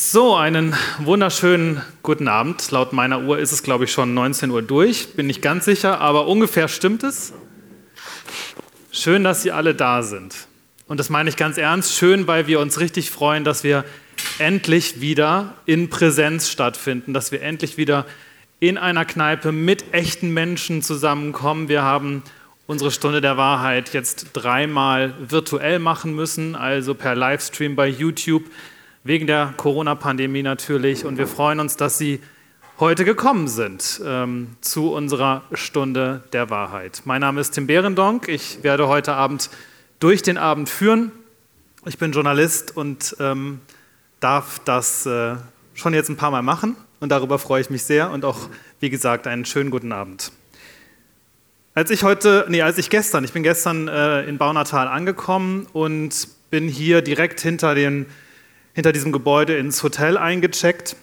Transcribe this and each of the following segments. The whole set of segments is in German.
So, einen wunderschönen guten Abend. Laut meiner Uhr ist es, glaube ich, schon 19 Uhr durch. Bin nicht ganz sicher, aber ungefähr stimmt es. Schön, dass Sie alle da sind. Und das meine ich ganz ernst. Schön, weil wir uns richtig freuen, dass wir endlich wieder in Präsenz stattfinden, dass wir endlich wieder in einer Kneipe mit echten Menschen zusammenkommen. Wir haben unsere Stunde der Wahrheit jetzt dreimal virtuell machen müssen, also per Livestream bei YouTube wegen der Corona-Pandemie natürlich. Und wir freuen uns, dass Sie heute gekommen sind ähm, zu unserer Stunde der Wahrheit. Mein Name ist Tim Behrendonk. Ich werde heute Abend durch den Abend führen. Ich bin Journalist und ähm, darf das äh, schon jetzt ein paar Mal machen. Und darüber freue ich mich sehr und auch, wie gesagt, einen schönen guten Abend. Als ich heute, nee, als ich gestern, ich bin gestern äh, in Baunatal angekommen und bin hier direkt hinter den hinter diesem Gebäude ins Hotel eingecheckt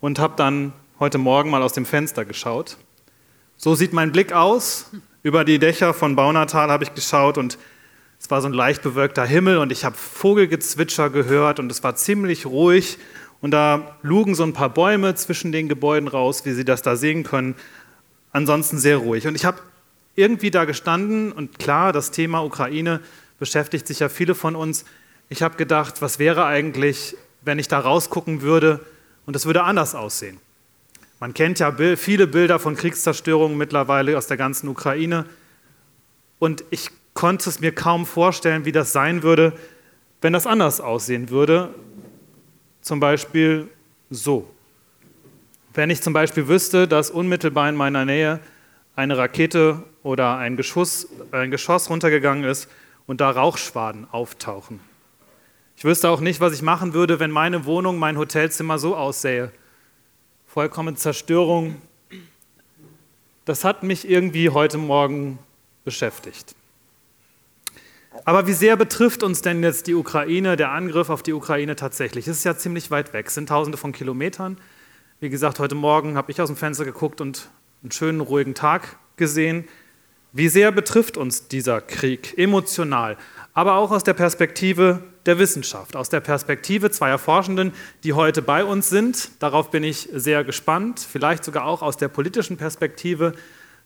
und habe dann heute Morgen mal aus dem Fenster geschaut. So sieht mein Blick aus. Über die Dächer von Baunatal habe ich geschaut und es war so ein leicht bewölkter Himmel und ich habe Vogelgezwitscher gehört und es war ziemlich ruhig und da lugen so ein paar Bäume zwischen den Gebäuden raus, wie Sie das da sehen können. Ansonsten sehr ruhig. Und ich habe irgendwie da gestanden und klar, das Thema Ukraine beschäftigt sich ja viele von uns. Ich habe gedacht, was wäre eigentlich, wenn ich da rausgucken würde und es würde anders aussehen. Man kennt ja viele Bilder von Kriegszerstörungen mittlerweile aus der ganzen Ukraine. Und ich konnte es mir kaum vorstellen, wie das sein würde, wenn das anders aussehen würde. Zum Beispiel so. Wenn ich zum Beispiel wüsste, dass unmittelbar in meiner Nähe eine Rakete oder ein Geschoss, ein Geschoss runtergegangen ist und da Rauchschwaden auftauchen. Ich wüsste auch nicht, was ich machen würde, wenn meine Wohnung, mein Hotelzimmer so aussähe. Vollkommene Zerstörung. Das hat mich irgendwie heute Morgen beschäftigt. Aber wie sehr betrifft uns denn jetzt die Ukraine, der Angriff auf die Ukraine tatsächlich? Es ist ja ziemlich weit weg, es sind tausende von Kilometern. Wie gesagt, heute Morgen habe ich aus dem Fenster geguckt und einen schönen, ruhigen Tag gesehen. Wie sehr betrifft uns dieser Krieg emotional, aber auch aus der Perspektive der Wissenschaft, aus der Perspektive zweier Forschenden, die heute bei uns sind. Darauf bin ich sehr gespannt, vielleicht sogar auch aus der politischen Perspektive.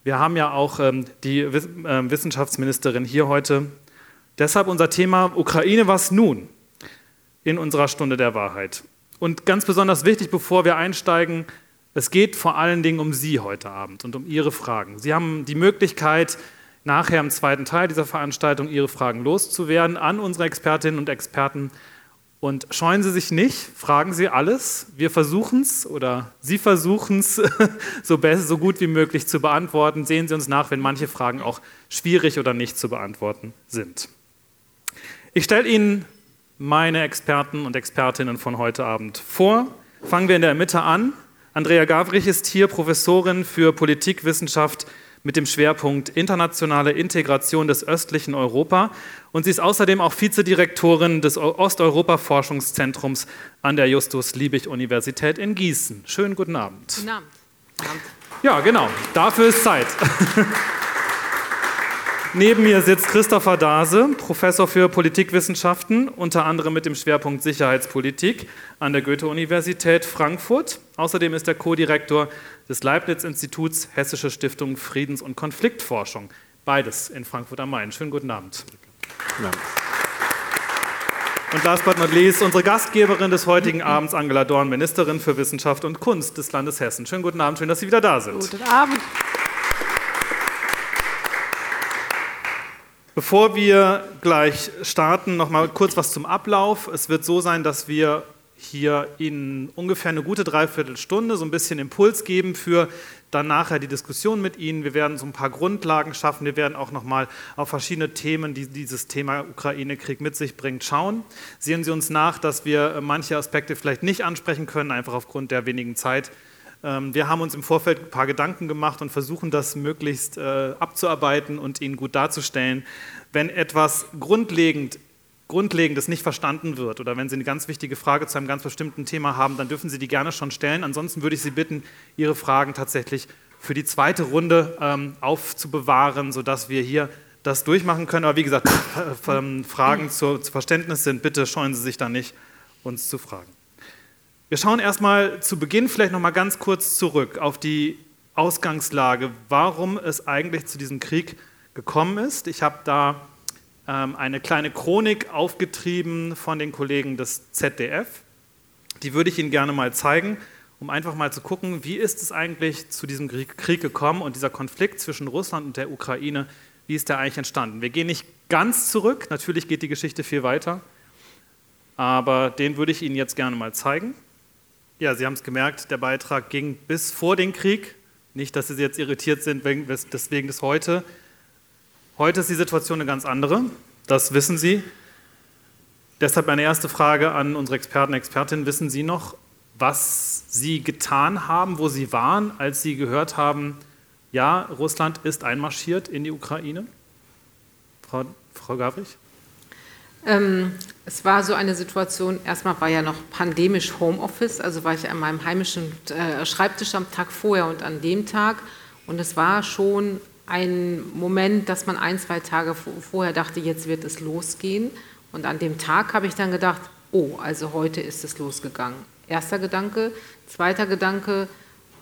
Wir haben ja auch ähm, die äh, Wissenschaftsministerin hier heute. Deshalb unser Thema Ukraine, was nun in unserer Stunde der Wahrheit. Und ganz besonders wichtig, bevor wir einsteigen, es geht vor allen Dingen um Sie heute Abend und um Ihre Fragen. Sie haben die Möglichkeit, nachher im zweiten Teil dieser Veranstaltung Ihre Fragen loszuwerden an unsere Expertinnen und Experten. Und scheuen Sie sich nicht, fragen Sie alles. Wir versuchen es oder Sie versuchen es so, so gut wie möglich zu beantworten. Sehen Sie uns nach, wenn manche Fragen auch schwierig oder nicht zu beantworten sind. Ich stelle Ihnen meine Experten und Expertinnen von heute Abend vor. Fangen wir in der Mitte an. Andrea Gavrich ist hier Professorin für Politikwissenschaft mit dem Schwerpunkt internationale Integration des östlichen Europa. Und sie ist außerdem auch Vizedirektorin des Osteuropa-Forschungszentrums an der Justus-Liebig-Universität in Gießen. Schönen guten Abend. Guten Abend. Ja, genau. Dafür ist Zeit. Neben mir sitzt Christopher Dase, Professor für Politikwissenschaften, unter anderem mit dem Schwerpunkt Sicherheitspolitik an der Goethe-Universität Frankfurt. Außerdem ist er Co-Direktor des Leibniz-Instituts Hessische Stiftung Friedens- und Konfliktforschung. Beides in Frankfurt am Main. Schönen guten Abend. Ja. Und last but not least, unsere Gastgeberin des heutigen Abends, Angela Dorn, Ministerin für Wissenschaft und Kunst des Landes Hessen. Schönen guten Abend, schön, dass Sie wieder da sind. Guten Abend. Bevor wir gleich starten, noch mal kurz was zum Ablauf. Es wird so sein, dass wir hier Ihnen ungefähr eine gute Dreiviertelstunde so ein bisschen Impuls geben für dann nachher die Diskussion mit Ihnen. Wir werden so ein paar Grundlagen schaffen. Wir werden auch noch mal auf verschiedene Themen, die dieses Thema Ukraine-Krieg mit sich bringt, schauen. Sehen Sie uns nach, dass wir manche Aspekte vielleicht nicht ansprechen können, einfach aufgrund der wenigen Zeit. Ähm, wir haben uns im Vorfeld ein paar Gedanken gemacht und versuchen das möglichst äh, abzuarbeiten und Ihnen gut darzustellen. Wenn etwas grundlegend, Grundlegendes nicht verstanden wird oder wenn Sie eine ganz wichtige Frage zu einem ganz bestimmten Thema haben, dann dürfen Sie die gerne schon stellen. Ansonsten würde ich Sie bitten, Ihre Fragen tatsächlich für die zweite Runde ähm, aufzubewahren, sodass wir hier das durchmachen können. Aber wie gesagt, Fragen zu, zu Verständnis sind, bitte scheuen Sie sich da nicht, uns zu fragen. Wir schauen erstmal zu Beginn vielleicht noch mal ganz kurz zurück auf die Ausgangslage, warum es eigentlich zu diesem Krieg gekommen ist. Ich habe da ähm, eine kleine Chronik aufgetrieben von den Kollegen des ZDF. Die würde ich Ihnen gerne mal zeigen, um einfach mal zu gucken, wie ist es eigentlich zu diesem Krieg gekommen und dieser Konflikt zwischen Russland und der Ukraine, wie ist der eigentlich entstanden? Wir gehen nicht ganz zurück, natürlich geht die Geschichte viel weiter, aber den würde ich Ihnen jetzt gerne mal zeigen. Ja, Sie haben es gemerkt, der Beitrag ging bis vor den Krieg. Nicht, dass Sie jetzt irritiert sind deswegen des heute. Heute ist die Situation eine ganz andere, das wissen Sie. Deshalb meine erste Frage an unsere Experten und Expertinnen. Wissen Sie noch, was Sie getan haben, wo Sie waren, als Sie gehört haben, ja, Russland ist einmarschiert in die Ukraine? Frau, Frau Gavrich? Ähm, es war so eine Situation, erstmal war ja noch pandemisch Homeoffice, also war ich an meinem heimischen äh, Schreibtisch am Tag vorher und an dem Tag. Und es war schon ein Moment, dass man ein, zwei Tage vorher dachte, jetzt wird es losgehen. Und an dem Tag habe ich dann gedacht, oh, also heute ist es losgegangen. Erster Gedanke. Zweiter Gedanke,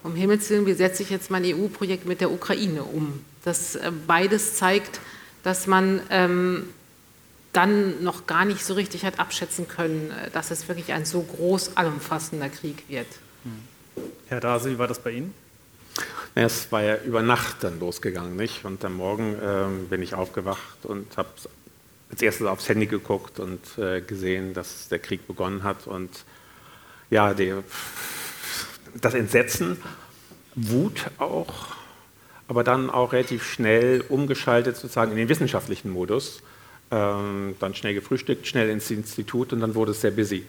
um Himmels Willen, wie setze ich jetzt mein EU-Projekt mit der Ukraine um? Das äh, beides zeigt, dass man ähm, dann noch gar nicht so richtig hat abschätzen können, äh, dass es wirklich ein so groß allumfassender Krieg wird. Hm. Herr Dase, wie war das bei Ihnen? Es war ja über Nacht dann losgegangen, nicht? Und am Morgen ähm, bin ich aufgewacht und habe als erstes aufs Handy geguckt und äh, gesehen, dass der Krieg begonnen hat. Und ja, die, das Entsetzen, Wut auch, aber dann auch relativ schnell umgeschaltet sozusagen in den wissenschaftlichen Modus ähm, dann schnell gefrühstückt, schnell ins Institut und dann wurde es sehr busy.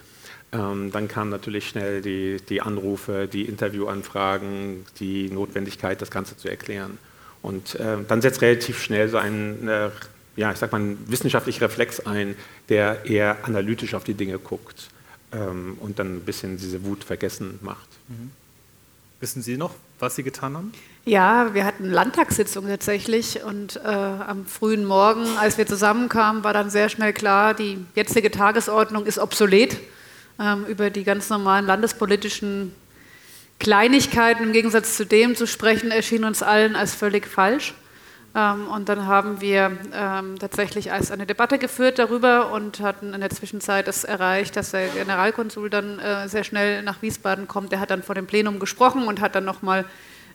Ähm, dann kamen natürlich schnell die, die Anrufe, die Interviewanfragen, die Notwendigkeit, das Ganze zu erklären. Und äh, dann setzt relativ schnell so ein, äh, ja, ich sag mal, wissenschaftlicher Reflex ein, der eher analytisch auf die Dinge guckt ähm, und dann ein bisschen diese Wut vergessen macht. Mhm. Wissen Sie noch, was Sie getan haben? Ja, wir hatten Landtagssitzung tatsächlich und äh, am frühen Morgen, als wir zusammenkamen, war dann sehr schnell klar, die jetzige Tagesordnung ist obsolet. Ähm, über die ganz normalen landespolitischen Kleinigkeiten im Gegensatz zu dem zu sprechen, erschien uns allen als völlig falsch. Ähm, und dann haben wir ähm, tatsächlich eine Debatte geführt darüber und hatten in der Zwischenzeit es erreicht, dass der Generalkonsul dann äh, sehr schnell nach Wiesbaden kommt. Der hat dann vor dem Plenum gesprochen und hat dann nochmal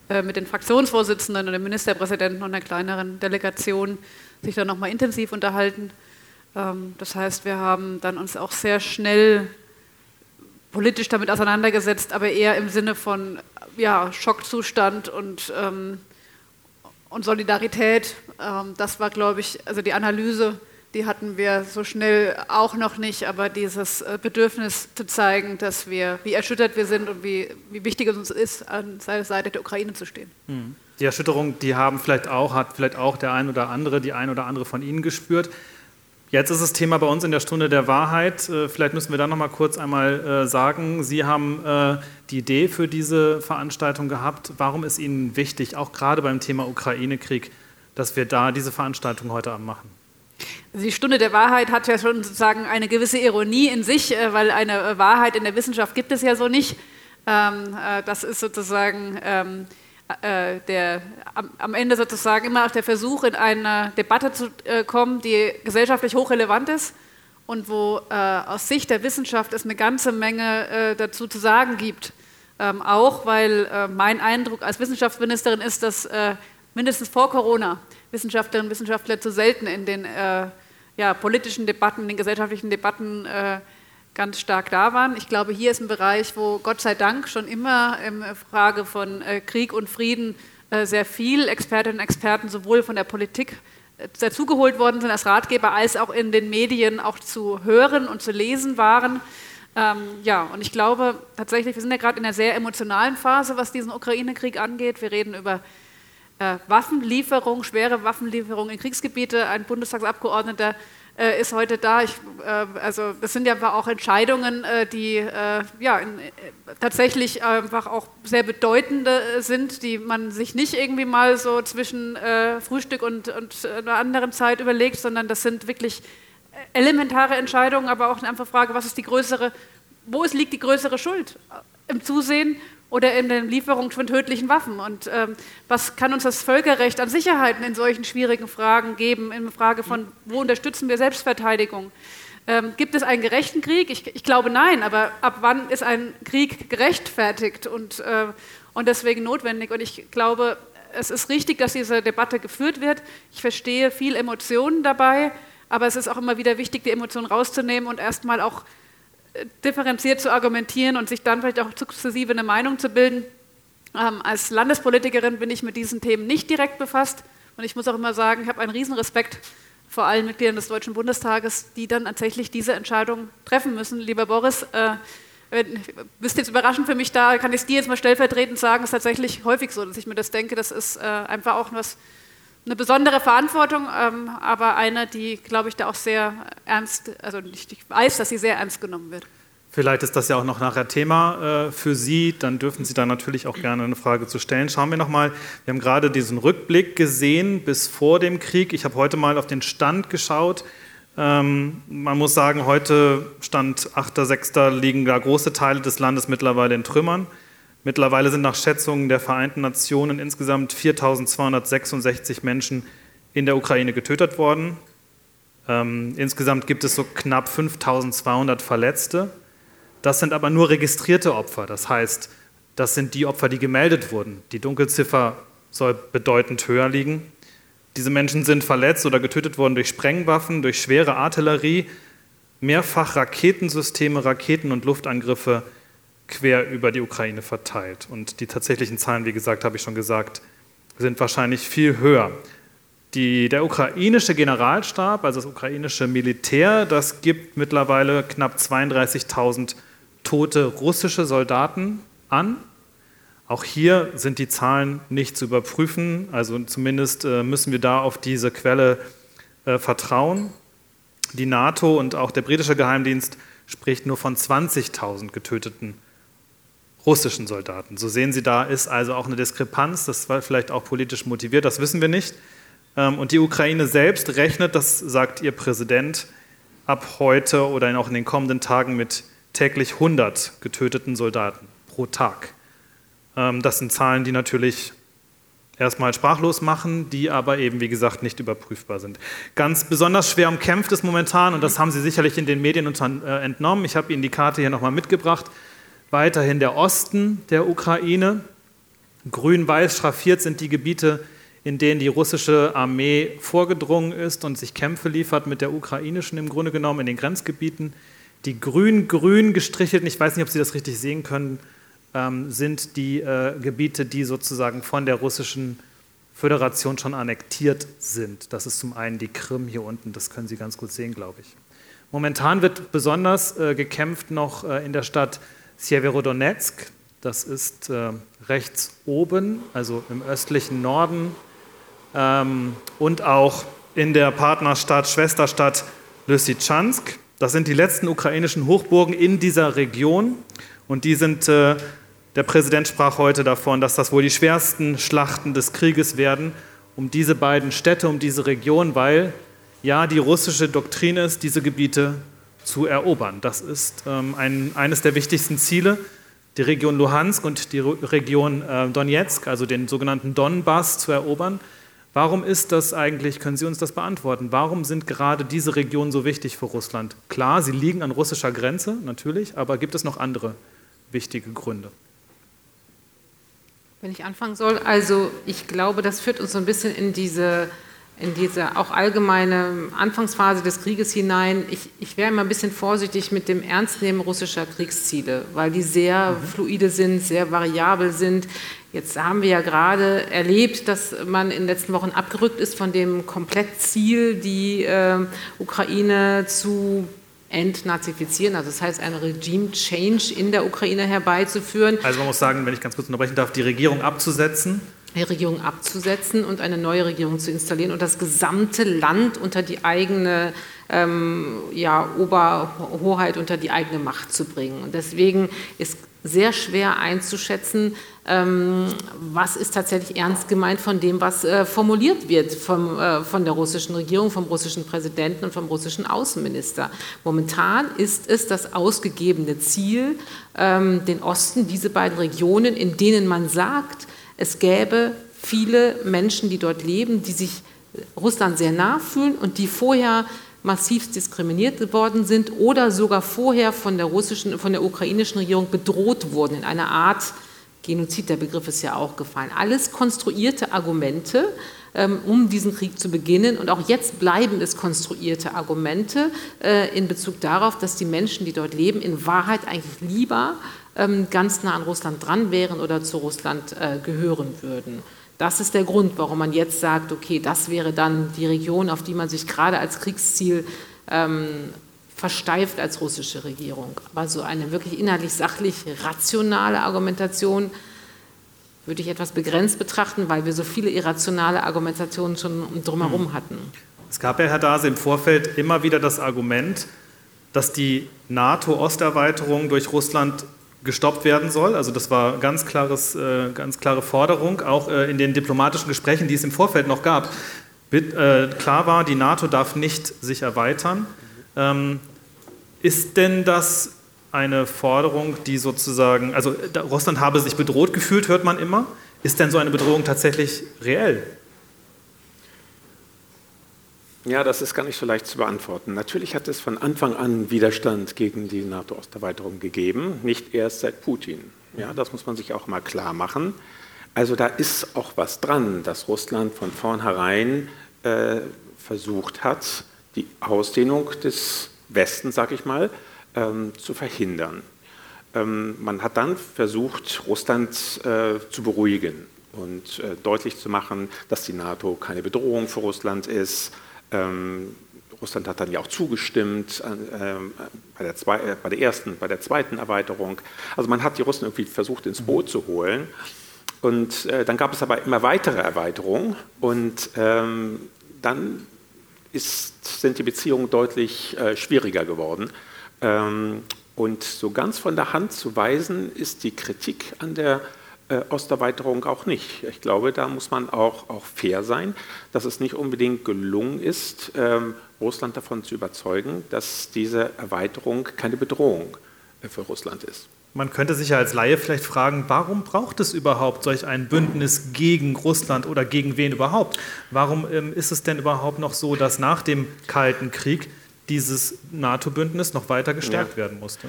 äh, mit den Fraktionsvorsitzenden und dem Ministerpräsidenten und einer kleineren Delegation sich dann nochmal intensiv unterhalten. Ähm, das heißt, wir haben dann uns auch sehr schnell politisch damit auseinandergesetzt, aber eher im Sinne von ja, Schockzustand und, und Solidarität. Ähm, das war, glaube ich, also die Analyse die hatten wir so schnell auch noch nicht, aber dieses äh, Bedürfnis zu zeigen, dass wir, wie erschüttert wir sind und wie, wie wichtig es uns ist, an der Seite der Ukraine zu stehen. Hm. Die Erschütterung, die haben vielleicht auch, hat vielleicht auch der ein oder andere, die ein oder andere von Ihnen gespürt. Jetzt ist das Thema bei uns in der Stunde der Wahrheit. Äh, vielleicht müssen wir da noch mal kurz einmal äh, sagen, Sie haben die Idee für diese Veranstaltung gehabt. Warum ist Ihnen wichtig, auch gerade beim Thema Ukraine-Krieg, dass wir da diese Veranstaltung heute Abend machen? Die Stunde der Wahrheit hat ja schon sozusagen eine gewisse Ironie in sich, äh, weil eine äh, Wahrheit in der Wissenschaft gibt es ja so nicht. Ähm, äh, das ist sozusagen ähm, der, am Ende sozusagen immer der Versuch, in eine Debatte zu kommen, die gesellschaftlich hochrelevant ist und wo aus Sicht der Wissenschaft es eine ganze Menge dazu zu sagen gibt. Ähm, auch weil mein Eindruck als Wissenschaftsministerin ist, dass mindestens vor Corona Wissenschaftlerinnen und Wissenschaftler zu selten in den äh, ja, politischen Debatten, in den gesellschaftlichen Debatten äh, ganz stark da waren. Ich glaube, hier ist ein Bereich, wo Gott sei Dank schon immer in Frage von äh, Krieg und Frieden äh, sehr viel Expertinnen und Experten sowohl von der Politik äh, dazugeholt worden sind als Ratgeber, als auch in den Medien auch zu hören und zu lesen waren. Ähm, ja, und ich glaube tatsächlich, wir sind ja gerade in einer sehr emotionalen Phase, was diesen Ukraine-Krieg angeht. Wir reden über äh, Waffenlieferung, schwere Waffenlieferung in Kriegsgebiete. Ein Bundestagsabgeordneter äh, ist heute da. Ich, äh, also das sind ja auch Entscheidungen, äh, die äh, ja, in, äh, tatsächlich einfach auch sehr bedeutende sind, die man sich nicht irgendwie mal so zwischen Frühstück und, und einer anderen Zeit überlegt, sondern das sind wirklich elementare Entscheidungen, aber auch eine einfache Frage, was ist die größere wo ist, liegt die größere Schuld? Im Zusehen oder in der Lieferung von tödlichen Waffen? Und ähm, was kann uns das Völkerrecht an Sicherheiten in solchen schwierigen Fragen geben, in Frage von, wo unterstützen wir Selbstverteidigung? Ähm, gibt es einen gerechten Krieg? Ich, ich, glaube nein, aber ab wann ist ein Krieg gerechtfertigt und, äh, und deswegen notwendig? Und ich glaube, es ist richtig, dass diese Debatte geführt wird. Ich verstehe viel Emotionen dabei, aber es ist auch immer wieder wichtig, die Emotionen rauszunehmen und erstmal auch differenziert zu argumentieren und sich dann vielleicht auch sukzessive eine Meinung zu bilden. Ähm, als Landespolitikerin bin ich mit diesen Themen nicht direkt befasst und ich muss auch immer sagen, ich habe einen Riesenrespekt Respekt vor allen Mitgliedern des Deutschen Bundestages, die dann tatsächlich diese Entscheidung treffen müssen. Lieber Boris, äh, bist jetzt überraschend für mich da, kann ich es dir jetzt mal stellvertretend sagen, ist tatsächlich häufig so, dass ich mir das denke, das ist äh, einfach auch was, eine besondere Verantwortung, ähm, aber eine, die, glaube ich, da auch sehr ernst, also ich, ich weiß, dass sie sehr ernst genommen wird. Vielleicht ist das ja auch noch nachher Thema äh, für Sie. Dann dürfen Sie da natürlich auch gerne eine Frage zu stellen. Schauen wir nochmal. Wir haben gerade diesen Rückblick gesehen bis vor dem Krieg. Ich habe heute mal auf den Stand geschaut. Ähm, man muss sagen, heute Stand 8.6. liegen da große Teile des Landes mittlerweile in Trümmern. Mittlerweile sind nach Schätzungen der Vereinten Nationen insgesamt 4.266 Menschen in der Ukraine getötet worden. Ähm, insgesamt gibt es so knapp 5.200 Verletzte. Das sind aber nur registrierte Opfer. Das heißt, das sind die Opfer, die gemeldet wurden. Die Dunkelziffer soll bedeutend höher liegen. Diese Menschen sind verletzt oder getötet worden durch Sprengwaffen, durch schwere Artillerie, mehrfach Raketensysteme, Raketen und Luftangriffe quer über die Ukraine verteilt. Und die tatsächlichen Zahlen, wie gesagt, habe ich schon gesagt, sind wahrscheinlich viel höher. Die, der ukrainische Generalstab, also das ukrainische Militär, das gibt mittlerweile knapp 32.000 tote russische Soldaten an. Auch hier sind die Zahlen nicht zu überprüfen, also zumindest äh, müssen wir da auf diese Quelle äh, vertrauen. Die NATO und auch der britische Geheimdienst spricht nur von 20.000 getöteten russischen Soldaten. So sehen Sie, da ist also auch eine Diskrepanz, das war vielleicht auch politisch motiviert, das wissen wir nicht. Ähm, und die Ukraine selbst rechnet, das sagt ihr Präsident, ab heute oder auch in den kommenden Tagen mit täglich 100 getöteten Soldaten pro Tag. Ähm, das sind Zahlen, die natürlich erstmal sprachlos machen, die aber eben, wie gesagt, nicht überprüfbar sind. Ganz besonders schwer umkämpft ist momentan, und das haben Sie sicherlich in den Medien äh, entnommen, ich habe Ihnen die Karte hier nochmal mitgebracht, weiterhin der Osten der Ukraine. Grün-weiß schraffiert sind die Gebiete, in denen die russische Armee vorgedrungen ist und sich Kämpfe liefert mit der ukrainischen im Grunde genommen in den Grenzgebieten. Die grün-grün gestrichelten, ich weiß nicht, ob Sie das richtig sehen können, ähm, sind die äh, Gebiete, die sozusagen von der russischen Föderation schon annektiert sind. Das ist zum einen die Krim hier unten, das können Sie ganz gut sehen, glaube ich. Momentan wird besonders äh, gekämpft noch äh, in der Stadt Sjeverodonetsk. Das ist äh, rechts oben, also im östlichen Norden ähm, und auch in der Partnerstadt, Schwesterstadt Lysychansk. Das sind die letzten ukrainischen Hochburgen in dieser Region und die sind, äh, der Präsident sprach heute davon, dass das wohl die schwersten Schlachten des Krieges werden, um diese beiden Städte, um diese Region, weil ja die russische Doktrin ist, diese Gebiete zu erobern. Das ist ähm, ein, eines der wichtigsten Ziele, die Region Luhansk und die Region äh, Donetsk, also den sogenannten Donbass, zu erobern. Warum ist das eigentlich, können Sie uns das beantworten, warum sind gerade diese Regionen so wichtig für Russland? Klar, sie liegen an russischer Grenze, natürlich, aber gibt es noch andere wichtige Gründe? Wenn ich anfangen soll, also ich glaube, das führt uns so ein bisschen in diese, in diese auch allgemeine Anfangsphase des Krieges hinein. Ich, ich wäre immer ein bisschen vorsichtig mit dem Ernstnehmen russischer Kriegsziele, weil die sehr mhm. fluide sind, sehr variabel sind. Jetzt haben wir ja gerade erlebt, dass man in den letzten Wochen abgerückt ist von dem Komplettziel, die äh, Ukraine zu entnazifizieren, also das heißt ein Regime-Change in der Ukraine herbeizuführen. Also man muss sagen, wenn ich ganz kurz unterbrechen darf, die Regierung abzusetzen. Regierung abzusetzen und eine neue Regierung zu installieren und das gesamte Land unter die eigene ähm, ja, Oberhoheit, unter die eigene Macht zu bringen. Und deswegen ist sehr schwer einzuschätzen, ähm, was ist tatsächlich ernst gemeint von dem, was äh, formuliert wird vom, äh, von der russischen Regierung, vom russischen Präsidenten und vom russischen Außenminister. Momentan ist es das ausgegebene Ziel, ähm, den Osten, diese beiden Regionen, in denen man sagt, es gäbe viele Menschen, die dort leben, die sich Russland sehr nah fühlen und die vorher massiv diskriminiert worden sind oder sogar vorher von der russischen, von der ukrainischen Regierung bedroht wurden in einer Art Genozid, der Begriff ist ja auch gefallen. Alles konstruierte Argumente, ähm, um diesen Krieg zu beginnen. Und auch jetzt bleiben es konstruierte Argumente äh, in Bezug darauf, dass die Menschen, die dort leben, in Wahrheit eigentlich lieber ganz nah an Russland dran wären oder zu Russland äh, gehören würden. Das ist der Grund, warum man jetzt sagt, okay, das wäre dann die Region, auf die man sich gerade als Kriegsziel ähm, versteift als russische Regierung. Aber so eine wirklich inhaltlich sachlich rationale Argumentation würde ich etwas begrenzt betrachten, weil wir so viele irrationale Argumentationen schon drumherum hm. hatten. Es gab ja, Herr Dase, im Vorfeld immer wieder das Argument, dass die NATO-Osterweiterung durch Russland gestoppt werden soll. Also das war ganz, klares, äh, ganz klare Forderung, auch äh, in den diplomatischen Gesprächen, die es im Vorfeld noch gab. Äh, klar war, die NATO darf nicht sich erweitern. Ähm, ist denn das eine Forderung, die sozusagen, also Russland habe sich bedroht gefühlt, hört man immer. Ist denn so eine Bedrohung tatsächlich reell? Ja, das ist gar nicht so leicht zu beantworten. Natürlich hat es von Anfang an Widerstand gegen die NATO-Osterweiterung gegeben, nicht erst seit Putin. Ja, das muss man sich auch mal klar machen. Also da ist auch was dran, dass Russland von vornherein äh, versucht hat, die Ausdehnung des Westen, sag ich mal, ähm, zu verhindern. Ähm, man hat dann versucht, Russland äh, zu beruhigen und äh, deutlich zu machen, dass die NATO keine Bedrohung für Russland ist. Ähm, Russland hat dann ja auch zugestimmt äh, bei, der zwei, äh, bei, der ersten, bei der zweiten Erweiterung. Also man hat die Russen irgendwie versucht ins Boot zu holen. Und äh, dann gab es aber immer weitere Erweiterungen und ähm, dann ist, sind die Beziehungen deutlich äh, schwieriger geworden. Ähm, und so ganz von der Hand zu weisen ist die Kritik an der äh, Osterweiterung auch nicht. Ich glaube, da muss man auch, auch fair sein, dass es nicht unbedingt gelungen ist, ähm, Russland davon zu überzeugen, dass diese Erweiterung keine Bedrohung äh, für Russland ist. Man könnte sich ja als Laie vielleicht fragen, warum braucht es überhaupt solch ein Bündnis gegen Russland oder gegen wen überhaupt? Warum ähm, ist es denn überhaupt noch so, dass nach dem Kalten Krieg dieses NATO-Bündnis noch weiter gestärkt ja. werden musste?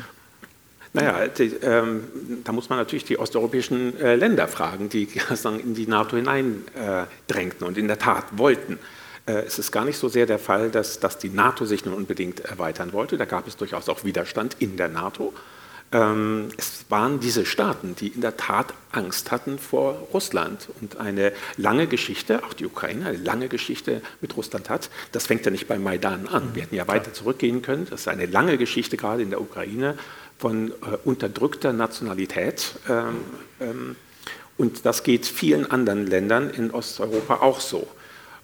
Naja, die, ähm, da muss man natürlich die osteuropäischen äh, Länder fragen, die in die NATO hineindrängten äh, und in der Tat wollten. Äh, es ist gar nicht so sehr der Fall, dass, dass die NATO sich nun unbedingt erweitern wollte. Da gab es durchaus auch Widerstand in der NATO. Ähm, es waren diese Staaten, die in der Tat Angst hatten vor Russland und eine lange Geschichte, auch die Ukraine, eine lange Geschichte mit Russland hat. Das fängt ja nicht beim Maidan an. Wir hätten ja weiter zurückgehen können. Das ist eine lange Geschichte gerade in der Ukraine von äh, unterdrückter Nationalität. Ähm, ähm, und das geht vielen anderen Ländern in Osteuropa auch so.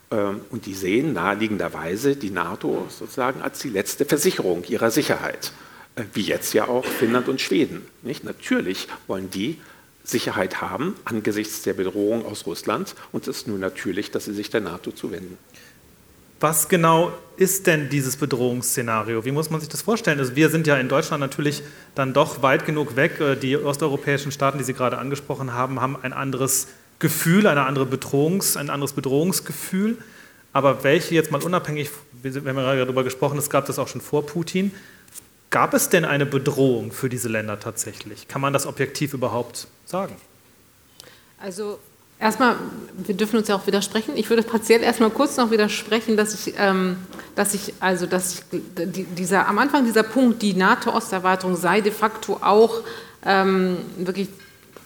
Ähm, und die sehen naheliegenderweise die NATO sozusagen als die letzte Versicherung ihrer Sicherheit. Äh, wie jetzt ja auch Finnland und Schweden. Nicht? Natürlich wollen die Sicherheit haben angesichts der Bedrohung aus Russland und es ist nur natürlich, dass sie sich der NATO zuwenden. Was genau ist denn dieses Bedrohungsszenario? Wie muss man sich das vorstellen? Also wir sind ja in Deutschland natürlich dann doch weit genug weg. Äh, die osteuropäischen Staaten, die Sie gerade angesprochen haben, haben ein anderes Gefühl, eine andere Bedrohungs-, ein anderes Bedrohungsgefühl. Aber welche jetzt mal unabhängig, wir haben gerade darüber gesprochen, es gab das auch schon vor Putin, Gab es denn eine Bedrohung für diese Länder tatsächlich? Kann man das objektiv überhaupt sagen? Also erstmal, wir dürfen uns ja auch widersprechen. Ich würde partiell erstmal kurz noch widersprechen, dass ich, ähm, dass ich also dass ich, die, dieser, am Anfang dieser Punkt, die NATO-Osterweiterung sei de facto auch ähm, wirklich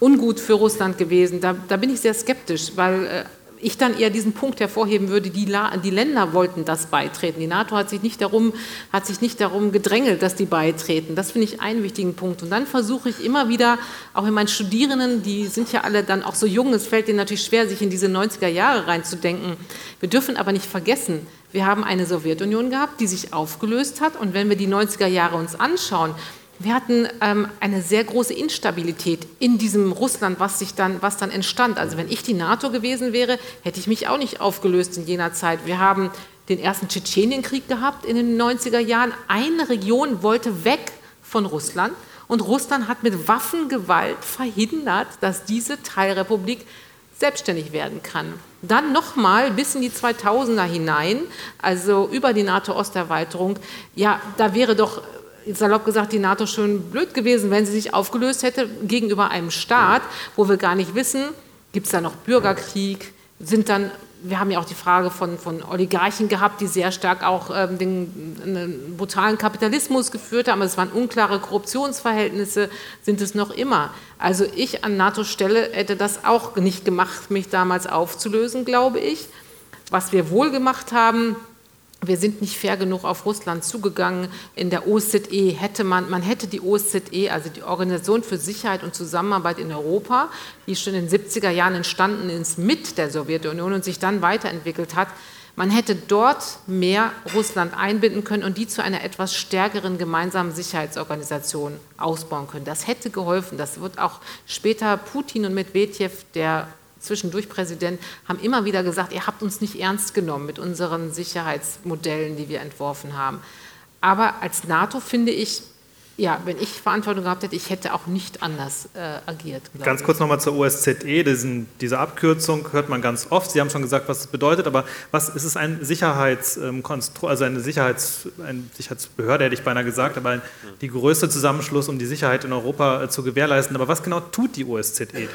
ungut für Russland gewesen. Da, da, bin ich sehr skeptisch, weil äh, ich dann eher diesen Punkt hervorheben würde, die, die, Länder wollten das beitreten. Die NATO hat sich, nicht darum, hat sich nicht darum gedrängelt, dass die beitreten. Das finde ich einen wichtigen Punkt. Und dann versuche ich immer wieder, auch in meinen Studierenden, die sind ja alle dann auch so jung, es fällt ihnen natürlich schwer, sich in diese 90er Jahre reinzudenken. Wir dürfen aber nicht vergessen, wir haben eine Sowjetunion gehabt, die sich aufgelöst hat. Und wenn wir die 90er Jahre uns anschauen, wir hatten ähm, eine sehr große Instabilität in diesem Russland, was, sich dann, was dann entstand. Also wenn ich die NATO gewesen wäre, hätte ich mich auch nicht aufgelöst in jener Zeit. Wir haben den ersten Tschetschenienkrieg gehabt in den 90er Jahren. Eine Region wollte weg von Russland und Russland hat mit Waffengewalt verhindert, dass diese Teilrepublik selbstständig werden kann. Dann nochmal bis in die 2000er hinein, also über die NATO-Osterweiterung, ja, da wäre doch salopp gesagt, die NATO schon blöd gewesen, wenn sie sich aufgelöst hätte gegenüber einem Staat, wo wir gar nicht wissen, gibt es da noch Bürgerkrieg, sind dann wir haben ja auch die Frage von, von Oligarchen gehabt, die sehr stark auch ähm, den, den brutalen Kapitalismus geführt haben. Es waren unklare Korruptionsverhältnisse, sind es noch immer. Also ich an NATO-Stelle hätte das auch nicht gemacht, mich damals aufzulösen, glaube ich. Was wir wohl gemacht haben, wir sind nicht fair genug auf Russland zugegangen. In der OSZE hätte man, man hätte die OSZE, also die Organisation für Sicherheit und Zusammenarbeit in Europa, die schon in den 70er Jahren entstanden ist mit der Sowjetunion und sich dann weiterentwickelt hat, man hätte dort mehr Russland einbinden können und die zu einer etwas stärkeren gemeinsamen Sicherheitsorganisation ausbauen können. Das hätte geholfen. Das wird auch später Putin und Medvedev, der zwischendurch Präsident, haben immer wieder gesagt, ihr habt uns nicht ernst genommen mit unseren Sicherheitsmodellen, die wir entworfen haben. Aber als NATO finde ich, ja, wenn ich Verantwortung gehabt hätte, ich hätte auch nicht anders äh, agiert. Ganz kurz nochmal zur OSZE, diesen, diese Abkürzung hört man ganz oft. Sie haben schon gesagt, was es bedeutet, aber was ist es ein Sicherheitskonstrukt, also eine, Sicherheits, eine Sicherheitsbehörde, hätte ich beinahe gesagt, aber ein, die größte Zusammenschluss, um die Sicherheit in Europa äh, zu gewährleisten. Aber was genau tut die OSZE denn?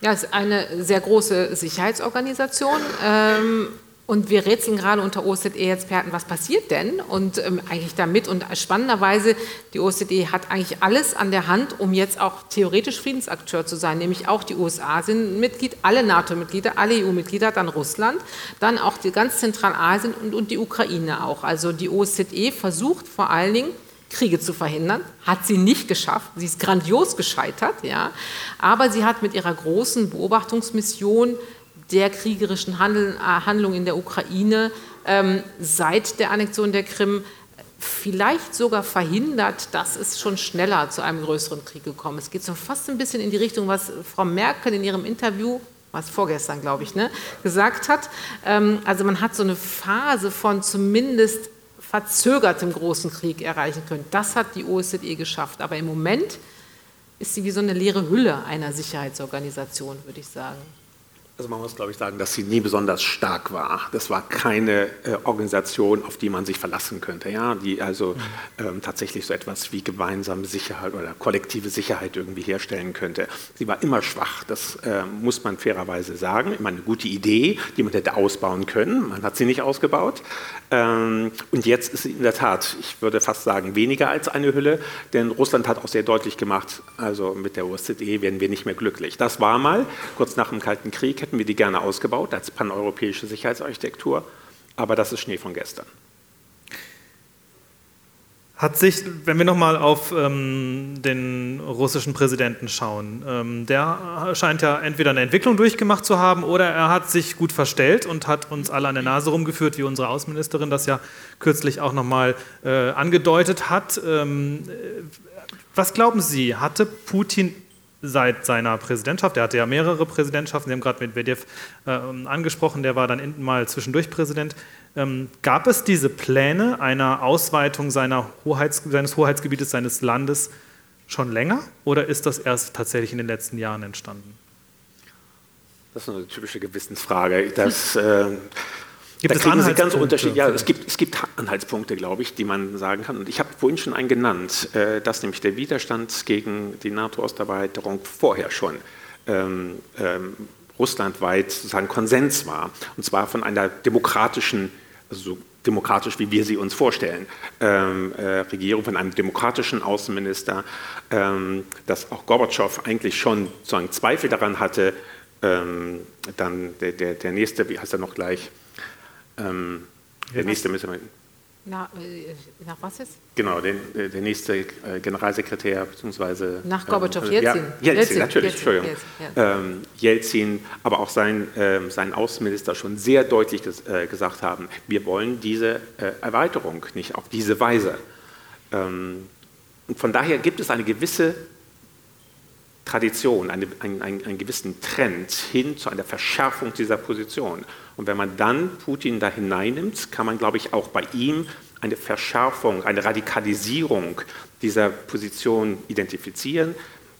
Ja, es ist eine sehr große Sicherheitsorganisation. Ähm, und wir rätseln gerade unter OSZE-Experten, was passiert denn? Und ähm, eigentlich damit, und spannenderweise, die OSZE hat eigentlich alles an der Hand, um jetzt auch theoretisch Friedensakteur zu sein. Nämlich auch die USA sind Mitglied, alle NATO-Mitglieder, alle EU-Mitglieder, dann Russland, dann auch die ganz Zentralasien und, und die Ukraine auch. Also die OSZE versucht vor allen Dingen, Kriege zu verhindern. Hat sie nicht geschafft. Sie ist grandios gescheitert, ja. Aber sie hat mit ihrer großen Beobachtungsmission der kriegerischen Handel, äh, Handlung in der Ukraine ähm, seit der Annexion der Krim vielleicht sogar verhindert, dass es schon schneller zu einem größeren Krieg gekommen ist. Es geht so fast ein bisschen in die Richtung, was Frau Merkel in ihrem Interview was vorgestern, glaube ich, ne, gesagt hat. Ähm, also man hat so eine Phase von zumindest verzögertem großen Krieg erreichen können. Das hat die OSZE geschafft. Aber im Moment ist sie wie so eine leere Hülle einer Sicherheitsorganisation, würde ich sagen. Also man muss, glaube ich, sagen, dass sie nie besonders stark war. Das war keine äh, Organisation, auf die man sich verlassen könnte, ja, die also ähm, tatsächlich so etwas wie gemeinsame Sicherheit oder kollektive Sicherheit irgendwie herstellen könnte. Sie war immer schwach, das äh, muss man fairerweise sagen. Immer eine gute Idee, die man hätte ausbauen können. Man hat sie nicht ausgebaut. Ähm, und jetzt ist sie in der Tat, ich würde fast sagen, weniger als eine Hülle, denn Russland hat auch sehr deutlich gemacht, also mit der OSZE werden wir nicht mehr glücklich. Das war mal kurz nach dem Kalten Krieg hätten wir die gerne ausgebaut als paneuropäische Sicherheitsarchitektur, aber das ist Schnee von gestern. Hat sich, wenn wir nochmal auf ähm, den russischen Präsidenten schauen, ähm, der scheint ja entweder eine Entwicklung durchgemacht zu haben oder er hat sich gut verstellt und hat uns alle an der Nase rumgeführt, wie unsere Außenministerin das ja kürzlich auch nochmal äh, angedeutet hat. Ähm, was glauben Sie, hatte Putin seit seiner Präsidentschaft, er hatte ja mehrere Präsidentschaften, Sie haben gerade Medvedev äh, angesprochen, der war dann mal zwischendurch Präsident. Ähm, gab es diese Pläne einer Ausweitung Hoheits, seines Hoheitsgebietes, seines Landes schon länger oder ist das erst tatsächlich in den letzten Jahren entstanden? Das ist eine typische Gewissensfrage. Das, äh, Gibt da es kriegen Sie ganz unterschiedlich. Ja, es gibt, es gibt Anhaltspunkte, glaube ich, die man sagen kann. Und ich habe vorhin schon einen genannt, äh, dass nämlich der Widerstand gegen die NATO-Osterweiterung vorher schon ähm, ähm, russlandweit sozusagen Konsens war. Und zwar von einer demokratischen, also so demokratisch, wie wir sie uns vorstellen, ähm, äh, Regierung, von einem demokratischen Außenminister, ähm, dass auch Gorbatschow eigentlich schon sozusagen Zweifel daran hatte, ähm, dann der, der, der nächste, wie heißt er noch gleich, ähm, der nächste müssen wir. Na, äh, nach was jetzt? Genau, den, äh, der nächste äh, Generalsekretär beziehungsweise nach Gorbatschow, ähm, Jelzin. Ja, Jelzin, natürlich, Jelzin, Entschuldigung. Jelzin, ähm, Jelzin, aber auch sein, ähm, sein Außenminister schon sehr deutlich ges äh, gesagt haben, wir wollen diese äh, Erweiterung nicht auf diese Weise. Ähm, und von daher gibt es eine gewisse Tradition, eine, einen, einen, gewissen Trend hin zu einer Verschärfung dieser Position. Und wenn man dann Putin da hineinnimmt, kann man, glaube ich, auch bei ihm eine Verschärfung, eine Radikalisierung dieser Position identifizieren.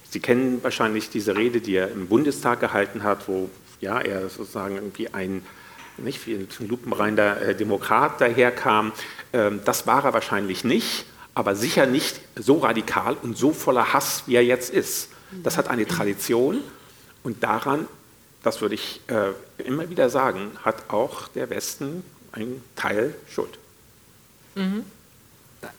Sie kennen wahrscheinlich diese Rede, die er im Bundestag gehalten hat, wo ja, er sozusagen irgendwie ein, nicht wie ein lupenreiner äh, Demokrat daherkam. Ähm, das war er wahrscheinlich nicht, aber sicher nicht so radikal und so voller Hass, wie er jetzt ist. Das hat eine Tradition und daran, das würde ich äh, immer wieder sagen, hat auch der Westen einen Teil Schuld. Mhm.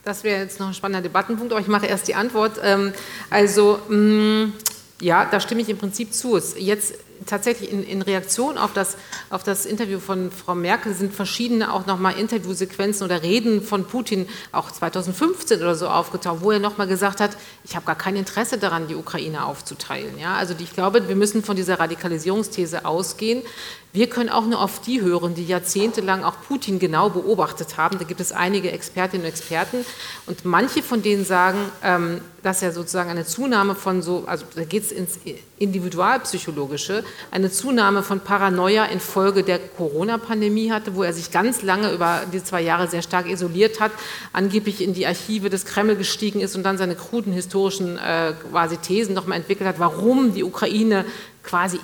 Das wäre jetzt noch ein spannender Debattenpunkt, aber ich mache erst die Antwort. Ähm, also, mm, ja, da stimme ich im Prinzip zu. Jetzt tatsächlich in, in, Reaktion auf das, auf das Interview von Frau Merkel sind verschiedene auch nochmal Interviewsequenzen oder Reden von Putin auch 2015 oder so aufgetaucht, wo er nochmal gesagt hat, ich habe gar kein Interesse daran, die Ukraine aufzuteilen. Ja? Also ich glaube, wir müssen von dieser Radikalisierungsthese ausgehen. Wir können auch nur auf die hören, die jahrzehntelang auch Putin genau beobachtet haben. Da gibt es einige Expertinnen und Experten und manche von denen sagen, ähm, dass er sozusagen eine Zunahme von so, also da geht es ins Individualpsychologische, eine Zunahme von Paranoia infolge der Corona-Pandemie hatte, wo er sich ganz lange über die zwei Jahre sehr stark isoliert hat, angeblich in die Archive des Kreml gestiegen ist und dann seine kruden historischen äh, quasi Thesen nochmal entwickelt hat, warum die Ukraine quasi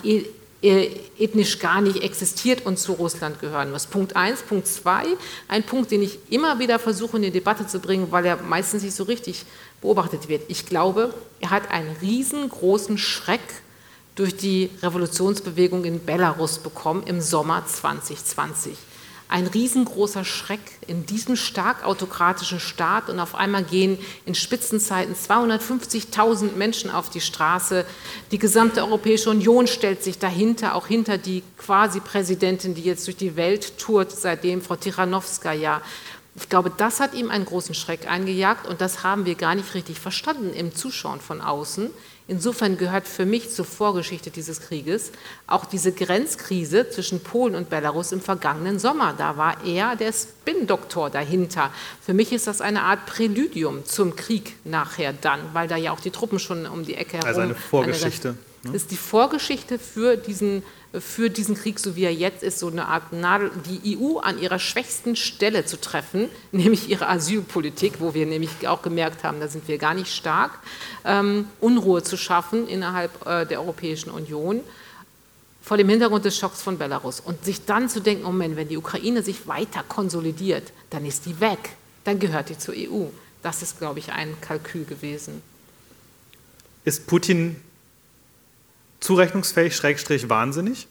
ethnisch gar nicht existiert und zu Russland gehören muss. Punkt eins. Punkt zwei, ein Punkt, den ich immer wieder versuche in die Debatte zu bringen, weil er meistens nicht so richtig beobachtet wird. Ich glaube, er hat einen riesengroßen Schreck durch die Revolutionsbewegung in Belarus bekommen im Sommer 2020 ein riesengroßer Schreck in diesem stark autokratischen Staat und auf einmal gehen in Spitzenzeiten 250.000 Menschen auf die Straße. Die gesamte Europäische Union stellt sich dahinter, auch hinter die Quasi-Präsidentin, die jetzt durch die Welt tourt, seitdem Frau Tichanowskaja. Ich glaube, das hat ihm einen großen Schreck eingejagt und das haben wir gar nicht richtig verstanden im Zuschauen von außen. Insofern gehört für mich zur Vorgeschichte dieses Krieges auch diese Grenzkrise zwischen Polen und Belarus im vergangenen Sommer. Da war er der Spin-Doktor dahinter. Für mich ist das eine Art Präludium zum Krieg nachher dann, weil da ja auch die Truppen schon um die Ecke herum. Also eine Vorgeschichte. Das ne? ist die Vorgeschichte für diesen, für diesen Krieg, so wie er jetzt ist, so eine Art Nadel, die EU an ihrer schwächsten Stelle zu treffen, nämlich ihre Asylpolitik, wo wir nämlich auch gemerkt haben, da sind wir gar nicht stark, ähm, Unruhe zu schaffen innerhalb äh, der Europäischen Union vor dem Hintergrund des Schocks von Belarus und sich dann zu denken, Moment, wenn die Ukraine sich weiter konsolidiert, dann ist die weg, dann gehört die zur EU. Das ist, glaube ich, ein Kalkül gewesen. Ist Putin zurechnungsfähig, Schrägstrich wahnsinnig?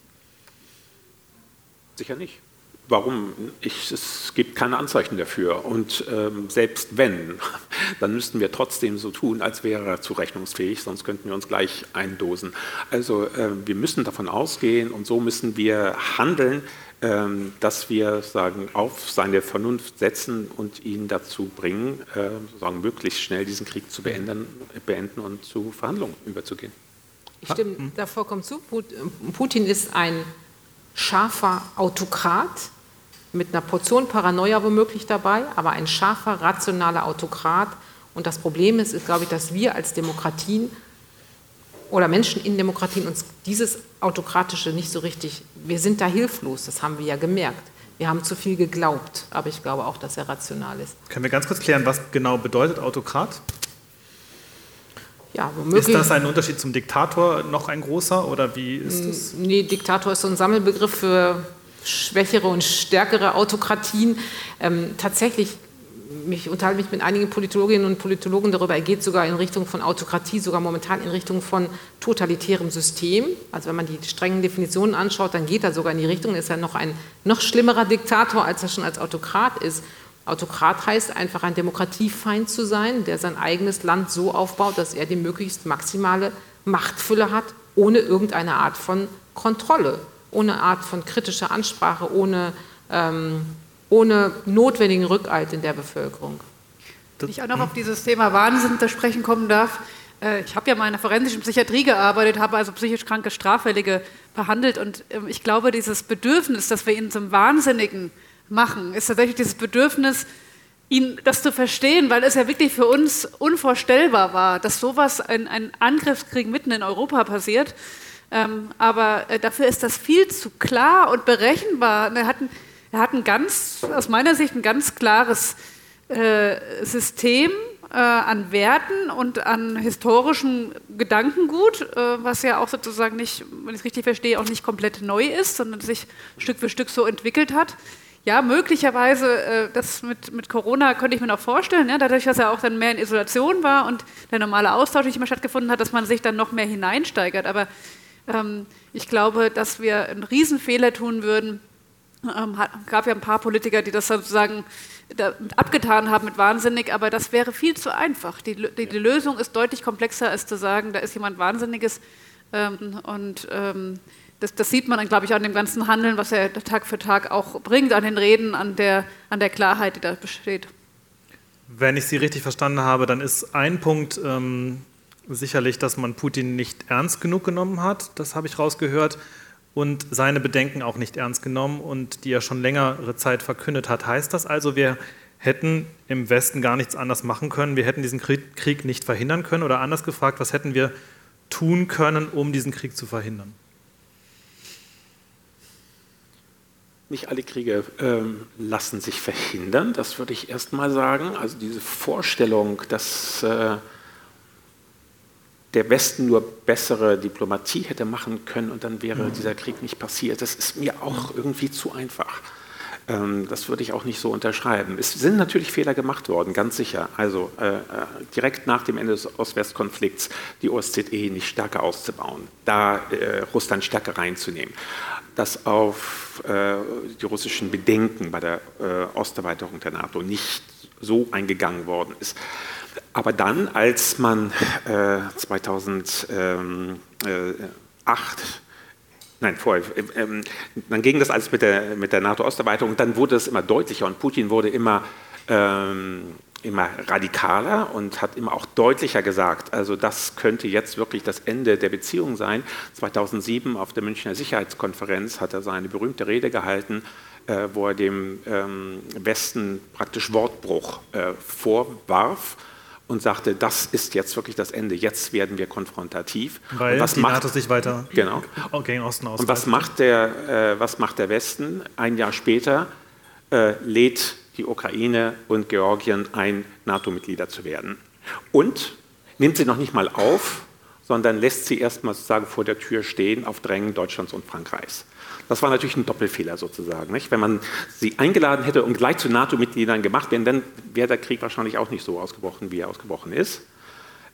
Sicher nicht. Warum? Ich, es gibt keine Anzeichen dafür. Und ähm, selbst wenn, dann müssten wir trotzdem so tun, als wäre er zurechnungsfähig, sonst könnten wir uns gleich eindosen. Also äh, wir müssen davon ausgehen und so müssen wir handeln, äh, dass wir sagen, auf seine Vernunft setzen und ihn dazu bringen, äh, sagen, möglichst schnell diesen Krieg zu beenden, beenden und zu Verhandlungen überzugehen. Ich stimme hm. da vollkommen zu. Putin ist ein scharfer Autokrat mit einer Portion Paranoia womöglich dabei, aber ein scharfer, rationaler Autokrat. Und das Problem ist, ist, glaube ich, dass wir als Demokratien oder Menschen in Demokratien uns dieses Autokratische nicht so richtig, wir sind da hilflos, das haben wir ja gemerkt. Wir haben zu viel geglaubt, aber ich glaube auch, dass er rational ist. Können wir ganz kurz klären, was genau bedeutet Autokrat? Ja, ist das ein Unterschied zum Diktator noch ein großer oder wie ist das? Nee, Diktator ist so ein Sammelbegriff für schwächere und stärkere Autokratien. Ähm, tatsächlich, ich unterhalte mich mit einigen Politologinnen und Politologen darüber, er geht sogar in Richtung von Autokratie, sogar momentan in Richtung von totalitärem System. Also wenn man die strengen Definitionen anschaut, dann geht er sogar in die Richtung, ist er noch ein noch schlimmerer Diktator, als er schon als Autokrat ist. Autokrat heißt einfach ein Demokratiefeind zu sein, der sein eigenes Land so aufbaut, dass er die möglichst maximale Machtfülle hat, ohne irgendeine Art von Kontrolle, ohne Art von kritischer Ansprache, ohne, ähm, ohne notwendigen Rückhalt in der Bevölkerung. Wenn ich auch noch auf dieses Thema Wahnsinn zu sprechen kommen darf, äh, ich habe ja mal in der forensischen Psychiatrie gearbeitet, habe also psychisch kranke Straffällige behandelt und ähm, ich glaube, dieses Bedürfnis, dass wir ihn zum Wahnsinnigen machen, ist tatsächlich dieses Bedürfnis, ihn, das zu verstehen, weil es ja wirklich für uns unvorstellbar war, dass sowas, ein, ein Angriffskrieg mitten in Europa passiert. Ähm, aber äh, dafür ist das viel zu klar und berechenbar. Er hat, ein, er hat ein ganz, aus meiner Sicht, ein ganz klares äh, System äh, an Werten und an historischem Gedankengut, äh, was ja auch sozusagen nicht, wenn ich es richtig verstehe, auch nicht komplett neu ist, sondern sich Stück für Stück so entwickelt hat. Ja, möglicherweise, äh, das mit, mit Corona könnte ich mir noch vorstellen, ja, dadurch, dass er auch dann mehr in Isolation war und der normale Austausch nicht mehr stattgefunden hat, dass man sich dann noch mehr hineinsteigert. Aber ähm, ich glaube, dass wir einen Riesenfehler tun würden. Ähm, gab ja ein paar Politiker, die das sozusagen abgetan haben mit wahnsinnig, aber das wäre viel zu einfach. Die, die, die, Lösung ist deutlich komplexer, als zu sagen, da ist jemand Wahnsinniges. Ähm, und ähm, das, das, sieht man dann, glaube ich, an dem ganzen Handeln, was er Tag für Tag auch bringt, an den Reden, an der, an der Klarheit, die da besteht. Wenn ich Sie richtig verstanden habe, dann ist ein Punkt ähm, sicherlich, dass man Putin nicht ernst genug genommen hat. Das habe ich rausgehört. Und seine Bedenken auch nicht ernst genommen und die er schon längere Zeit verkündet hat. Heißt das also, wir hätten im Westen gar nichts anders machen können? Wir hätten diesen Krieg nicht verhindern können? Oder anders gefragt, was hätten wir tun können, um diesen Krieg zu verhindern? Nicht alle Kriege ähm, lassen sich verhindern, das würde ich erst mal sagen. Also diese Vorstellung, dass äh, der Westen nur bessere Diplomatie hätte machen können und dann wäre mhm. dieser Krieg nicht passiert. Das ist mir auch irgendwie zu einfach. Ähm, das würde ich auch nicht so unterschreiben. Es sind natürlich Fehler gemacht worden, ganz sicher. Also äh, äh direkt nach dem Ende des Ost-West-Konflikts die OSZE nicht stärker auszubauen, da äh, Russland stärker reinzunehmen, dass auf äh, die russischen Bedenken bei der äh, Osterweiterung der NATO nicht so eingegangen worden ist. Aber dann, als man äh, 2008, nein, vorher, äh, dann ging das alles mit der, mit der NATO-Osterweiterung dann wurde es immer deutlicher und Putin wurde immer, ähm, immer radikaler und hat immer auch deutlicher gesagt, also das könnte jetzt wirklich das Ende der Beziehung sein. 2007 auf der Münchner Sicherheitskonferenz hat er seine berühmte Rede gehalten, äh, wo er dem ähm, Westen praktisch Wortbruch äh, vorwarf und sagte, das ist jetzt wirklich das Ende, jetzt werden wir konfrontativ. Weil was die macht, NATO sich weiter genau. gegen Osten aus. Und was macht, der, äh, was macht der Westen? Ein Jahr später äh, lädt die Ukraine und Georgien ein, NATO-Mitglieder zu werden. Und nimmt sie noch nicht mal auf, sondern lässt sie erstmal sozusagen vor der Tür stehen auf Drängen Deutschlands und Frankreichs. Das war natürlich ein Doppelfehler sozusagen. Nicht? Wenn man sie eingeladen hätte und gleich zu NATO-Mitgliedern gemacht wären, dann wäre der Krieg wahrscheinlich auch nicht so ausgebrochen, wie er ausgebrochen ist.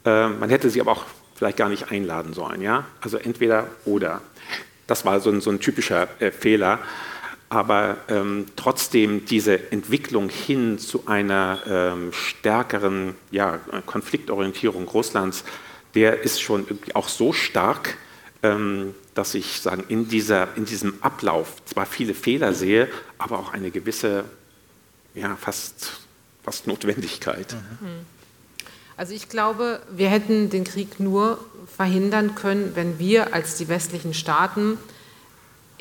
Äh, man hätte sie aber auch vielleicht gar nicht einladen sollen. Ja? Also entweder oder. Das war so ein, so ein typischer äh, Fehler. Aber ähm, trotzdem diese Entwicklung hin zu einer ähm, stärkeren ja, Konfliktorientierung Russlands, der ist schon auch so stark, ähm, dass ich sagen, in, dieser, in diesem Ablauf zwar viele Fehler sehe, aber auch eine gewisse, ja, fast, fast Notwendigkeit. Mhm. Also ich glaube, wir hätten den Krieg nur verhindern können, wenn wir als die westlichen Staaten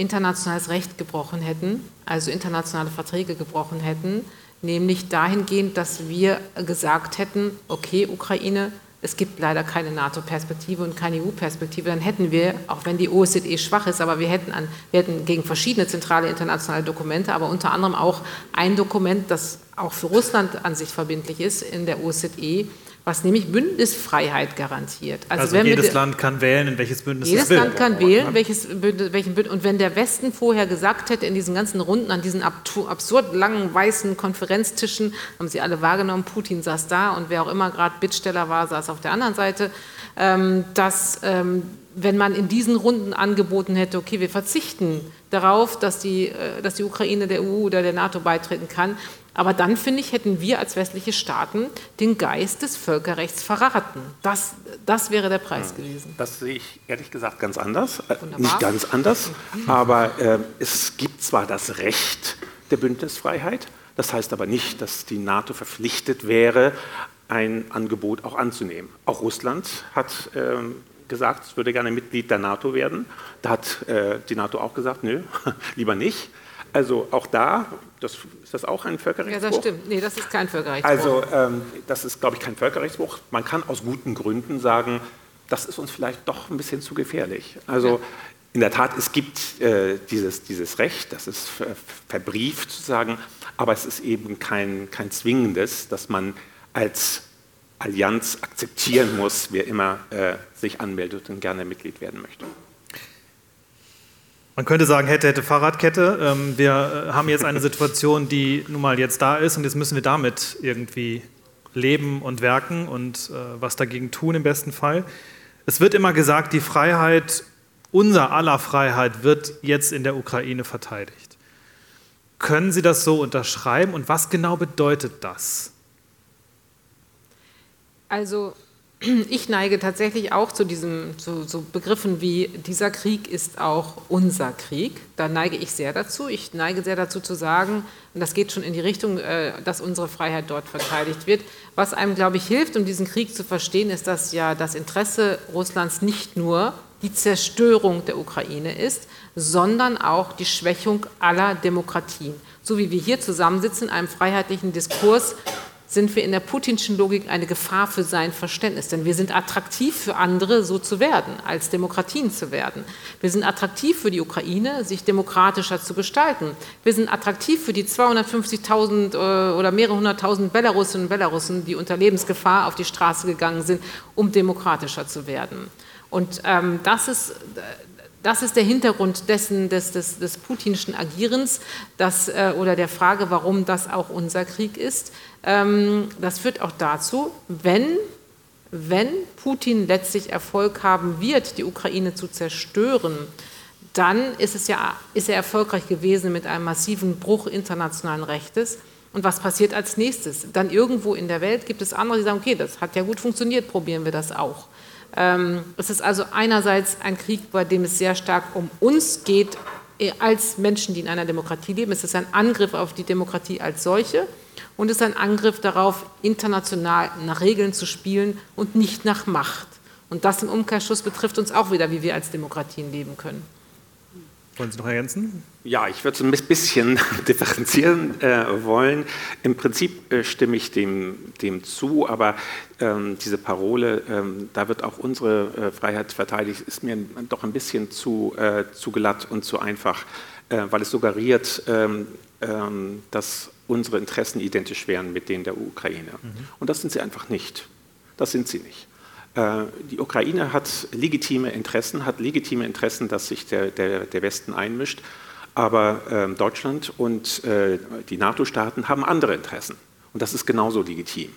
internationales Recht gebrochen hätten, also internationale Verträge gebrochen hätten, nämlich dahingehend, dass wir gesagt hätten, okay, Ukraine, es gibt leider keine NATO-Perspektive und keine EU-Perspektive, dann hätten wir, auch wenn die OSZE schwach ist, aber wir hätten, an, wir hätten gegen verschiedene zentrale internationale Dokumente, aber unter anderem auch ein Dokument, das auch für Russland an sich verbindlich ist in der OSZE, was nämlich Bündnisfreiheit garantiert. Also, also jedes Land kann wählen, in welches Bündnis jedes es will. Jedes Land kann wählen, welches Bündnis, welchen Bündnis. Und wenn der Westen vorher gesagt hätte, in diesen ganzen Runden, an diesen absurd langen weißen Konferenztischen, haben sie alle wahrgenommen, Putin saß da und wer auch immer gerade Bittsteller war, saß auf der anderen Seite, ähm, dass ähm, wenn man in diesen Runden angeboten hätte, okay, wir verzichten darauf, dass die, äh, dass die Ukraine der EU oder der NATO beitreten kann, aber dann, finde ich, hätten wir als westliche Staaten den Geist des Völkerrechts verraten. Das, das wäre der Preis gewesen. Das sehe ich ehrlich gesagt ganz anders. Äh, Wunderbar. Nicht ganz anders, aber äh, es gibt zwar das Recht der Bündnisfreiheit, das heißt aber nicht, dass die NATO verpflichtet wäre, ein Angebot auch anzunehmen. Auch Russland hat äh, gesagt, es würde gerne Mitglied der NATO werden. Da hat äh, die NATO auch gesagt, nö, lieber nicht. Also auch da, das, ist das auch ein Völkerrechtsbruch? Ja, das stimmt. Nee, das ist kein Völkerrechtsbruch. Also ähm, das ist, glaube ich, kein Völkerrechtsbruch. Man kann aus guten Gründen sagen, das ist uns vielleicht doch ein bisschen zu gefährlich. Also ja. in der Tat, es gibt äh, dieses, dieses Recht, das ist verbrieft sozusagen, aber es ist eben kein, kein zwingendes, dass man als Allianz akzeptieren muss, wer immer äh, sich anmeldet und gerne Mitglied werden möchte. Man könnte sagen, hätte, hätte Fahrradkette. Ähm, wir äh, haben jetzt eine Situation, die nun mal jetzt da ist und jetzt müssen wir damit irgendwie leben und werken und äh, was dagegen tun im besten Fall. Es wird immer gesagt, die Freiheit, unser aller Freiheit wird jetzt in der Ukraine verteidigt. Können Sie das so unterschreiben und was genau bedeutet das? Also ich neige tatsächlich auch zu diesen zu, so Begriffen wie dieser Krieg ist auch unser Krieg. Da neige ich sehr dazu. Ich neige sehr dazu zu sagen, und das geht schon in die Richtung, äh, dass unsere Freiheit dort verteidigt wird. Was einem, glaube ich, hilft, um diesen Krieg zu verstehen, ist, dass ja das Interesse Russlands nicht nur die Zerstörung der Ukraine ist, sondern auch die Schwächung aller Demokratien. So wie wir hier zusammensitzen in einem freiheitlichen Diskurs sind wir in der putinschen Logik eine Gefahr für sein Verständnis. Denn wir sind attraktiv für andere, so zu werden, als Demokratien zu werden. Wir sind attraktiv für die Ukraine, sich demokratischer zu gestalten. Wir sind attraktiv für die 250.000 äh, oder mehrere hunderttausend Belarusinnen und Belarussen, die unter Lebensgefahr auf die Straße gegangen sind, um demokratischer zu werden. Und ähm, das ist das ist der Hintergrund dessen, des, des, des putinschen Agierens das, äh, oder der Frage, warum das auch unser Krieg ist. Ähm, das führt auch dazu, wenn, wenn Putin letztlich Erfolg haben wird, die Ukraine zu zerstören, dann ist, es ja, ist er erfolgreich gewesen mit einem massiven Bruch internationalen Rechtes. Und was passiert als nächstes? Dann irgendwo in der Welt gibt es andere, die sagen, okay, das hat ja gut funktioniert, probieren wir das auch. Ähm, es ist also einerseits ein Krieg, bei dem es sehr stark um uns geht, als Menschen, die in einer Demokratie leben. Es ist ein Angriff auf die Demokratie als solche und es ist ein Angriff darauf, international nach Regeln zu spielen und nicht nach Macht. Und das im Umkehrschluss betrifft uns auch wieder, wie wir als Demokratien leben können. Wollen Sie noch ergänzen? Ja, ich würde es ein bisschen differenzieren äh, wollen. Im Prinzip äh, stimme ich dem, dem zu, aber ähm, diese Parole, ähm, da wird auch unsere äh, Freiheit verteidigt, ist mir doch ein bisschen zu, äh, zu glatt und zu einfach, äh, weil es suggeriert, ähm, ähm, dass unsere Interessen identisch wären mit denen der Ukraine. Mhm. Und das sind sie einfach nicht. Das sind sie nicht. Äh, die Ukraine hat legitime Interessen, hat legitime Interessen, dass sich der, der, der Westen einmischt. Aber äh, Deutschland und äh, die NATO-Staaten haben andere Interessen. Und das ist genauso legitim.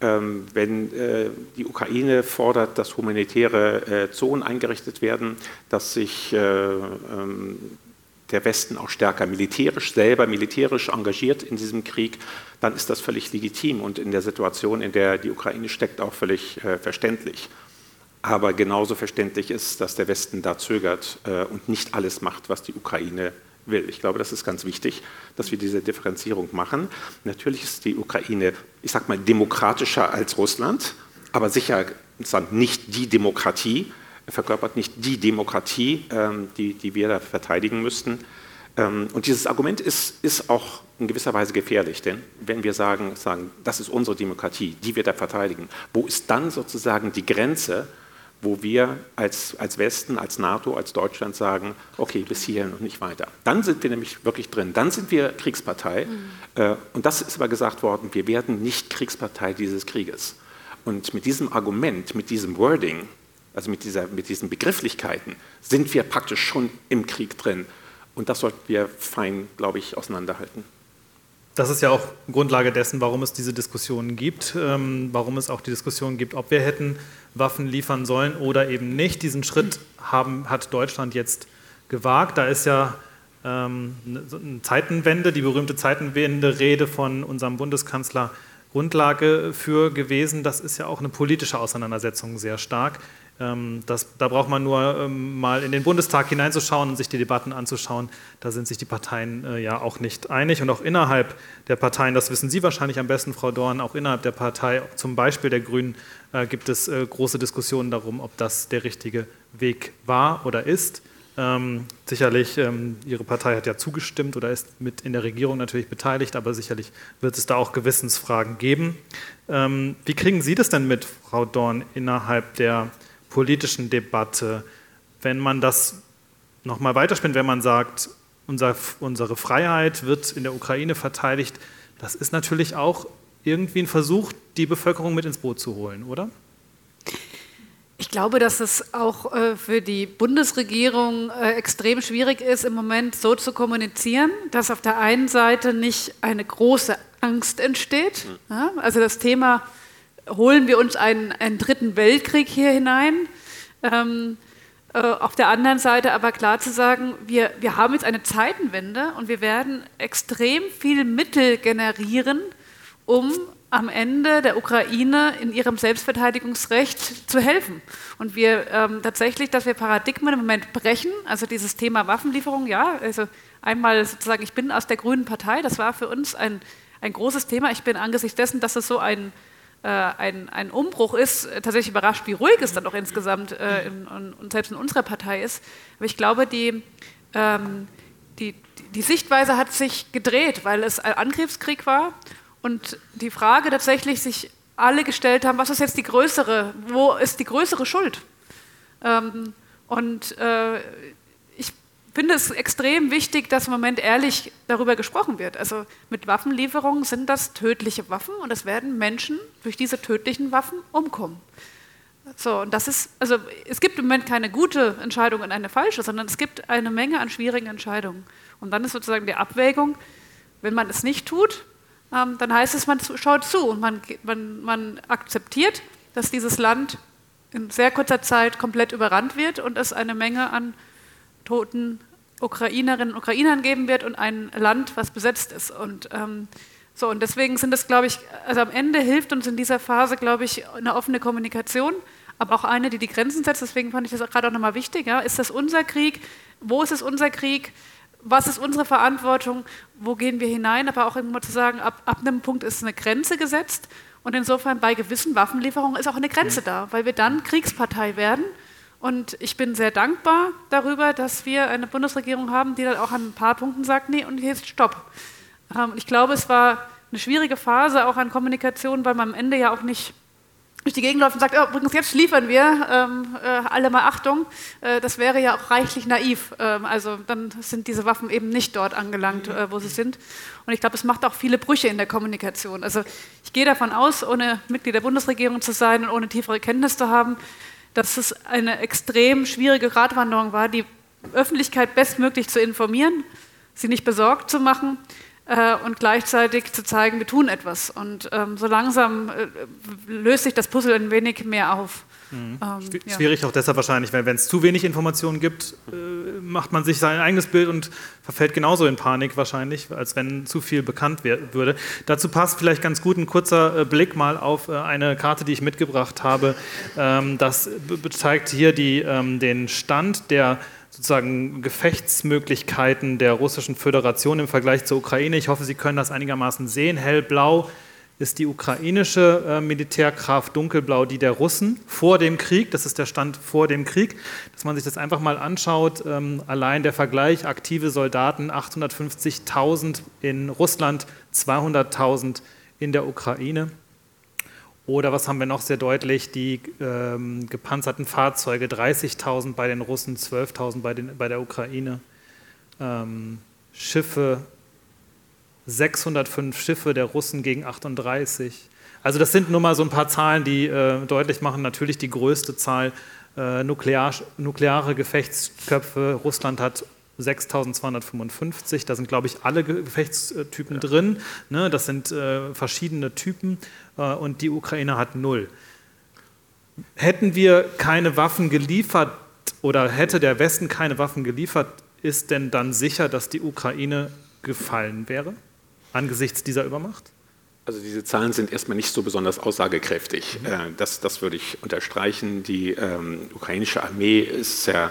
Ähm, wenn äh, die Ukraine fordert, dass humanitäre äh, Zonen eingerichtet werden, dass sich äh, ähm, der Westen auch stärker militärisch, selber militärisch engagiert in diesem Krieg, dann ist das völlig legitim und in der Situation, in der die Ukraine steckt, auch völlig äh, verständlich. Aber genauso verständlich ist, dass der Westen da zögert äh, und nicht alles macht, was die Ukraine will. Ich glaube, das ist ganz wichtig, dass wir diese Differenzierung machen. Natürlich ist die Ukraine, ich sage mal, demokratischer als Russland, aber sicher nicht die Demokratie, verkörpert nicht die Demokratie, ähm, die, die wir da verteidigen müssten. Ähm, und dieses Argument ist, ist auch in gewisser Weise gefährlich, denn wenn wir sagen, sagen, das ist unsere Demokratie, die wir da verteidigen, wo ist dann sozusagen die Grenze, wo wir als, als Westen, als NATO, als Deutschland sagen, okay, bis hierhin und nicht weiter. Dann sind wir nämlich wirklich drin, dann sind wir Kriegspartei. Mhm. Äh, und das ist aber gesagt worden, wir werden nicht Kriegspartei dieses Krieges. Und mit diesem Argument, mit diesem Wording, also mit, dieser, mit diesen Begrifflichkeiten, sind wir praktisch schon im Krieg drin. Und das sollten wir fein, glaube ich, auseinanderhalten. Das ist ja auch Grundlage dessen, warum es diese Diskussionen gibt, ähm, warum es auch die Diskussion gibt, ob wir hätten Waffen liefern sollen oder eben nicht. Diesen Schritt haben, hat Deutschland jetzt gewagt. Da ist ja ähm, eine Zeitenwende, die berühmte Zeitenwende-Rede von unserem Bundeskanzler Grundlage für gewesen. Das ist ja auch eine politische Auseinandersetzung sehr stark. Ähm, das, da braucht man nur ähm, mal in den Bundestag hineinzuschauen und sich die Debatten anzuschauen. Da sind sich die Parteien äh, ja auch nicht einig. Und auch innerhalb der Parteien, das wissen Sie wahrscheinlich am besten, Frau Dorn, auch innerhalb der Partei, zum Beispiel der Grünen, äh, gibt es äh, große Diskussionen darum, ob das der richtige Weg war oder ist. Ähm, sicherlich, ähm, Ihre Partei hat ja zugestimmt oder ist mit in der Regierung natürlich beteiligt, aber sicherlich wird es da auch Gewissensfragen geben. Ähm, wie kriegen Sie das denn mit, Frau Dorn, innerhalb der politischen Debatte, wenn man das nochmal weiterspinnt, wenn man sagt, unser, unsere Freiheit wird in der Ukraine verteidigt? Das ist natürlich auch irgendwie ein Versuch, die Bevölkerung mit ins Boot zu holen, oder? Ich glaube, dass es auch äh, für die Bundesregierung äh, extrem schwierig ist, im Moment so zu kommunizieren, dass auf der einen Seite nicht eine große Angst entsteht. Ja? Also das Thema, holen wir uns einen, einen dritten Weltkrieg hier hinein? Ähm, äh, auf der anderen Seite aber klar zu sagen, wir, wir haben jetzt eine Zeitenwende und wir werden extrem viel Mittel generieren, um am Ende der Ukraine in ihrem Selbstverteidigungsrecht zu helfen. Und wir ähm, tatsächlich, dass wir Paradigmen im Moment brechen, also dieses Thema Waffenlieferung, ja, also einmal sozusagen, ich bin aus der Grünen Partei, das war für uns ein, ein großes Thema. Ich bin angesichts dessen, dass es so ein, ein, ein Umbruch ist, tatsächlich überrascht, wie ruhig es dann auch insgesamt äh, in, in, und selbst in unserer Partei ist. Aber ich glaube, die, ähm, die, die Sichtweise hat sich gedreht, weil es ein Angriffskrieg war und die Frage tatsächlich sich alle gestellt haben, was ist jetzt die größere, wo ist die größere Schuld? Ähm, und äh, finde es extrem wichtig, dass im Moment ehrlich darüber gesprochen wird. Also mit Waffenlieferungen sind das tödliche Waffen und es werden Menschen durch diese tödlichen Waffen umkommen. So, und das ist, also es gibt im Moment keine gute Entscheidung und eine falsche, sondern es gibt eine Menge an schwierigen Entscheidungen. Und dann ist sozusagen die Abwägung, wenn man es nicht tut, ähm, dann heißt es, man schaut zu und man, man, man akzeptiert, dass dieses Land in sehr kurzer Zeit komplett überrannt wird und es eine Menge an toten Ukrainerinnen und Ukrainern geben wird und ein Land, was besetzt ist. Und, ähm, so, und deswegen sind es, glaube ich, also am Ende hilft uns in dieser Phase, glaube ich, eine offene Kommunikation, aber auch eine, die die Grenzen setzt. Deswegen fand ich das gerade auch nochmal wichtig. Ja? Ist das unser Krieg? Wo ist es unser Krieg? was ist unsere Verantwortung, wo gehen wir hinein, aber auch immer zu sagen, ab, ab einem Punkt ist eine Grenze gesetzt und insofern bei gewissen Waffenlieferungen ist auch eine Grenze da, weil wir dann Kriegspartei werden. Und ich bin sehr dankbar darüber, dass wir eine Bundesregierung haben, die dann auch an ein paar Punkten sagt, nee, und ist Stopp. Ähm, ich glaube, es war eine schwierige Phase auch an Kommunikation, weil man am Ende ja auch nicht durch die Gegend läuft und sagt, oh, übrigens, jetzt liefern wir, ähm, äh, alle mal Achtung, äh, das wäre ja auch reichlich naiv. Ähm, also dann sind diese Waffen eben nicht dort angelangt, äh, wo sie sind. Und ich glaube, es macht auch viele Brüche in der Kommunikation. Also ich gehe davon aus, ohne Mitglied der Bundesregierung zu sein und ohne tiefere Kenntnis zu haben, dass es eine extrem schwierige Gratwanderung war, die Öffentlichkeit bestmöglich zu informieren, sie nicht besorgt zu machen äh, und gleichzeitig zu zeigen, wir tun etwas. Und ähm, so langsam äh, löst sich das Puzzle ein wenig mehr auf. Mhm. Ähm, Schwierig ja. auch deshalb wahrscheinlich, weil wenn es zu wenig Informationen gibt, äh, macht man sich sein eigenes Bild und verfällt genauso in Panik wahrscheinlich, als wenn zu viel bekannt würde. Dazu passt vielleicht ganz gut ein kurzer äh, Blick mal auf äh, eine Karte, die ich mitgebracht habe. Ähm, das zeigt hier die, ähm, den Stand der sozusagen Gefechtsmöglichkeiten der russischen Föderation im Vergleich zur Ukraine. Ich hoffe, Sie können das einigermaßen sehen. Hellblau ist die ukrainische äh, Militärkraft, dunkelblau die der Russen vor dem Krieg. Das ist der Stand vor dem Krieg. Dass man sich das einfach mal anschaut, ähm, allein der Vergleich, aktive Soldaten 850.000 in Russland, 200.000 in der Ukraine. Oder was haben wir noch sehr deutlich? Die ähm, gepanzerten Fahrzeuge, 30.000 bei den Russen, 12.000 bei, bei der Ukraine. Ähm, Schiffe, 605 Schiffe der Russen gegen 38. Also das sind nur mal so ein paar Zahlen, die äh, deutlich machen, natürlich die größte Zahl äh, nuklear, nukleare Gefechtsköpfe. Russland hat 6255. Da sind, glaube ich, alle Gefechtstypen ja. drin. Ne? Das sind äh, verschiedene Typen und die Ukraine hat null. Hätten wir keine Waffen geliefert oder hätte der Westen keine Waffen geliefert, ist denn dann sicher, dass die Ukraine gefallen wäre angesichts dieser Übermacht? Also diese Zahlen sind erstmal nicht so besonders aussagekräftig. Mhm. Äh, das, das würde ich unterstreichen. Die ähm, ukrainische Armee ist ja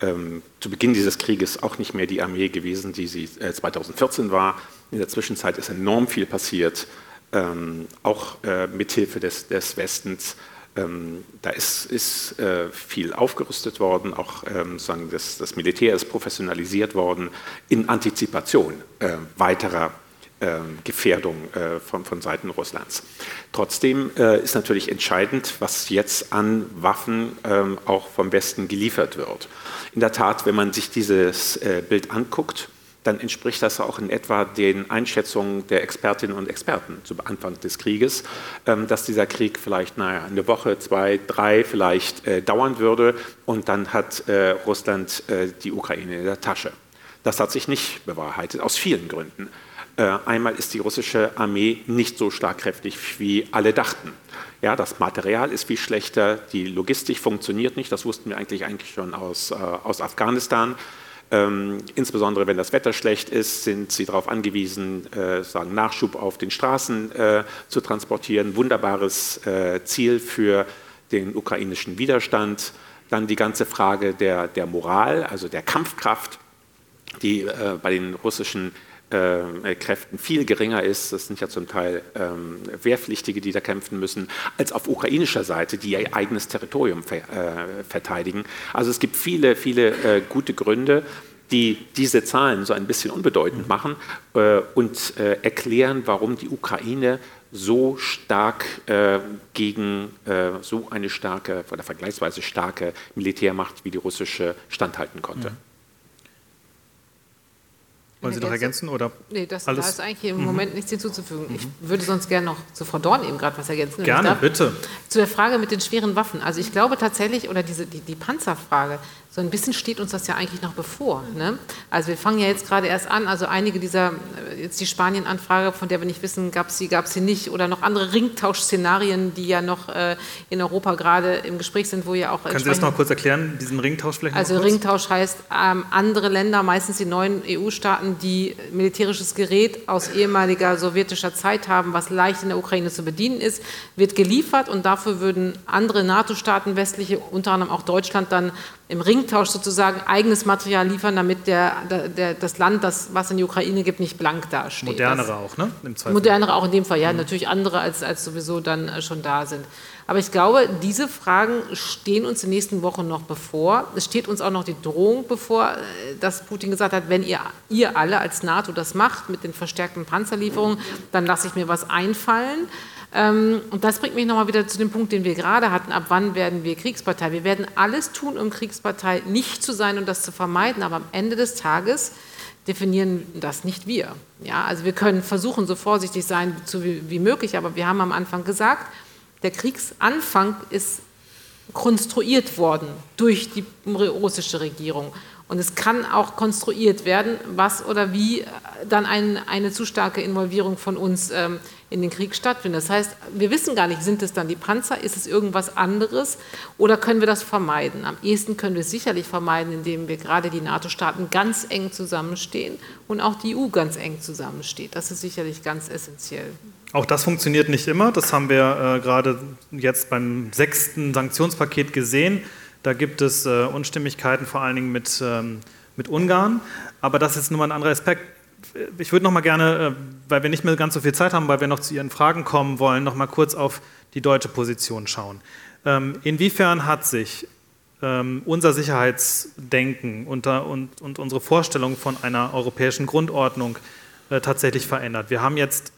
ähm, zu Beginn dieses Krieges auch nicht mehr die Armee gewesen, die sie äh, 2014 war. In der Zwischenzeit ist enorm viel passiert, ähm, auch äh, mithilfe des, des Westens. ähm, da ist, ist äh, viel aufgerüstet worden, auch ähm, sagen, das, das, Militär ist professionalisiert worden in Antizipation äh, weiterer äh, Gefährdung äh, von, von, Seiten Russlands. Trotzdem äh, ist natürlich entscheidend, was jetzt an Waffen ähm, auch vom Westen geliefert wird. In der Tat, wenn man sich dieses äh, Bild anguckt, dann entspricht das auch in etwa den Einschätzungen der Expertinnen und Experten zu Anfang des Krieges, ähm, dass dieser Krieg vielleicht naja, eine Woche, zwei, drei vielleicht äh, dauern würde und dann hat äh, Russland äh, die Ukraine in der Tasche. Das hat sich nicht bewahrheitet, aus vielen Gründen. Äh, einmal ist die russische Armee nicht so schlagkräftig, wie alle dachten. Ja, das Material ist viel schlechter, die Logistik funktioniert nicht, das wussten wir eigentlich, eigentlich schon aus, äh, aus Afghanistan. Ähm, insbesondere wenn das Wetter schlecht ist, sind sie darauf angewiesen, äh, sagen Nachschub auf den Straßen äh, zu transportieren. Wunderbares äh, Ziel für den ukrainischen Widerstand. Dann die ganze Frage der, der Moral, also der Kampfkraft, die äh, bei den russischen äh, Kräften viel geringer ist. Das sind ja zum Teil ähm, Wehrpflichtige, die da kämpfen müssen, als auf ukrainischer Seite, die ihr eigenes Territorium ver äh, verteidigen. Also es gibt viele, viele äh, gute Gründe, die diese Zahlen so ein bisschen unbedeutend mhm. machen äh, und äh, erklären, warum die Ukraine so stark äh, gegen so eine starke oder vergleichsweise starke Militärmacht wie die russische standhalten konnte. Mhm. Wollen Sie noch ergänzen? Oder nee, das, alles? da ist eigentlich im mhm. Moment nichts hinzuzufügen. Mhm. Ich würde sonst gerne noch zu Frau Dorn eben gerade was ergänzen. Gerne, bitte. Zu der Frage mit den schweren Waffen. Also ich glaube tatsächlich, oder diese, die, die Panzerfrage, so ein bisschen steht uns das ja eigentlich noch bevor. Ne? Also wir fangen ja jetzt gerade erst an, also einige dieser, äh, jetzt die Spanien-Anfrage, von der wir nicht wissen, gab es sie, gab es sie nicht, oder noch andere Ringtausch-Szenarien, die ja noch äh, in Europa gerade im Gespräch sind, wo ja auch... Können Sie das noch kurz erklären, diesen Ringtausch vielleicht Also Ringtausch heißt, ähm, andere Länder, meistens die neuen EU-Staaten, die militärisches Gerät aus ehemaliger sowjetischer Zeit haben, was leicht in der Ukraine zu bedienen ist, wird geliefert und dafür würden andere NATO-Staaten, westliche, unter anderem auch Deutschland, dann im Ringtausch sozusagen eigenes Material liefern, damit der, der, das Land, das was in die Ukraine gibt, nicht blank dasteht. Modernere das, auch, ne? modernere auch in dem Fall, ja, mhm. natürlich andere, als, als sowieso dann äh, schon da sind. Aber ich glaube, diese Fragen stehen uns in den nächsten Wochen noch bevor. Es steht uns auch noch die Drohung bevor, äh, dass Putin gesagt hat, wenn ihr, ihr alle als NATO das macht mit den verstärkten Panzerlieferungen, dann lasse ich mir was einfallen. Ähm, und das bringt mich nochmal wieder zu dem Punkt, den wir gerade hatten. Ab wann werden wir Kriegspartei? Wir werden alles tun, um Kriegspartei nicht zu sein und das zu vermeiden. Aber am Ende des Tages definieren das nicht wir. Ja, also wir können versuchen, so vorsichtig sein wie möglich, aber wir haben am Anfang gesagt, der Kriegsanfang ist konstruiert worden durch die russische Regierung. Und es kann auch konstruiert werden, was oder wie dann ein, eine zu starke Involvierung von uns ähm, in den Krieg stattfindet. Das heißt, wir wissen gar nicht, sind es dann die Panzer, ist es irgendwas anderes oder können wir das vermeiden? Am ehesten können wir es sicherlich vermeiden, indem wir gerade die NATO-Staaten ganz eng zusammenstehen und auch die EU ganz eng zusammensteht. Das ist sicherlich ganz essentiell. Auch das funktioniert nicht immer. Das haben wir äh, gerade jetzt beim sechsten Sanktionspaket gesehen. Da gibt es äh, Unstimmigkeiten, vor allen Dingen mit, ähm, mit Ungarn. Aber das ist nun mal ein anderer Aspekt. Ich würde noch mal gerne, äh, weil wir nicht mehr ganz so viel Zeit haben, weil wir noch zu Ihren Fragen kommen wollen, noch mal kurz auf die deutsche Position schauen. Ähm, inwiefern hat sich ähm, unser Sicherheitsdenken und, und, und unsere Vorstellung von einer europäischen Grundordnung äh, tatsächlich verändert? Wir haben jetzt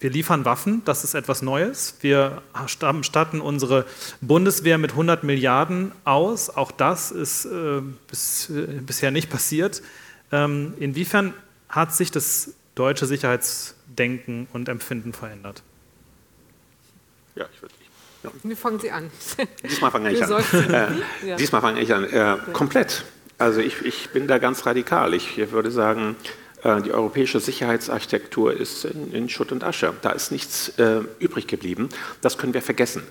wir liefern Waffen, das ist etwas Neues. Wir statten unsere Bundeswehr mit 100 Milliarden aus. Auch das ist äh, bis, äh, bisher nicht passiert. Ähm, inwiefern hat sich das deutsche Sicherheitsdenken und Empfinden verändert? Ja, ich würde ja. Wir fangen Sie an. Diesmal fange ich an. Äh, ja. Diesmal fange ich an. Äh, komplett. Also ich, ich bin da ganz radikal. Ich würde sagen, äh, die europäische Sicherheitsarchitektur ist in, in, Schutt und Asche. Da ist nichts äh, übrig geblieben. Das können wir vergessen.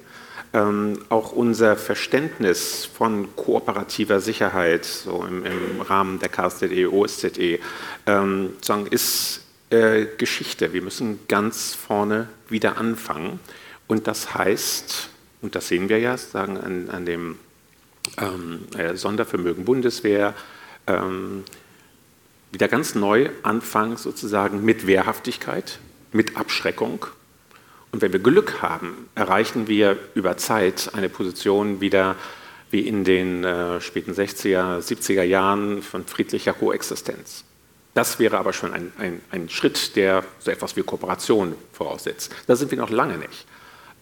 Ähm, auch unser Verständnis von kooperativer Sicherheit, so im, im Rahmen der KSZE, OSZE, ähm, ist äh, Geschichte. Wir müssen ganz vorne wieder anfangen. Und das heißt, und das sehen wir ja, sagen an, an dem ähm, äh, Sondervermögen Bundeswehr, ähm, wieder ganz neu anfangen, sozusagen mit Wehrhaftigkeit, mit Abschreckung Und wenn wir Glück haben, erreichen wir über Zeit eine Position wieder wie in den äh, späten 60er, 70er Jahren von friedlicher Koexistenz. Das wäre aber schon ein, ein, ein, Schritt, der so etwas wie Kooperation voraussetzt. Da sind wir noch lange nicht.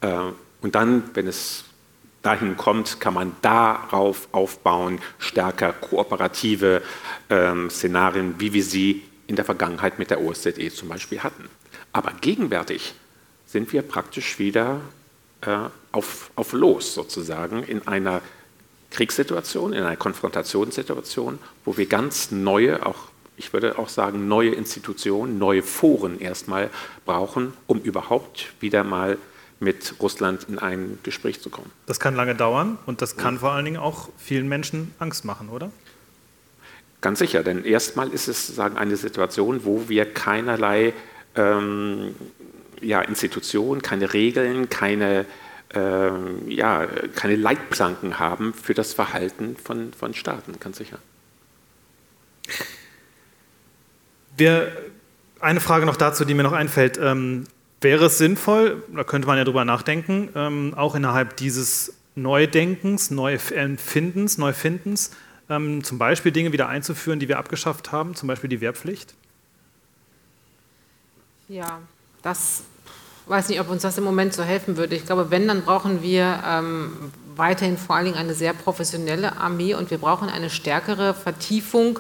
Äh, und dann, wenn es dahin kommt, kann man darauf aufbauen, stärker kooperative ähm, Szenarien, wie wir sie in der Vergangenheit mit der OSZE zum Beispiel hatten. Aber gegenwärtig sind wir praktisch wieder äh, auf, auf Los sozusagen in einer Kriegssituation, in einer Konfrontationssituation, wo wir ganz neue, auch ich würde auch sagen, neue Institutionen, neue Foren erstmal brauchen, um überhaupt wieder mal mit Russland in ein Gespräch zu kommen. Das kann lange dauern und das kann vor allen Dingen auch vielen Menschen Angst machen, oder? Ganz sicher, denn erstmal ist es sagen, eine Situation, wo wir keinerlei ähm, ja, Institutionen, keine Regeln, keine, ähm, ja, keine Leitplanken haben für das Verhalten von, von Staaten, ganz sicher. Wir, eine Frage noch dazu, die mir noch einfällt. Ähm, wäre es sinnvoll, da könnte man ja drüber nachdenken, ähm, auch innerhalb dieses Neudenkens, Neuempfindens, Neufindens, ähm, zum Beispiel Dinge wieder einzuführen, die wir abgeschafft haben, zum Beispiel die Wehrpflicht? Ja, das weiß nicht, ob uns das im Moment so helfen würde. Ich glaube, wenn, dann brauchen wir ähm, weiterhin vor allen Dingen eine sehr professionelle Armee und wir brauchen eine stärkere Vertiefung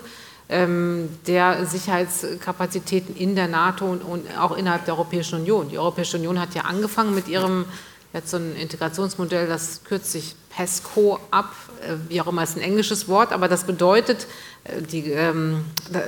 der Sicherheitskapazitäten in der NATO und, und, auch innerhalb der Europäischen Union. Die Europäische Union hat ja angefangen mit ihrem jetzt so ein Integrationsmodell, das kürzt sich PESCO ab, äh, wie auch immer ist ein englisches Wort, aber das bedeutet, äh, die, ähm,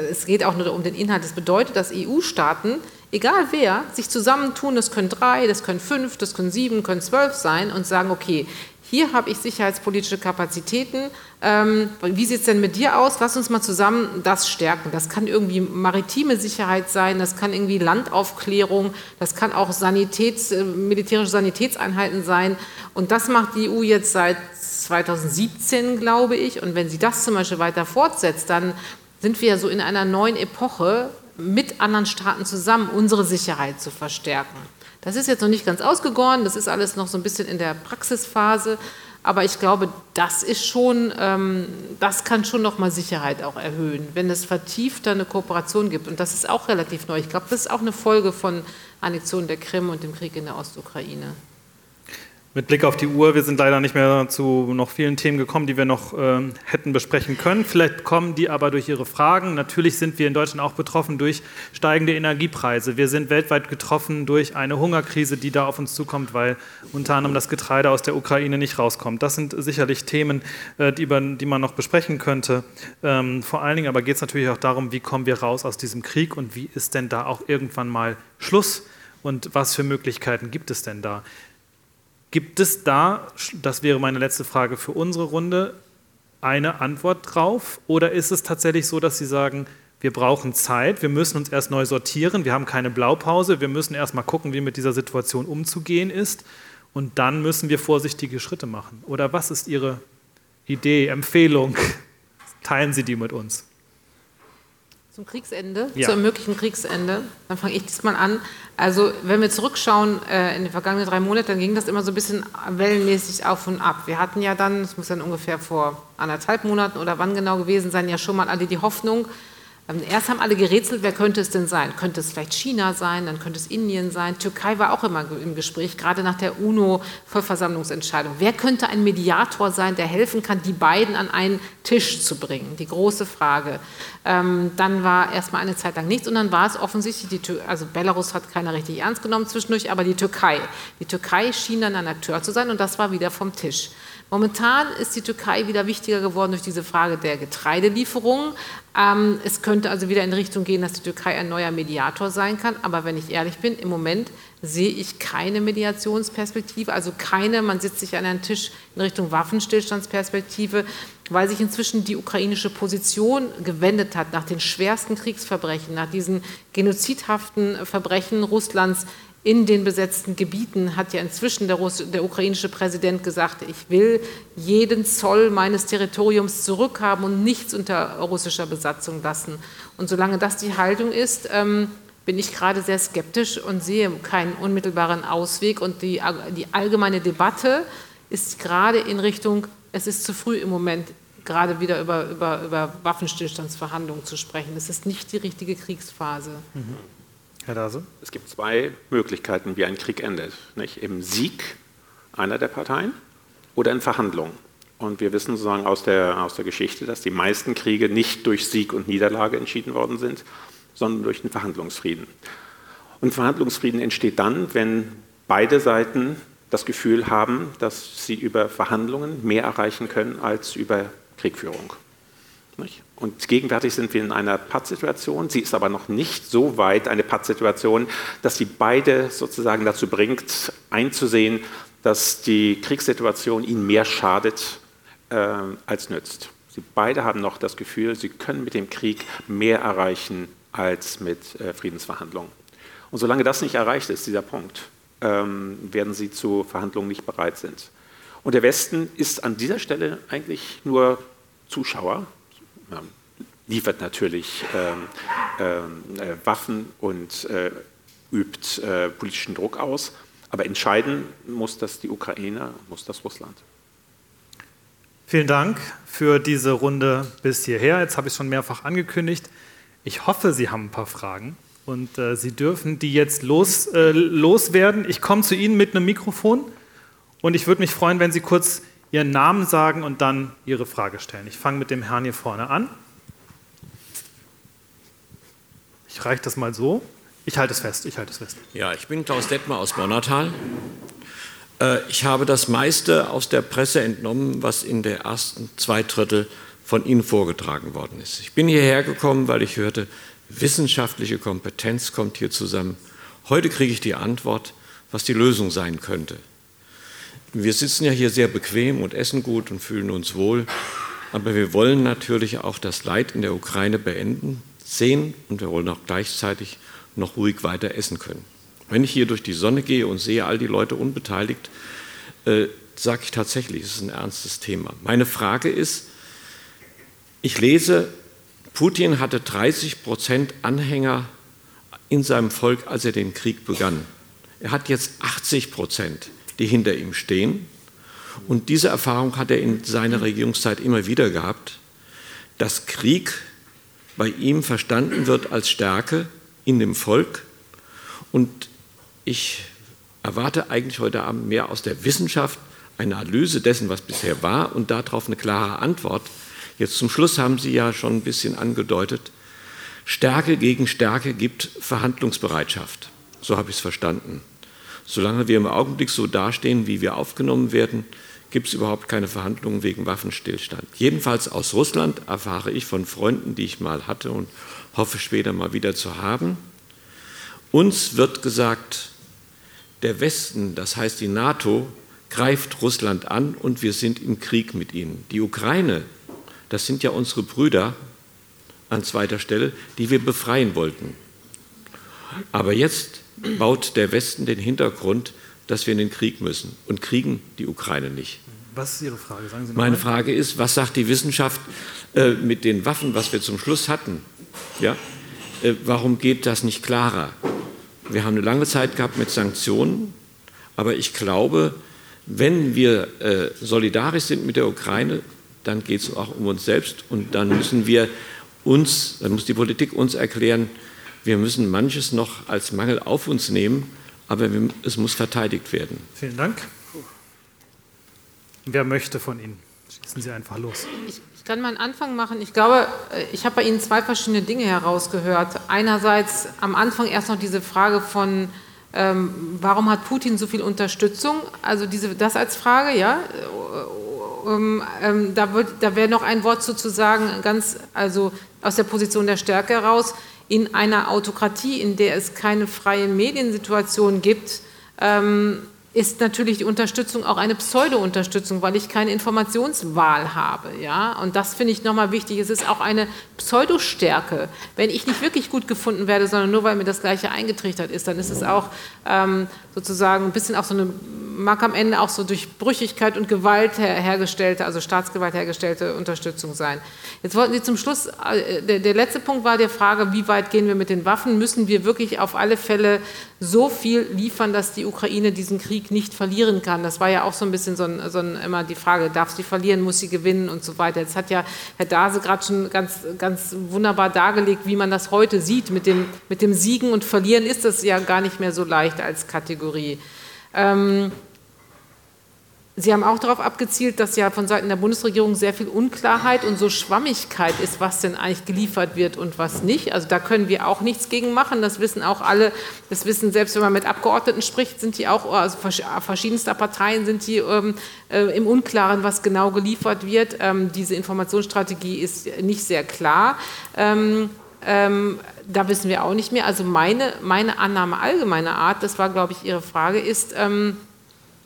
es geht auch nur um den Inhalt, das bedeutet, dass EU-Staaten, egal wer, sich zusammentun, das können drei, das können fünf, das können sieben, können zwölf sein und sagen, okay, hier habe ich sicherheitspolitische Kapazitäten. Ähm, wie sieht es denn mit dir aus? Lass uns mal zusammen das stärken. Das kann irgendwie maritime Sicherheit sein, das kann irgendwie Landaufklärung, das kann auch Sanitäts, äh, militärische Sanitätseinheiten sein. Und das macht die EU jetzt seit 2017, glaube ich. Und wenn sie das zum Beispiel weiter fortsetzt, dann sind wir so in einer neuen Epoche, mit anderen Staaten zusammen unsere Sicherheit zu verstärken. Das ist jetzt noch nicht ganz ausgegoren, das ist alles noch so ein bisschen in der Praxisphase, aber ich glaube, das ist schon, ähm, das kann schon nochmal Sicherheit auch erhöhen, wenn es vertiefter eine Kooperation gibt. Und das ist auch relativ neu. Ich glaube, das ist auch eine Folge von Annexion der Krim und dem Krieg in der Ostukraine. Mit Blick auf die Uhr, wir sind leider nicht mehr zu noch vielen Themen gekommen, die wir noch äh, hätten besprechen können. Vielleicht kommen die aber durch Ihre Fragen. Natürlich sind wir in Deutschland auch betroffen durch steigende Energiepreise. Wir sind weltweit getroffen durch eine Hungerkrise, die da auf uns zukommt, weil unter anderem das Getreide aus der Ukraine nicht rauskommt. Das sind sicherlich Themen, äh, die, die, man noch besprechen könnte. Ähm, vor allen Dingen aber geht es natürlich auch darum, wie kommen wir raus aus diesem Krieg und wie ist denn da auch irgendwann mal Schluss und was für Möglichkeiten gibt es denn da? Gibt es da, das wäre meine letzte Frage für unsere Runde, eine Antwort drauf? Oder ist es tatsächlich so, dass Sie sagen, wir brauchen Zeit, wir müssen uns erst neu sortieren, wir haben keine Blaupause, wir müssen erst mal gucken, wie mit dieser Situation umzugehen ist und dann müssen wir vorsichtige Schritte machen? Oder was ist Ihre Idee, Empfehlung? Teilen Sie die mit uns. Zum Kriegsende, ja. zum möglichen Kriegsende. Dann fange ich diesmal an. Also wenn wir zurückschauen äh, in den vergangenen drei Monaten, dann ging das immer so ein bisschen wellenmäßig auf und ab. Wir hatten ja dann, das muss dann ungefähr vor anderthalb Monaten oder wann genau gewesen sein, ja schon mal alle die Hoffnung, erst haben alle gerätselt, wer könnte es denn sein? Könnte es vielleicht China sein, dann könnte es Indien sein. Türkei war auch immer im Gespräch, gerade nach der UNO-Vollversammlungsentscheidung. Wer könnte ein Mediator sein, der helfen kann, die beiden an einen Tisch zu bringen? Die große Frage. Ähm, dann war erstmal eine Zeit lang nichts und dann war es offensichtlich, die also Belarus hat keiner richtig ernst genommen zwischendurch, aber die Türkei. Die Türkei schien dann ein Akteur zu sein und das war wieder vom Tisch. Momentan ist die Türkei wieder wichtiger geworden durch diese Frage der Getreidelieferungen. Ähm, es könnte also wieder in Richtung gehen, dass die Türkei ein neuer Mediator sein kann. Aber wenn ich ehrlich bin, im Moment sehe ich keine Mediationsperspektive, also keine, man sitzt sich an einen Tisch in Richtung Waffenstillstandsperspektive, weil sich inzwischen die ukrainische Position gewendet hat nach den schwersten Kriegsverbrechen, nach diesen genozidhaften Verbrechen Russlands in den besetzten Gebieten hat ja inzwischen der, der, ukrainische Präsident gesagt, ich will jeden Zoll meines Territoriums zurückhaben und nichts unter russischer Besatzung lassen. Und solange das die Haltung ist, ähm, bin ich gerade sehr skeptisch und sehe keinen unmittelbaren Ausweg. Und die, die allgemeine Debatte ist gerade in Richtung, es ist zu früh im Moment, gerade wieder über, über, über Waffenstillstandsverhandlungen zu sprechen. Es ist nicht die richtige Kriegsphase. Mhm. Herr Dase? Es gibt zwei Möglichkeiten, wie ein Krieg endet. Nicht? Im Sieg einer der Parteien oder in Verhandlungen. Und wir wissen sozusagen aus der, aus der Geschichte, dass die meisten Kriege nicht durch Sieg und Niederlage entschieden worden sind, sondern durch den Verhandlungsfrieden. Und Verhandlungsfrieden entsteht dann, wenn beide Seiten das Gefühl haben, dass sie über Verhandlungen mehr erreichen können als über Kriegführung. Und gegenwärtig sind wir in einer Pattsituation. Sie ist aber noch nicht so weit eine Pattsituation, dass sie beide sozusagen dazu bringt, einzusehen, dass die Kriegssituation ihnen mehr schadet äh, als nützt. Sie beide haben noch das Gefühl, sie können mit dem Krieg mehr erreichen als mit äh, Friedensverhandlungen. Und solange das nicht erreicht ist, dieser Punkt, ähm, werden sie zu Verhandlungen nicht bereit sind. Und der Westen ist an dieser Stelle eigentlich nur Zuschauer, ja, liefert natürlich ähm, ähm, äh, Waffen und äh, übt äh, politischen Druck aus, aber entscheiden muss das die Ukraine, muss das Russland. Vielen Dank für diese Runde bis hierher. Jetzt habe ich es schon mehrfach angekündigt. Ich hoffe, Sie haben ein paar Fragen und äh, Sie dürfen die jetzt los, äh, loswerden. Ich komme zu Ihnen mit einem Mikrofon und ich würde mich freuen, wenn Sie kurz Ihren Namen sagen und dann Ihre Frage stellen. Ich fange mit dem Herrn hier vorne an. Ich reiche das mal so. Ich halte es fest, ich halte es fest. Ja, ich bin Klaus Detmer aus Bonnertal. Äh, ich habe das meiste aus der Presse entnommen, was in der ersten zwei Drittel von Ihnen vorgetragen worden ist. Ich bin hierher gekommen, weil ich hörte, wissenschaftliche Kompetenz kommt hier zusammen. Heute kriege ich die Antwort, was die Lösung sein könnte. Wir sitzen ja hier sehr bequem und essen gut und fühlen uns wohl, aber wir wollen natürlich auch das Leid in der Ukraine beenden, sehen und wir wollen auch gleichzeitig noch ruhig weiter essen können. Wenn ich hier durch die Sonne gehe und sehe all die Leute unbeteiligt, äh, sage ich tatsächlich, es ist ein ernstes Thema. Meine Frage ist, ich lese, Putin hatte 30 Prozent Anhänger in seinem Volk, als er den Krieg begann. Er hat jetzt 80 Prozent, die hinter ihm stehen. Und diese Erfahrung hat er in seiner Regierungszeit immer wieder gehabt, dass Krieg bei ihm verstanden wird als Stärke in dem Volk und ich erwarte eigentlich heute Abend mehr aus der Wissenschaft, eine Analyse dessen, was bisher war und darauf eine klare Antwort. Jetzt zum Schluss haben Sie ja schon ein bisschen angedeutet, Stärke gegen Stärke gibt Verhandlungsbereitschaft. So habe ich es verstanden. Solange wir im Augenblick so dastehen, wie wir aufgenommen werden, gibt es überhaupt keine Verhandlungen wegen Waffenstillstand. Jedenfalls aus Russland erfahre ich von Freunden, die ich mal hatte und hoffe später mal wieder zu haben. Uns wird gesagt, der Westen, das heißt die NATO, greift Russland an und wir sind im Krieg mit ihnen. Die Ukraine, das sind ja unsere Brüder an zweiter Stelle, die wir befreien wollten. Aber jetzt baut der Westen den Hintergrund, dass wir in den Krieg müssen und kriegen die Ukraine nicht. Was ist Ihre Frage? Sagen Sie Meine Frage ist, was sagt die Wissenschaft äh, mit den Waffen, was wir zum Schluss hatten? Ja? Äh, warum geht das nicht klarer? Wir haben eine lange Zeit gehabt mit Sanktionen, aber ich glaube, wenn wir äh, solidarisch sind mit der Ukraine, dann geht es auch um uns selbst und dann müssen wir uns, dann muss die Politik uns erklären, wir müssen manches noch als Mangel auf uns nehmen, aber wir, es muss verteidigt werden. Vielen Dank. Wer möchte von Ihnen? Schießen Sie einfach los. Ich, ich kann mal einen Anfang machen. Ich glaube, äh, ich habe bei Ihnen zwei verschiedene Dinge herausgehört. Einerseits am Anfang erst noch diese Frage von, ähm, warum hat Putin so viel Unterstützung? Also diese, das als Frage, ja. Ähm, ähm, da, da wäre noch ein Wort sozusagen ganz, also aus der Position der Stärke heraus, in einer Autokratie, in der es keine freie Mediensituation gibt, ähm, ist natürlich die Unterstützung auch eine Pseudo-Unterstützung, weil ich keine Informationswahl habe. Ja? Und das finde ich nochmal wichtig. Es ist auch eine Pseudostärke. Wenn ich nicht wirklich gut gefunden werde, sondern nur weil mir das Gleiche eingetrichtert ist, dann ist es auch ähm, sozusagen ein bisschen auch so eine mag am Ende auch so durch Brüchigkeit und Gewalt her hergestellte, also Staatsgewalt hergestellte Unterstützung sein. Jetzt wollten Sie zum Schluss, äh, der, der, letzte Punkt war der Frage, wie weit gehen wir mit den Waffen? Müssen wir wirklich auf alle Fälle so viel liefern, dass die Ukraine diesen Krieg nicht verlieren kann? Das war ja auch so ein bisschen so, ein, so ein, immer die Frage, darf sie verlieren, muss sie gewinnen und so weiter. Jetzt hat ja Herr Dase gerade schon ganz, ganz wunderbar dargelegt, wie man das heute sieht. Mit dem, mit dem Siegen und Verlieren ist das ja gar nicht mehr so leicht als Kategorie. Ähm, Sie haben auch darauf abgezielt, dass ja von Seiten der Bundesregierung sehr viel Unklarheit und so Schwammigkeit ist, was denn eigentlich geliefert wird und was nicht. Also da können wir auch nichts gegen machen. Das wissen auch alle. Das wissen selbst, wenn man mit Abgeordneten spricht, sind die auch, also verschiedenster Parteien sind die ähm, äh, im Unklaren, was genau geliefert wird. Ähm, diese Informationsstrategie ist nicht sehr klar. Ähm, ähm, da wissen wir auch nicht mehr. Also meine, meine Annahme allgemeiner Art, das war, glaube ich, Ihre Frage, ist, ähm,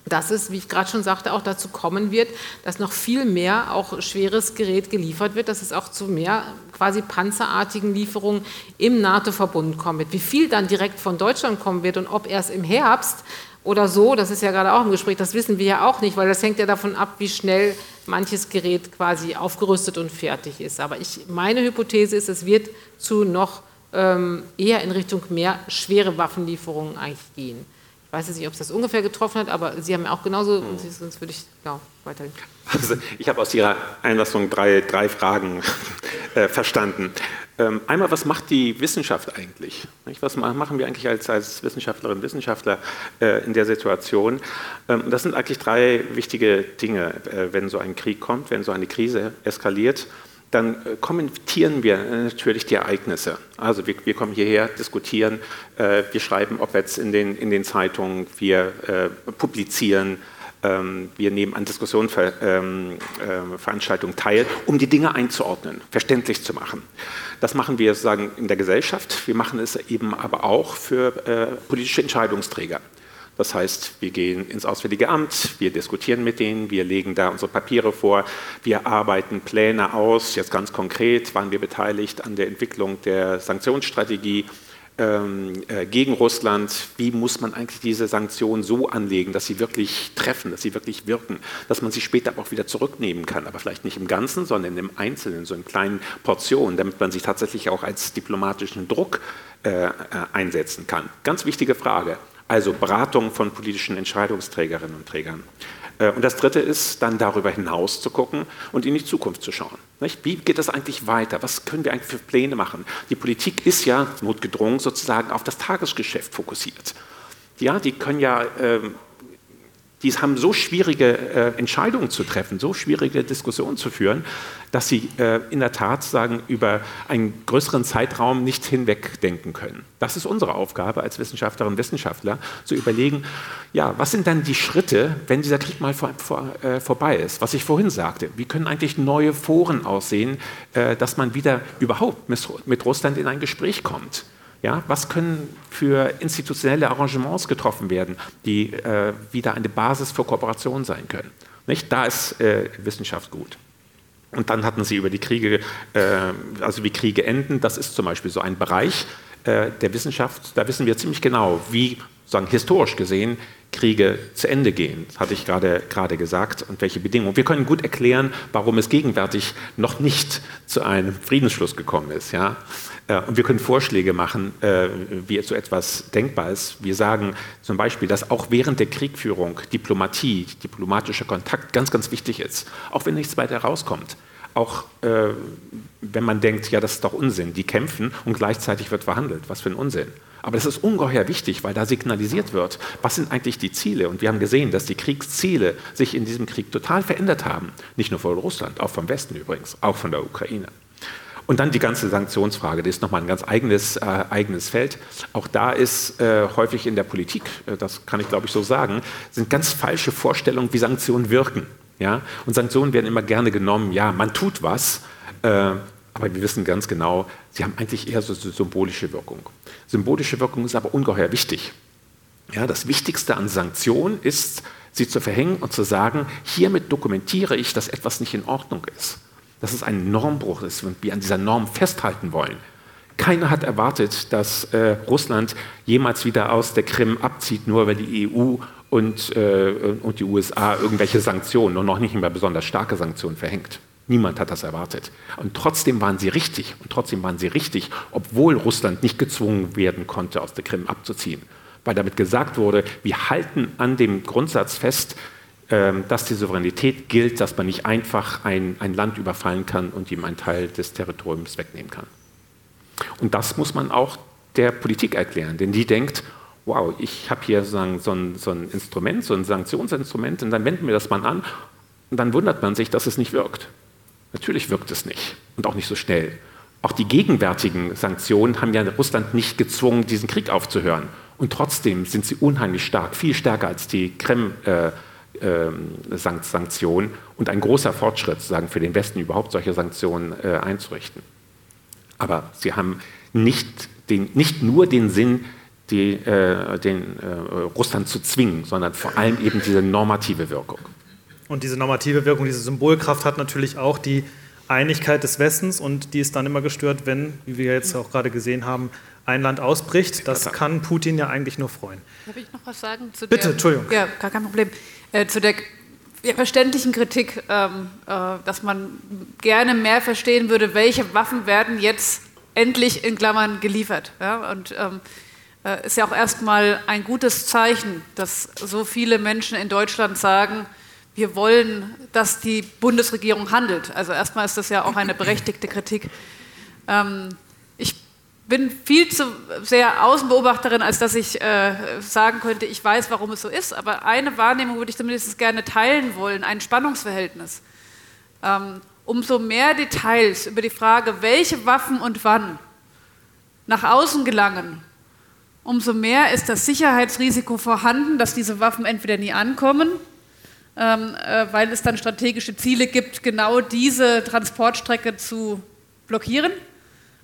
dass es, wie ich gerade schon sagte, auch dazu kommen wird, dass noch viel mehr auch schweres Gerät geliefert wird, dass es auch zu mehr quasi panzerartigen Lieferungen im NATO-Verbund kommen wird. Wie viel dann direkt von Deutschland kommen wird und ob erst im Herbst oder so, das ist ja gerade auch im Gespräch, das wissen wir ja auch nicht, weil das hängt ja davon ab, wie schnell manches Gerät quasi aufgerüstet und fertig ist. Aber ich, meine Hypothese ist, es wird zu noch ähm, eher in Richtung mehr schwere Waffenlieferungen eigentlich gehen weiß jetzt nicht, ob es das ungefähr getroffen hat, aber Sie haben ja auch genauso, mhm. sonst würde ich ja, weitergehen. Also ich habe aus Ihrer Einlassung drei, drei Fragen äh, verstanden. Ähm, einmal, was macht die Wissenschaft eigentlich? Nicht? Was machen wir eigentlich als, als Wissenschaftlerinnen und Wissenschaftler äh, in der Situation? Ähm, das sind eigentlich drei wichtige Dinge, äh, wenn so ein Krieg kommt, wenn so eine Krise eskaliert dann äh, kommentieren wir äh, natürlich die Ereignisse. Also wir, wir kommen hierher, diskutieren, äh, wir schreiben Op-Eds in den, in den Zeitungen, wir äh, publizieren, ähm, wir nehmen an Diskussionsveranstaltungen ähm, äh, teil, um die Dinge einzuordnen, verständlich zu machen. Das machen wir sozusagen in der Gesellschaft, wir machen es eben aber auch für äh, politische Entscheidungsträger. Das heißt, wir gehen ins Auswärtige Amt, wir diskutieren mit denen, wir legen da unsere Papiere vor, wir arbeiten Pläne aus. Jetzt ganz konkret waren wir beteiligt an der Entwicklung der Sanktionsstrategie ähm, äh, gegen Russland. Wie muss man eigentlich diese Sanktionen so anlegen, dass sie wirklich treffen, dass sie wirklich wirken, dass man sie später auch wieder zurücknehmen kann, aber vielleicht nicht im Ganzen, sondern im Einzelnen, so in kleinen Portionen, damit man sie tatsächlich auch als diplomatischen Druck äh, äh einsetzen kann. Ganz wichtige Frage also Beratung von politischen Entscheidungsträgerinnen und Trägern. Äh, und das Dritte ist, dann darüber hinaus zu gucken und in die Zukunft zu schauen. Wie geht das eigentlich weiter? Was können wir eigentlich für Pläne machen? Die Politik ist ja notgedrungen sozusagen auf das Tagesgeschäft fokussiert. Ja, die können ja ähm, die haben so schwierige äh, Entscheidungen zu treffen, so schwierige Diskussionen zu führen, dass sie äh, in der Tat sagen, über einen größeren Zeitraum nicht hinwegdenken können. Das ist unsere Aufgabe als Wissenschaftlerinnen und Wissenschaftler, zu überlegen, ja, was sind dann die Schritte, wenn dieser Krieg mal vor, vor, äh, vorbei ist? Was ich vorhin sagte, wie können eigentlich neue Foren aussehen, äh, dass man wieder überhaupt mit, mit Russland in ein Gespräch kommt? Ja, was können für institutionelle Arrangements getroffen werden, die äh, wieder eine Basis für Kooperation sein können? Nicht? Da ist äh, Wissenschaft gut. Und dann hatten Sie über die Kriege, äh, also wie Kriege enden, das ist zum Beispiel so ein Bereich äh, der Wissenschaft, da wissen wir ziemlich genau, wie sagen, historisch gesehen Kriege zu Ende gehen. Das hatte ich gerade, gesagt und welche Bedingungen. Wir können gut erklären, warum es gegenwärtig noch nicht zu einem Friedensschluss gekommen ist. Ja? Äh, und wir können Vorschläge machen, äh, wie so etwas denkbar ist. Wir sagen zum Beispiel, dass auch während der Kriegführung Diplomatie, diplomatischer Kontakt ganz, ganz wichtig ist, auch wenn nichts weiter rauskommt. Auch äh, wenn man denkt, ja, das ist doch Unsinn, die kämpfen und gleichzeitig wird verhandelt. Was für ein Unsinn. Aber das ist ungeheuer wichtig, weil da signalisiert wird, was sind eigentlich die Ziele. Und wir haben gesehen, dass die Kriegsziele sich in diesem Krieg total verändert haben. Nicht nur von Russland, auch vom Westen übrigens, auch von der Ukraine. Und dann die ganze Sanktionsfrage, die ist nochmal ein ganz eigenes, äh, eigenes Feld. Auch da ist äh, häufig in der Politik, äh, das kann ich glaube ich so sagen, sind ganz falsche Vorstellungen, wie Sanktionen wirken. Ja? Und Sanktionen werden immer gerne genommen, ja, man tut was, äh, aber wir wissen ganz genau, sie haben eigentlich eher so eine symbolische Wirkung. Symbolische Wirkung ist aber ungeheuer wichtig. Ja, das Wichtigste an Sanktionen ist, sie zu verhängen und zu sagen, hiermit dokumentiere ich, dass etwas nicht in Ordnung ist. Dass es ein Normbruch ist und wir an dieser Norm festhalten wollen. Keiner hat erwartet, dass äh, Russland jemals wieder aus der Krim abzieht, nur weil die EU und, äh, und die USA irgendwelche Sanktionen und noch nicht mehr besonders starke Sanktionen verhängt. Niemand hat das erwartet. Und trotzdem waren sie richtig. Und trotzdem waren sie richtig, obwohl Russland nicht gezwungen werden konnte, aus der Krim abzuziehen. Weil damit gesagt wurde, wir halten an dem Grundsatz fest, dass die Souveränität gilt, dass man nicht einfach ein, ein Land überfallen kann und ihm einen Teil des Territoriums wegnehmen kann. Und das muss man auch der Politik erklären, denn die denkt, wow, ich habe hier so ein, so, ein, so ein, Instrument, so ein Sanktionsinstrument, und dann wenden wir das mal an und dann wundert man sich, dass es nicht wirkt. Natürlich wirkt es nicht und auch nicht so schnell. Auch die gegenwärtigen Sanktionen haben ja Russland nicht gezwungen, diesen Krieg aufzuhören. Und trotzdem sind sie unheimlich stark, viel stärker als die Krem-Sanktionen äh, äh, und ein großer Fortschritt, sagen für den Westen überhaupt solche Sanktionen äh, einzurichten. Aber sie haben nicht, den, nicht nur den Sinn, die, äh, den äh, Russland zu zwingen, sondern vor allem eben diese normative Wirkung. Und diese normative Wirkung, diese Symbolkraft hat natürlich auch die Einigkeit des Westens und die ist dann immer gestört, wenn, wie wir jetzt auch gerade gesehen haben, ein Land ausbricht. Das kann Putin ja eigentlich nur freuen. Darf ich noch was sagen? Zu Bitte, der, Entschuldigung. Ja, gar kein Problem. Äh, zu der verständlichen Kritik, ähm, äh, dass man gerne mehr verstehen würde, welche Waffen werden jetzt endlich in Klammern geliefert. Ja? Und ähm, äh, ist ja auch erstmal ein gutes Zeichen, dass so viele Menschen in Deutschland sagen, wir wollen, dass die Bundesregierung handelt. Also erstmal ist das ja auch eine berechtigte Kritik. Ähm, bin viel zu sehr Außenbeobachterin, als dass ich äh, sagen könnte, ich weiß, warum es so ist. Aber eine Wahrnehmung würde ich zumindest gerne teilen wollen, ein Spannungsverhältnis. Ähm, umso mehr Details über die Frage, welche Waffen und wann nach außen gelangen, umso mehr ist das Sicherheitsrisiko vorhanden, dass diese Waffen entweder nie ankommen ähm, äh, weil es dann strategische Ziele gibt, genau diese Transportstrecke zu blockieren,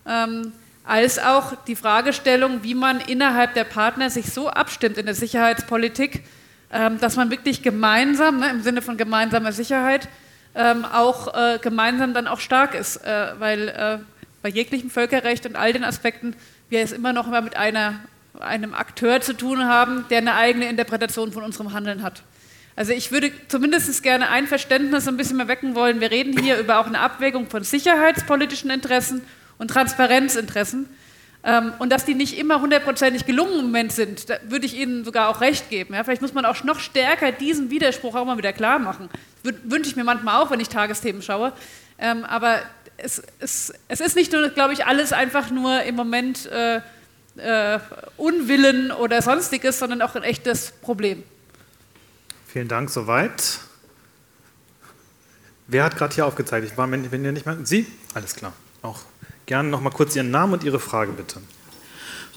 ähm, als auch die Fragestellung, wie man innerhalb der Partner sich so abstimmt in der Sicherheitspolitik, ähm, dass man wirklich gemeinsam, ne, im Sinne von gemeinsamer Sicherheit, ähm, auch äh, gemeinsam dann auch stark ist, äh, weil äh, bei jeglichem Völkerrecht und all den Aspekten wir es immer noch immer mit einer, einem Akteur zu tun haben, der eine eigene Interpretation von unserem Handeln hat. Also ich würde zumindest gerne ein Verständnis ein bisschen mehr wecken wollen. Wir reden hier über auch eine Abwägung von sicherheitspolitischen Interessen und Transparenzinteressen. Ähm, und dass die nicht immer hundertprozentig gelungen im Moment sind, da würde ich Ihnen sogar auch recht geben. Ja, vielleicht muss man auch noch stärker diesen Widerspruch auch mal wieder klar machen. Wünsche ich mir manchmal auch, wenn ich Tagesthemen schaue. Ähm, aber es, es, es, ist nicht nur, glaube ich, alles einfach nur im Moment äh, äh, Unwillen oder sonstiges, sondern auch ein echtes Problem. Vielen Dank soweit. Wer hat gerade hier aufgezeigt? Ich war, wenn, wenn ihr nicht mehr. Sie? Alles klar. Auch gerne noch mal kurz Ihren Namen und Ihre Frage bitte.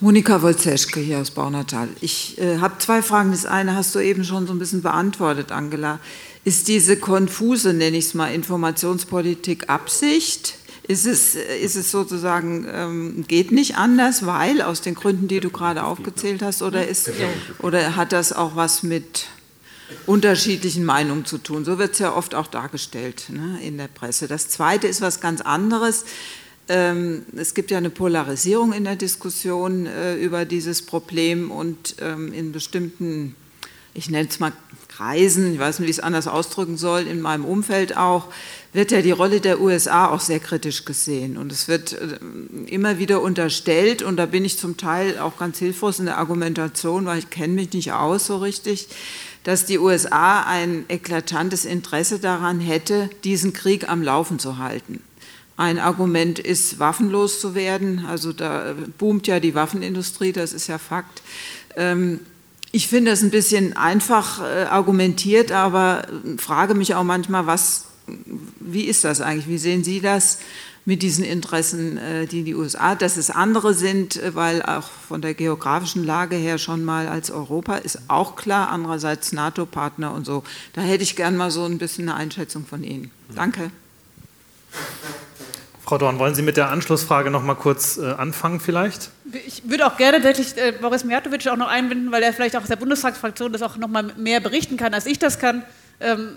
Monika Wolzeschke hier aus Baunatal. Ich äh, habe zwei Fragen. Das eine hast du eben schon so ein bisschen beantwortet, Angela. Ist diese konfuse, nenne ich es mal, Informationspolitik Absicht? Ist es, ist es sozusagen, ähm, geht nicht anders, weil aus den Gründen, die du gerade aufgezählt hast, oder, ist, oder hat das auch was mit unterschiedlichen Meinungen zu tun. So wird es ja oft auch dargestellt ne, in der Presse. Das Zweite ist was ganz anderes. Ähm, es gibt ja eine Polarisierung in der Diskussion äh, über dieses Problem und ähm, in bestimmten, ich nenne es mal Kreisen, ich weiß nicht, wie ich es anders ausdrücken soll, in meinem Umfeld auch, wird ja die Rolle der USA auch sehr kritisch gesehen. Und es wird äh, immer wieder unterstellt, und da bin ich zum Teil auch ganz hilflos in der Argumentation, weil ich kenne mich nicht aus so richtig, dass die USA ein eklatantes Interesse daran hätte, diesen Krieg am Laufen zu halten. Ein Argument ist, waffenlos zu werden. Also da boomt ja die Waffenindustrie, das ist ja Fakt. Ähm, ich finde das ein bisschen einfach äh, argumentiert, aber frage mich auch manchmal, was, wie ist das eigentlich? Wie sehen Sie das? mit diesen Interessen, äh, die die USA, dass es andere sind, äh, weil auch von der geografischen Lage her schon mal als Europa ist auch klar, andererseits NATO-Partner und so. Da hätte ich gern mal so ein bisschen eine Einschätzung von Ihnen. Danke. Frau Dorn, wollen Sie mit der Anschlussfrage noch mal kurz äh, anfangen vielleicht? Ich würde auch gerne wirklich äh, Boris Mijatovic auch noch einbinden, weil er vielleicht auch aus der Bundestagsfraktion das auch noch mal mehr berichten kann, als ich das kann. Ähm,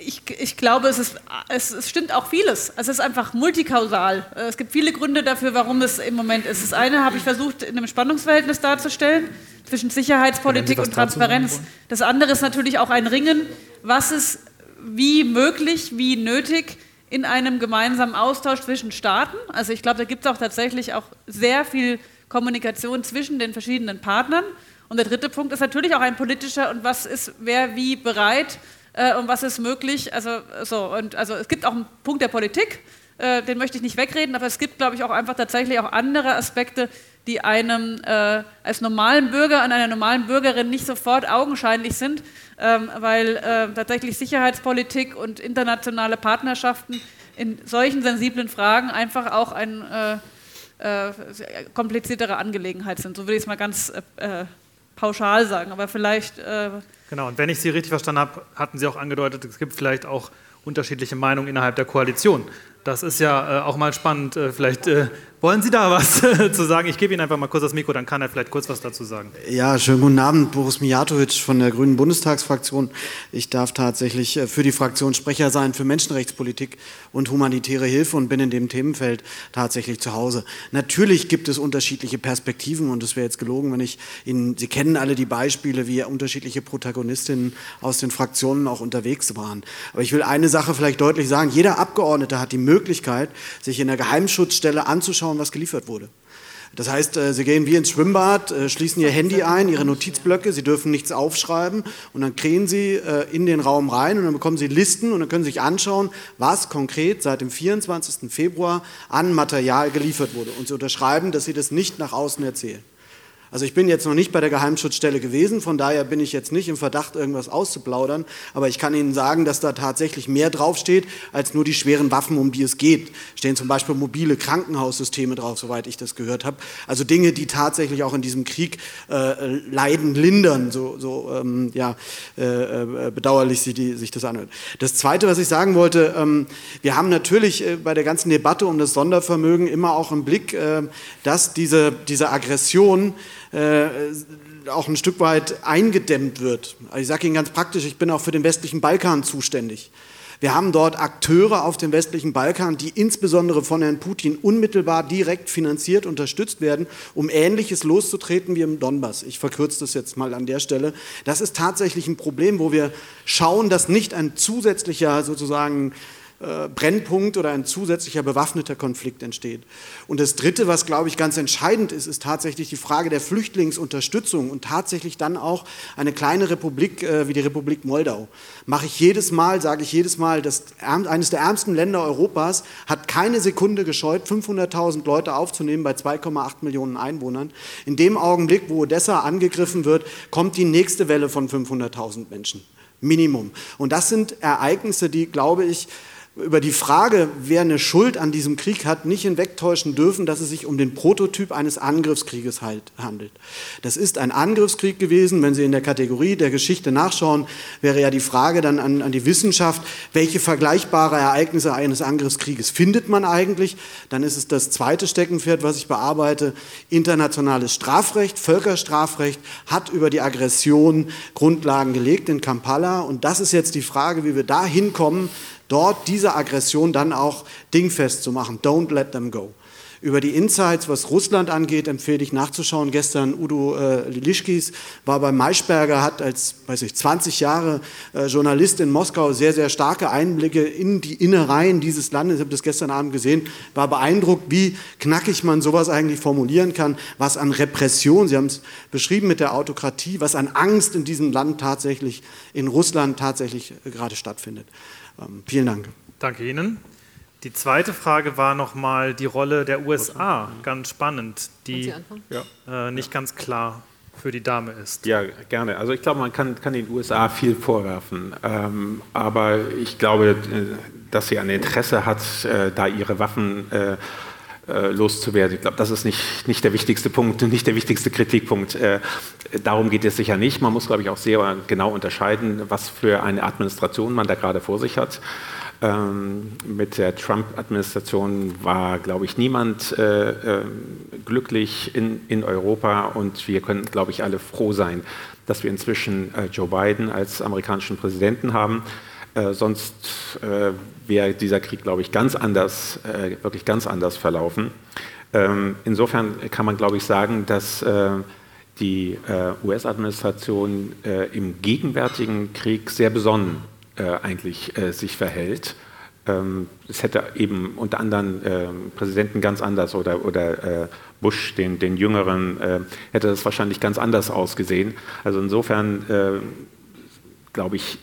ich, ich, glaube, es, ist, es, es, stimmt auch vieles. Es ist einfach multikausal. Es gibt viele Gründe dafür, warum es im Moment ist. Das eine habe ich versucht, in einem Spannungsverhältnis darzustellen zwischen Sicherheitspolitik und Transparenz. Das andere ist natürlich auch ein Ringen, was ist wie möglich, wie nötig in einem gemeinsamen Austausch zwischen Staaten. Also ich glaube, da gibt es auch tatsächlich auch sehr viel Kommunikation zwischen den verschiedenen Partnern. Und der dritte Punkt ist natürlich auch ein politischer und was ist wer wie bereit äh, und was ist möglich. Also, so, und, also es gibt auch einen Punkt der Politik, äh, den möchte ich nicht wegreden, aber es gibt, glaube ich, auch einfach tatsächlich auch andere Aspekte, die einem äh, als normalen Bürger und einer normalen Bürgerin nicht sofort augenscheinlich sind, weil äh, tatsächlich Sicherheitspolitik und internationale Partnerschaften in solchen sensiblen Fragen einfach auch eine äh, äh, kompliziertere Angelegenheit sind. So würde ich es mal ganz pauschal sagen, aber vielleicht. Genau, und wenn ich Sie richtig verstanden habe, hatten Sie auch angedeutet, es gibt vielleicht auch unterschiedliche Meinungen innerhalb der Koalition. Das ist ja äh, auch mal spannend. Äh, vielleicht äh, wollen Sie da was zu sagen? Ich gebe Ihnen einfach mal kurz das Mikro, dann kann er vielleicht kurz was dazu sagen. Ja, schönen guten Abend, Boris Mijatovic von der Grünen Bundestagsfraktion. Ich darf tatsächlich äh, für die Fraktion Sprecher sein für Menschenrechtspolitik und humanitäre Hilfe und bin in dem Themenfeld tatsächlich zu Hause. Natürlich gibt es unterschiedliche Perspektiven und es wäre jetzt gelogen, wenn ich Ihnen, Sie kennen alle die Beispiele, wie unterschiedliche Protagonistinnen aus den Fraktionen auch unterwegs waren. Aber ich will eine Sache vielleicht deutlich sagen. Jeder Abgeordnete hat die Möglichkeit, sich in der Geheimschutzstelle anzuschauen, anschauen, was geliefert wurde. Das heißt, äh, Sie gehen wie ins Schwimmbad, äh, schließen Ihr Handy ein, Ihre Notizblöcke, Sie dürfen nichts aufschreiben und dann krähen Sie äh, in den Raum rein und dann bekommen Sie Listen und dann können Sie sich anschauen, was konkret seit dem 24. Februar an Material geliefert wurde. Und Sie unterschreiben, dass Sie das nicht nach außen erzählen. Also ich bin jetzt noch nicht bei der Geheimschutzstelle gewesen, von daher bin ich jetzt nicht im Verdacht, irgendwas auszuplaudern, aber ich kann Ihnen sagen, dass da tatsächlich mehr draufsteht als nur die schweren Waffen, um die es geht. Stehen zum Beispiel mobile Krankenhaussysteme drauf, soweit ich das gehört habe. Also Dinge, die tatsächlich auch in diesem Krieg äh, Leiden lindern, so, so ähm, ja, äh, äh, bedauerlich sie die, sich das anhört. Das Zweite, was ich sagen wollte, ähm, wir haben natürlich äh, bei der ganzen Debatte um das Sondervermögen immer auch im Blick, äh, dass diese, diese Aggression, äh, auch ein Stück weit eingedämmt wird. Ich sage Ihnen ganz praktisch, ich bin auch für den westlichen Balkan zuständig. Wir haben dort Akteure auf dem westlichen Balkan, die insbesondere von Herrn Putin unmittelbar direkt finanziert, unterstützt werden, um Ähnliches loszutreten wie im Donbass. Ich verkürze das jetzt mal an der Stelle. Das ist tatsächlich ein Problem, wo wir schauen, dass nicht ein zusätzlicher sozusagen äh, Brennpunkt oder ein zusätzlicher bewaffneter Konflikt entsteht. Und das Dritte, was, glaube ich, ganz entscheidend ist, ist tatsächlich die Frage der Flüchtlingsunterstützung und tatsächlich dann auch eine kleine Republik äh, wie die Republik Moldau. Mache ich jedes Mal, sage ich jedes Mal, dass eines der ärmsten Länder Europas hat keine Sekunde gescheut, 500.000 Leute aufzunehmen bei 2,8 Millionen Einwohnern. In dem Augenblick, wo Odessa angegriffen wird, kommt die nächste Welle von 500.000 Menschen. Minimum. Und das sind Ereignisse, die, glaube ich, über die Frage, wer eine Schuld an diesem Krieg hat, nicht hinwegtäuschen dürfen, dass es sich um den Prototyp eines Angriffskrieges halt handelt. Das ist ein Angriffskrieg gewesen. Wenn Sie in der Kategorie der Geschichte nachschauen, wäre ja die Frage dann an, an die Wissenschaft, welche vergleichbare Ereignisse eines Angriffskrieges findet man eigentlich? Dann ist es das zweite Steckenpferd, was ich bearbeite. Internationales Strafrecht, Völkerstrafrecht hat über die Aggression Grundlagen gelegt in Kampala. Und das ist jetzt die Frage, wie wir da hinkommen, dort diese Aggression dann auch dingfest zu machen. Don't let them go. Über die Insights, was Russland angeht, empfehle ich nachzuschauen. Gestern Udo äh, Lilischkis war bei Maischberger, hat als weiß ich, 20 Jahre äh, Journalist in Moskau sehr, sehr starke Einblicke in die Innereien dieses Landes. Ich habe das gestern Abend gesehen, war beeindruckt, wie knackig man sowas eigentlich formulieren kann, was an Repression, Sie haben es beschrieben mit der Autokratie, was an Angst in diesem Land tatsächlich, in Russland tatsächlich äh, gerade stattfindet. Ähm, vielen Dank. Danke Ihnen. Die zweite Frage war nochmal die Rolle der USA. Ganz spannend, die äh, nicht ganz klar für die Dame ist. Ja, gerne. Also ich glaube, man kann, kann den USA viel vorwerfen. Ähm, aber ich glaube, äh, dass sie ein Interesse hat, äh, da ihre Waffen äh, loszuwerden. Ich glaube, das ist nicht, nicht der wichtigste Punkt, nicht der wichtigste Kritikpunkt. Äh, darum geht es sicher nicht. Man muss, glaube ich, auch sehr genau unterscheiden, was für eine Administration man da gerade vor sich hat. Ähm, mit der Trump-Administration war, glaube ich, niemand äh, äh, glücklich in, in Europa und wir können, glaube ich, alle froh sein, dass wir inzwischen äh, Joe Biden als amerikanischen Präsidenten haben. Äh, sonst äh, wäre dieser Krieg, glaube ich, ganz anders, äh, wirklich ganz anders verlaufen. Ähm, insofern kann man, glaube ich, sagen, dass äh, die äh, US-Administration im gegenwärtigen Krieg sehr besonnen eigentlich sich verhält. Ähm, es hätte eben unter anderem ähm, Präsidenten ganz anders oder, oder Bush, den, den Jüngeren, hätte das wahrscheinlich ganz anders ausgesehen. Also insofern glaube ich,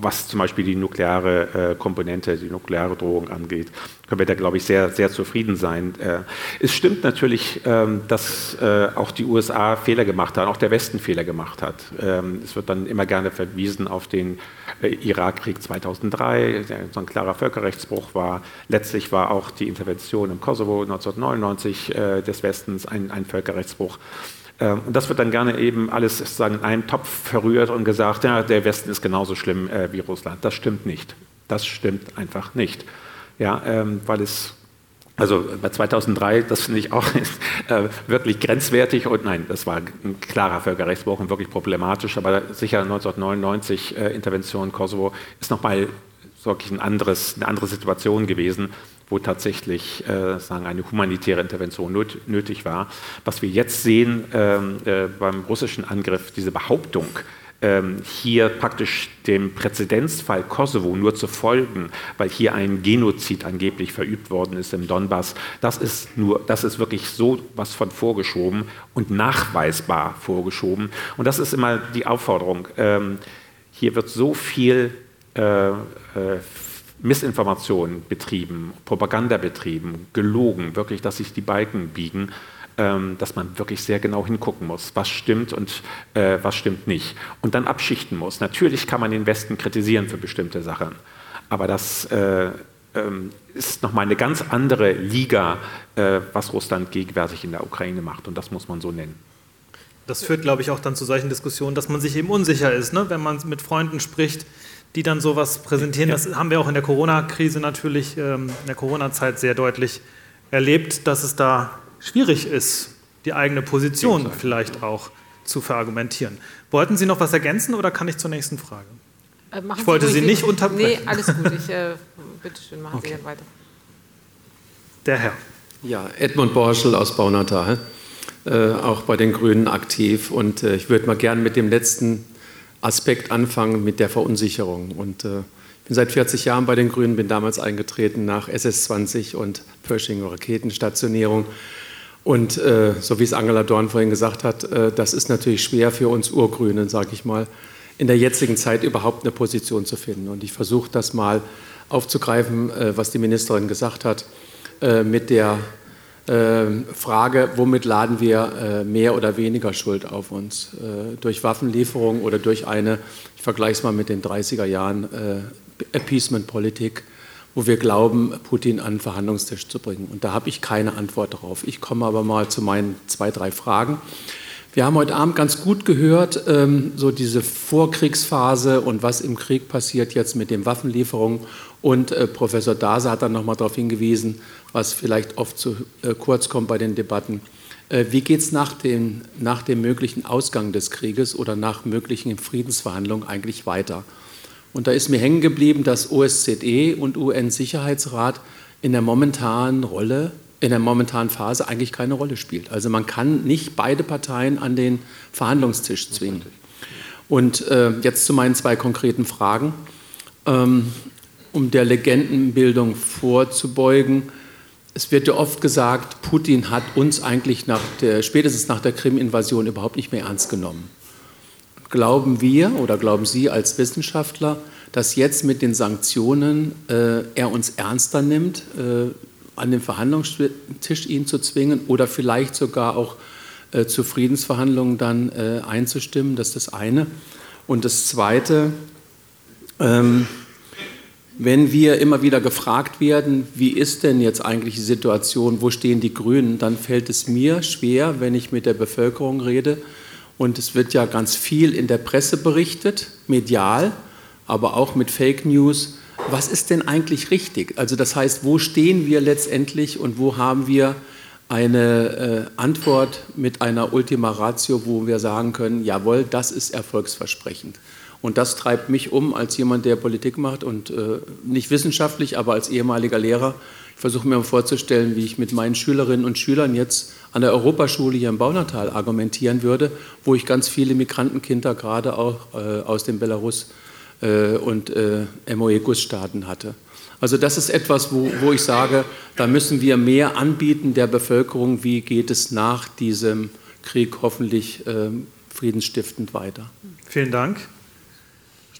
was zum Beispiel die nukleare äh, Komponente, die nukleare Drohung angeht, können wir da, glaube ich, sehr, sehr zufrieden sein. Äh, es stimmt natürlich, ähm, dass äh, auch die USA Fehler gemacht haben, auch der Westen Fehler gemacht hat. Ähm, es wird dann immer gerne verwiesen auf den äh, Irakkrieg 2003, der so ein klarer Völkerrechtsbruch war. Letztlich war auch die Intervention im Kosovo 1999 äh, des Westens ein, ein Völkerrechtsbruch. Ähm, und das wird dann gerne eben alles sozusagen in einen Topf verrührt und gesagt, ja, der Westen ist genauso schlimm äh, wie Russland. Das stimmt nicht. Das stimmt einfach nicht. Ja, ähm, weil es, also bei 2003, das finde ich auch äh, wirklich grenzwertig und nein, das war ein klarer Völkerrechtsbruch und wirklich problematisch, aber sicher 1999 äh, Intervention Kosovo ist nochmal wirklich ein anderes, eine andere Situation gewesen wo tatsächlich äh, sagen, eine humanitäre Intervention nötig war. Was wir jetzt sehen ähm, äh, beim russischen Angriff, diese Behauptung, ähm, hier praktisch dem Präzedenzfall Kosovo nur zu folgen, weil hier ein Genozid angeblich verübt worden ist im Donbass, das ist nur, das ist wirklich so was von vorgeschoben und nachweisbar vorgeschoben. Und das ist immer die Aufforderung. Ähm, hier wird so viel äh, äh, Missinformation betrieben, Propaganda betrieben, gelogen, wirklich, dass sich die Balken biegen, ähm, dass man wirklich sehr genau hingucken muss, was stimmt und äh, was stimmt nicht. Und dann abschichten muss. Natürlich kann man den Westen kritisieren für bestimmte Sachen, aber das äh, ähm, ist nochmal eine ganz andere Liga, äh, was Russland gegenwärtig in der Ukraine macht. Und das muss man so nennen. Das führt, glaube ich, auch dann zu solchen Diskussionen, dass man sich eben unsicher ist, ne? wenn man mit Freunden spricht die dann sowas präsentieren. Ja. Das haben wir auch in der Corona-Krise natürlich, ähm, in der Corona-Zeit sehr deutlich erlebt, dass es da schwierig ist, die eigene Position vielleicht auch zu verargumentieren. Wollten Sie noch was ergänzen oder kann ich zur nächsten Frage? Äh, ich wollte Sie, Sie nicht unterbrechen. Nee, alles gut. Ich, äh, bitte schön, machen okay. Sie weiter. Der Herr. Ja, Edmund Borschel aus Baunatal, äh, auch bei den Grünen aktiv. Und äh, ich würde mal gern mit dem letzten Aspekt anfangen mit der Verunsicherung. Und äh, ich bin seit 40 Jahren bei den Grünen, bin damals eingetreten nach SS-20 und Pershing Raketenstationierung. Und äh, so wie es Angela Dorn vorhin gesagt hat, äh, das ist natürlich schwer für uns Urgrünen, sage ich mal, in der jetzigen Zeit überhaupt eine Position zu finden. Und ich versuche das mal aufzugreifen, äh, was die Ministerin gesagt hat, äh, mit der Frage, womit laden wir äh, mehr oder weniger Schuld auf uns? Äh, durch Waffenlieferung oder durch eine, ich vergleiche es mal mit den 30er Jahren, äh, Appeasement-Politik, wo wir glauben, Putin an den Verhandlungstisch zu bringen. Und da habe ich keine Antwort darauf. Ich komme aber mal zu meinen zwei, drei Fragen. Wir haben heute Abend ganz gut gehört, ähm, so diese Vorkriegsphase und was im Krieg passiert jetzt mit den Waffenlieferungen. Und äh, Professor Dase hat dann nochmal darauf hingewiesen, was vielleicht oft zu äh, kurz kommt bei den Debatten. Äh, wie geht es nach dem, nach dem möglichen Ausgang des Krieges oder nach möglichen Friedensverhandlungen eigentlich weiter? Und da ist mir hängen geblieben, dass OSZE und UN-Sicherheitsrat in der momentanen Rolle, in der momentanen Phase eigentlich keine Rolle spielt. Also man kann nicht beide Parteien an den Verhandlungstisch zwingen. Und äh, jetzt zu meinen zwei konkreten Fragen. Ähm, um der Legendenbildung vorzubeugen, es wird ja oft gesagt, Putin hat uns eigentlich nach der, spätestens nach der Krim-Invasion überhaupt nicht mehr ernst genommen. Glauben wir oder glauben Sie als Wissenschaftler, dass jetzt mit den Sanktionen äh, er uns ernster nimmt, äh, an den Verhandlungstisch ihn zu zwingen oder vielleicht sogar auch äh, zu Friedensverhandlungen dann äh, einzustimmen? Das ist das eine. Und das Zweite, ähm, wenn wir immer wieder gefragt werden, wie ist denn jetzt eigentlich die Situation, wo stehen die Grünen, dann fällt es mir schwer, wenn ich mit der Bevölkerung rede. Und es wird ja ganz viel in der Presse berichtet, medial, aber auch mit Fake News. Was ist denn eigentlich richtig? Also das heißt, wo stehen wir letztendlich und wo haben wir eine äh, Antwort mit einer Ultima Ratio, wo wir sagen können, jawohl, das ist erfolgsversprechend. Und das treibt mich um als jemand, der Politik macht und äh, nicht wissenschaftlich, aber als ehemaliger Lehrer. Ich versuche mir vorzustellen, wie ich mit meinen Schülerinnen und Schülern jetzt an der Europaschule hier im Baunatal argumentieren würde, wo ich ganz viele Migrantenkinder gerade auch äh, aus dem Belarus äh, und äh, MOE-Gussstaaten hatte. Also das ist etwas, wo, wo ich sage, da müssen wir mehr anbieten der Bevölkerung, wie geht es nach diesem Krieg hoffentlich äh, friedensstiftend weiter. Vielen Dank.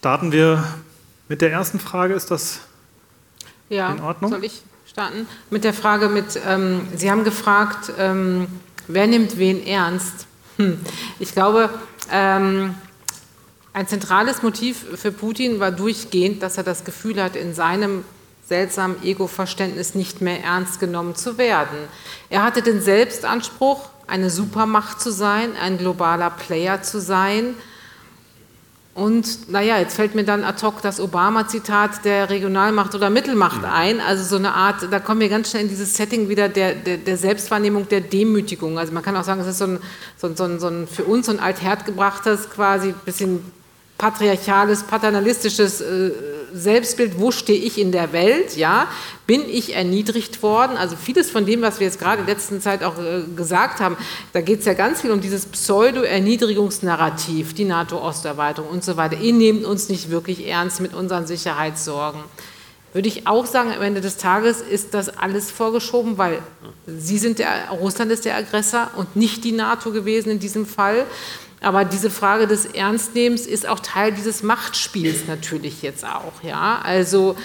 Starten wir mit der ersten Frage. Ist das ja, in Ordnung? Soll ich starten? Mit der Frage mit, ähm, Sie haben gefragt, ähm, wer nimmt wen ernst? Hm. Ich glaube, ähm, ein zentrales Motiv für Putin war durchgehend, dass er das Gefühl hat, in seinem seltsamen Ego-Verständnis nicht mehr ernst genommen zu werden. Er hatte den Selbstanspruch, eine Supermacht zu sein, ein globaler Player zu sein. Und naja, jetzt fällt mir dann ad hoc das Obama-Zitat der Regionalmacht oder Mittelmacht ein. Also so eine Art, da kommen wir ganz schnell in dieses Setting wieder der, der, der Selbstwahrnehmung, der Demütigung. Also man kann auch sagen, es ist so ein, so ein, so ein, so ein für uns so ein althergebrachtes, quasi bisschen patriarchales, paternalistisches äh, Selbstbild, wo stehe ich in der Welt, ja, bin ich erniedrigt worden, also vieles von dem, was wir jetzt gerade in der letzten Zeit auch äh, gesagt haben, da geht es ja ganz viel um dieses Pseudo-Erniedrigungsnarrativ, die NATO-Osterweiterung und so weiter, ihr nehmt uns nicht wirklich ernst mit unseren Sicherheitssorgen. Würde ich auch sagen, am Ende des Tages ist das alles vorgeschoben, weil Sie sind der, Russland ist der Aggressor und nicht die NATO gewesen in diesem Fall. Aber diese Frage des Ernstnehmens ist auch Teil dieses Machtspiels natürlich jetzt auch. Ja? Also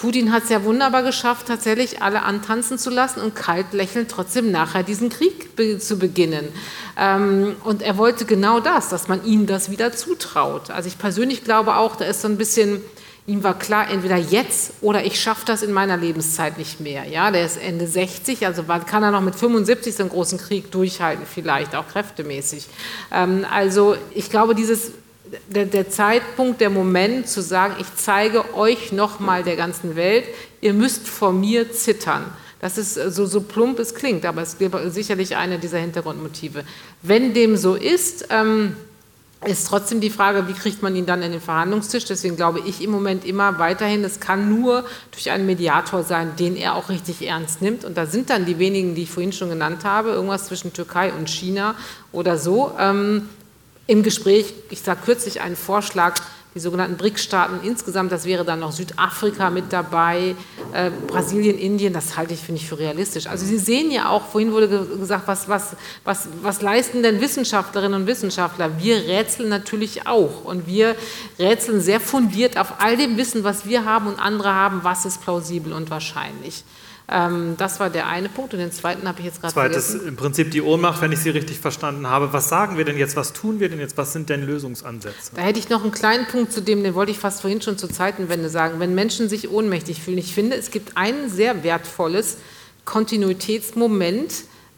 Putin hat es ja wunderbar geschafft, tatsächlich alle antanzen zu lassen und kalt lächelnd trotzdem nachher diesen Krieg be zu beginnen. Ähm, und er wollte genau das, dass man ihm das wieder zutraut. Also ich persönlich glaube auch, da ist so ein bisschen Ihm war klar, entweder jetzt oder ich schaffe das in meiner Lebenszeit nicht mehr. Ja, der ist Ende 60, also kann er noch mit 75 so einen großen Krieg durchhalten, vielleicht auch kräftemäßig. Ähm, also ich glaube, dieses, der, der, Zeitpunkt, der Moment zu sagen, ich zeige euch nochmal der ganzen Welt, ihr müsst vor mir zittern. Das ist so, so plump es klingt, aber es ist sicherlich eine dieser Hintergrundmotive. Wenn dem so ist, ähm, ist trotzdem die Frage, wie kriegt man ihn dann in den Verhandlungstisch? Deswegen glaube ich im Moment immer weiterhin, es kann nur durch einen Mediator sein, den er auch richtig ernst nimmt. Und da sind dann die wenigen, die ich vorhin schon genannt habe, irgendwas zwischen Türkei und China oder so. Ähm, Im Gespräch, ich sage kürzlich einen Vorschlag, die sogenannten BRICS-Staaten insgesamt, das wäre dann noch Südafrika mit dabei, äh, Brasilien, Indien, das halte ich, finde ich, für realistisch. Also Sie sehen ja auch, vorhin wurde gesagt, was, was, was, was leisten denn Wissenschaftlerinnen und Wissenschaftler? Wir rätseln natürlich auch und wir rätseln sehr fundiert auf all dem Wissen, was wir haben und andere haben, was ist plausibel und wahrscheinlich. Ähm, das war der eine Punkt. Und den zweiten habe ich jetzt gerade Zweites, vergessen. im Prinzip die Ohnmacht, wenn ich Sie richtig verstanden habe. Was sagen wir denn jetzt? Was tun wir denn jetzt? Was sind denn Lösungsansätze? Da hätte ich noch einen kleinen Punkt zu dem, den wollte ich fast vorhin schon zur Zeitenwende sagen. Wenn Menschen sich ohnmächtig fühlen, ich finde, es gibt ein sehr wertvolles Kontinuitätsmoment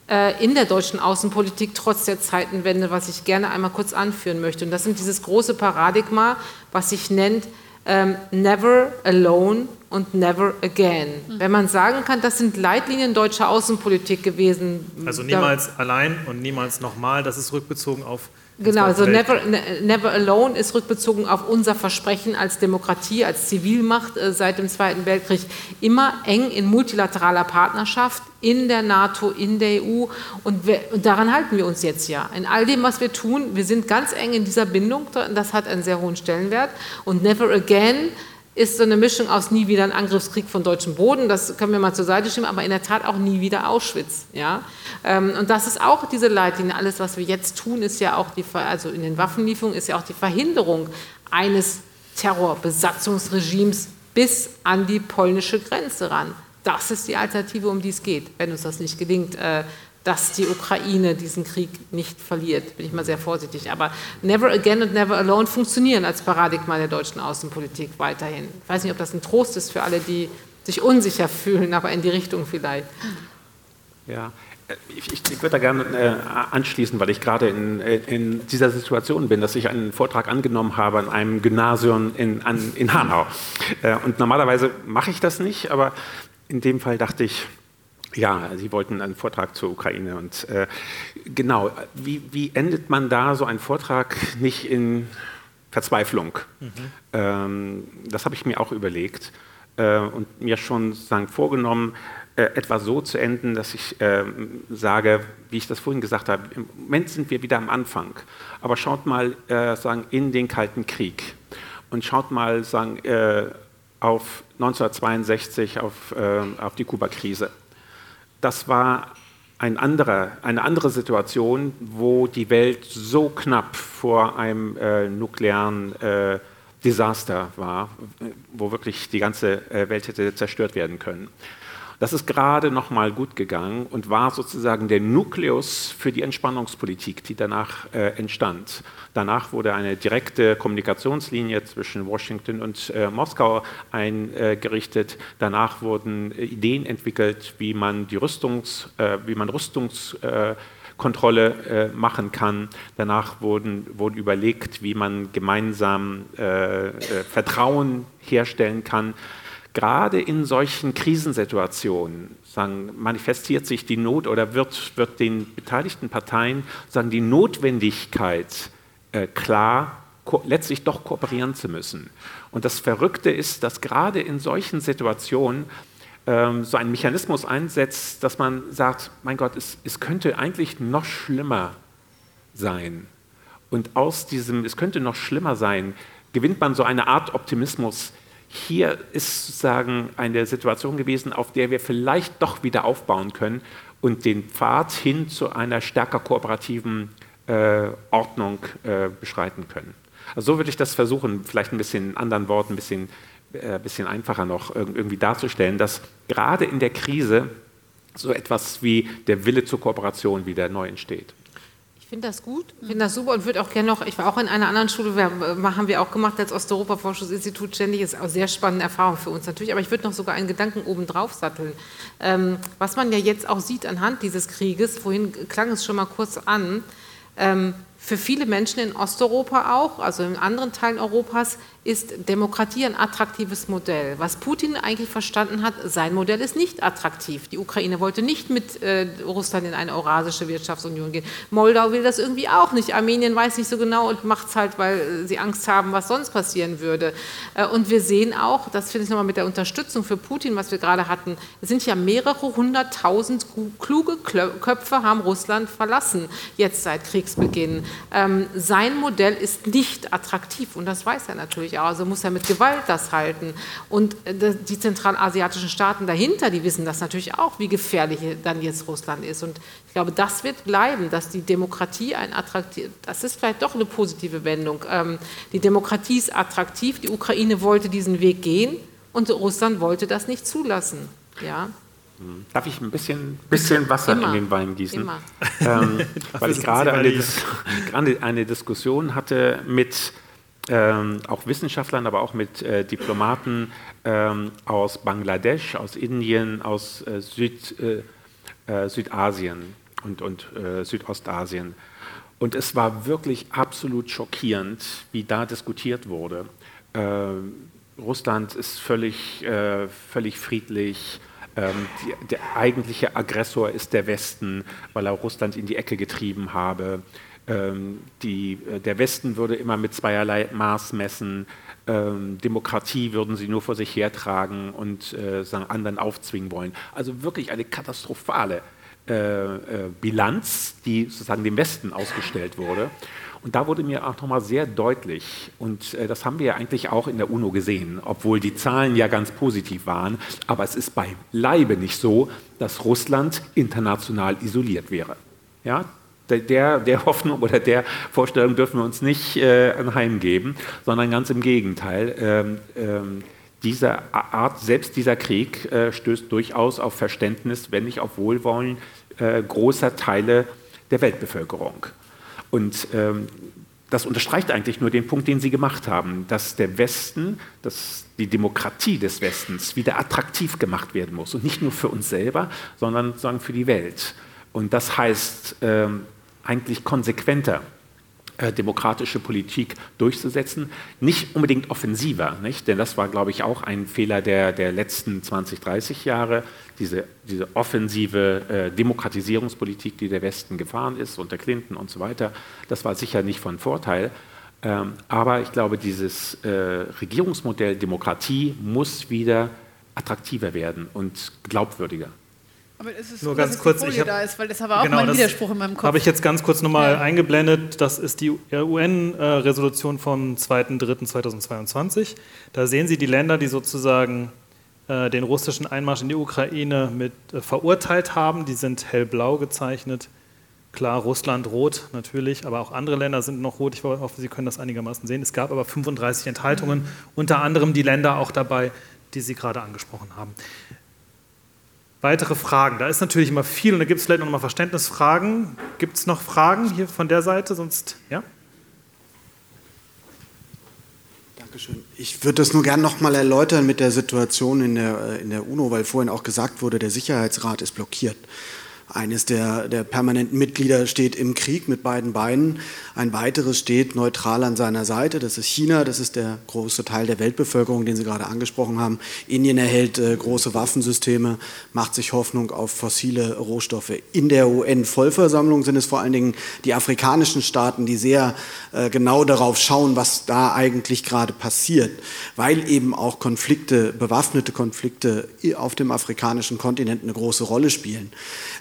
äh, in der deutschen Außenpolitik trotz der Zeitenwende, was ich gerne einmal kurz anführen möchte. Und das sind dieses große Paradigma, was sich nennt ähm, Never Alone und Never Again. Mhm. Wenn man sagen kann, das sind Leitlinien deutscher Außenpolitik gewesen. Also niemals allein und niemals nochmal, das ist rückbezogen auf Genau, also never, ne, never Alone ist rückbezogen auf unser Versprechen als Demokratie, als Zivilmacht äh, seit dem Zweiten Weltkrieg, immer eng in multilateraler Partnerschaft in der NATO, in der EU und, wir, und, daran halten wir uns jetzt ja. In all dem, was wir tun, wir sind ganz eng in dieser Bindung, das hat einen sehr hohen Stellenwert. Und Never Again ist so eine Mischung aus nie wieder ein Angriffskrieg von deutschem Boden, das können wir mal zur Seite schieben, aber in der Tat auch nie wieder Auschwitz. Ja? Ähm, und das ist auch diese Leitlinie. Alles, was wir jetzt tun, ist ja auch die, also in den Waffenlieferungen, ist ja auch die Verhinderung eines Terrorbesatzungsregimes bis an die polnische Grenze ran. Das ist die Alternative, um die es geht, wenn uns das nicht gelingt, äh, dass die Ukraine diesen Krieg nicht verliert. Bin ich mal sehr vorsichtig. Aber Never Again und Never Alone funktionieren als Paradigma der deutschen Außenpolitik weiterhin. Ich weiß nicht, ob das ein Trost ist für alle, die sich unsicher fühlen, aber in die Richtung vielleicht. Ja, ich, ich, ich würde da gerne äh, anschließen, weil ich gerade in, äh, in, dieser Situation bin, dass ich einen Vortrag angenommen habe an einem Gymnasium in, an, in Hanau. Äh, und normalerweise mache ich das nicht, aber in dem Fall dachte ich, ja, Sie wollten einen Vortrag zur Ukraine und äh, genau, wie, wie, endet man da so einen Vortrag nicht in Verzweiflung. Mhm. Ähm, das habe ich mir auch überlegt äh, und mir schon sagen, vorgenommen, äh, etwa so zu enden, dass ich äh, sage, wie ich das vorhin gesagt habe, im Moment sind wir wieder am Anfang, aber schaut mal äh, sagen, in den Kalten Krieg und schaut mal sagen, äh, auf 1962, auf, äh, auf die Kuba-Krise. Das war ein anderer, eine andere Situation, wo die Welt so knapp vor einem äh, nuklearen äh, Desaster war, wo wirklich die ganze äh, Welt hätte zerstört werden können. Das ist gerade noch mal gut gegangen und war sozusagen der Nukleus für die Entspannungspolitik, die danach äh, entstand. Danach wurde eine direkte Kommunikationslinie zwischen Washington und äh, Moskau eingerichtet. Danach wurden äh, Ideen entwickelt, wie man die Rüstungs, äh, wie man Rüstungs äh, Kontrolle äh, machen kann. Danach wurden, wurde überlegt, wie man gemeinsam äh, äh, Vertrauen herstellen kann gerade in solchen Krisensituationen sagen, manifestiert sich die Not oder wird, wird den beteiligten Parteien sagen, die Notwendigkeit äh, klar, letztlich doch kooperieren zu müssen. Und das Verrückte ist, dass gerade in solchen Situationen ähm, so ein Mechanismus einsetzt, dass man sagt, mein Gott, es, es könnte eigentlich noch schlimmer sein. Und aus diesem, es könnte noch schlimmer sein, gewinnt man so eine Art Optimismus, hier ist sozusagen eine Situation gewesen, auf der wir vielleicht doch wieder aufbauen können und den Pfad hin zu einer stärker kooperativen äh, Ordnung äh, beschreiten können. Also so würde ich das versuchen, vielleicht ein bisschen in anderen Worten, ein bisschen, äh, bisschen einfacher noch irgendwie darzustellen, dass gerade in der Krise so etwas wie der Wille zur Kooperation wieder neu entsteht finde das gut, finde das super und würde auch gerne noch, ich war auch in einer anderen Schule, wir, äh, haben wir auch gemacht als Osteuropa-Forschungsinstitut ständig, ist auch sehr spannende Erfahrung für uns natürlich, aber ich würde noch sogar einen Gedanken oben drauf satteln. Ähm, was man ja jetzt auch sieht anhand dieses Krieges, vorhin klang es schon mal kurz an, ähm, für viele Menschen in Osteuropa auch, also in anderen Teilen Europas, ist Demokratie ein attraktives Modell. Was Putin eigentlich verstanden hat, sein Modell ist nicht attraktiv. Die Ukraine wollte nicht mit äh, Russland in eine Eurasische Wirtschaftsunion gehen. Moldau will das irgendwie auch nicht. Armenien weiß nicht so genau und macht es halt, weil äh, sie Angst haben, was sonst passieren würde. Äh, und wir sehen auch, das finde ich nochmal mit der Unterstützung für Putin, was wir gerade hatten, es sind ja mehrere hunderttausend kluge Köpfe haben Russland verlassen, jetzt seit Kriegsbeginn. Ähm, sein Modell ist nicht attraktiv und das weiß er natürlich natürlich auch. Also muss er mit Gewalt das halten. Und äh, die zentralasiatischen Staaten dahinter, die wissen das natürlich auch, wie gefährlich dann jetzt Russland ist. Und ich glaube, das wird bleiben, dass die Demokratie ein attraktiv, das ist vielleicht doch eine positive Wendung. Ähm, die Demokratie ist attraktiv, die Ukraine wollte diesen Weg gehen und Russland wollte das nicht zulassen. Ja. Darf ich ein bisschen, bisschen Wasser Immer. in den Wein gießen? Ähm, weil ich gerade eine, eine, Diskussion hatte mit ähm, auch Wissenschaftlern, aber auch mit äh, Diplomaten ähm, aus Bangladesch, aus Indien, aus äh, Süd, äh, äh Südasien und, und äh, Südostasien. Und es war wirklich absolut schockierend, wie da diskutiert wurde. Ähm, Russland ist völlig, äh, völlig friedlich. Ähm, die, der eigentliche Aggressor ist der Westen, weil er Russland in die Ecke getrieben habe. Ähm, die, äh, der Westen würde immer mit zweierlei Maß messen. Ähm, Demokratie würden sie nur vor sich hertragen und äh, anderen aufzwingen wollen. Also wirklich eine katastrophale äh, äh, Bilanz, die sozusagen dem Westen ausgestellt wurde. Und da wurde mir auch nochmal sehr deutlich, und äh, das haben wir ja eigentlich auch in der UNO gesehen, obwohl die Zahlen ja ganz positiv waren, aber es ist beileibe nicht so, dass Russland international isoliert wäre. Ja, der, der Hoffnung oder der Vorstellung dürfen wir uns nicht äh, anheimgeben, sondern ganz im Gegenteil. Ähm, ähm, diese Art, selbst dieser Krieg äh, stößt durchaus auf Verständnis, wenn nicht auf Wohlwollen äh, großer Teile der Weltbevölkerung. Und ähm, das unterstreicht eigentlich nur den Punkt, den Sie gemacht haben, dass der Westen, dass die Demokratie des Westens wieder attraktiv gemacht werden muss. Und nicht nur für uns selber, sondern sozusagen für die Welt. Und das heißt, ähm, eigentlich konsequenter äh, demokratische Politik durchzusetzen. Nicht unbedingt offensiver, nicht? denn das war, glaube ich, auch ein Fehler der, der letzten 20, 30 Jahre, diese, diese offensive äh, Demokratisierungspolitik, die der Westen gefahren ist, unter Clinton und so weiter. Das war sicher nicht von Vorteil. Ähm, aber ich glaube, dieses äh, Regierungsmodell Demokratie muss wieder attraktiver werden und glaubwürdiger. Aber es ist Nur gut, ganz kurz, die ich Folie hab- da ist, weil das war auch Genau, mein das Widerspruch in meinem Kopf. Habe ich jetzt ganz kurz nochmal Ja. eingeblendet. Das ist die UN-Resolution vom 2.3.2022. Da sehen Sie die Länder, die sozusagen äh, den russischen Einmarsch in die Ukraine mit äh, verurteilt haben. Die sind hellblau gezeichnet. Klar, Russland rot natürlich, aber auch andere Länder sind noch rot. Ich hoffe, Sie können das einigermaßen sehen. Es gab aber 35 Enthaltungen, unter anderem die Länder auch dabei, die Sie gerade angesprochen haben. Weitere Fragen? Da ist natürlich immer viel und da gibt es vielleicht noch mal Verständnisfragen. Gibt es noch Fragen hier von der Seite? Sonst, ja? Dankeschön. Ich würde das nur gerne noch mal erläutern mit der Situation in der, äh, in der UNO, weil vorhin auch gesagt wurde, der Sicherheitsrat ist blockiert. Eines der, der permanenten Mitglieder steht im Krieg mit beiden Beinen. Ein weiteres steht neutral an seiner Seite. Das ist China. Das ist der große Teil der Weltbevölkerung, den Sie gerade angesprochen haben. Indien erhält äh, große Waffensysteme, macht sich Hoffnung auf fossile Rohstoffe. In der UN-Vollversammlung sind es vor allen Dingen die afrikanischen Staaten, die sehr äh, genau darauf schauen, was da eigentlich gerade passiert, weil eben auch Konflikte, bewaffnete Konflikte auf dem afrikanischen Kontinent eine große Rolle spielen.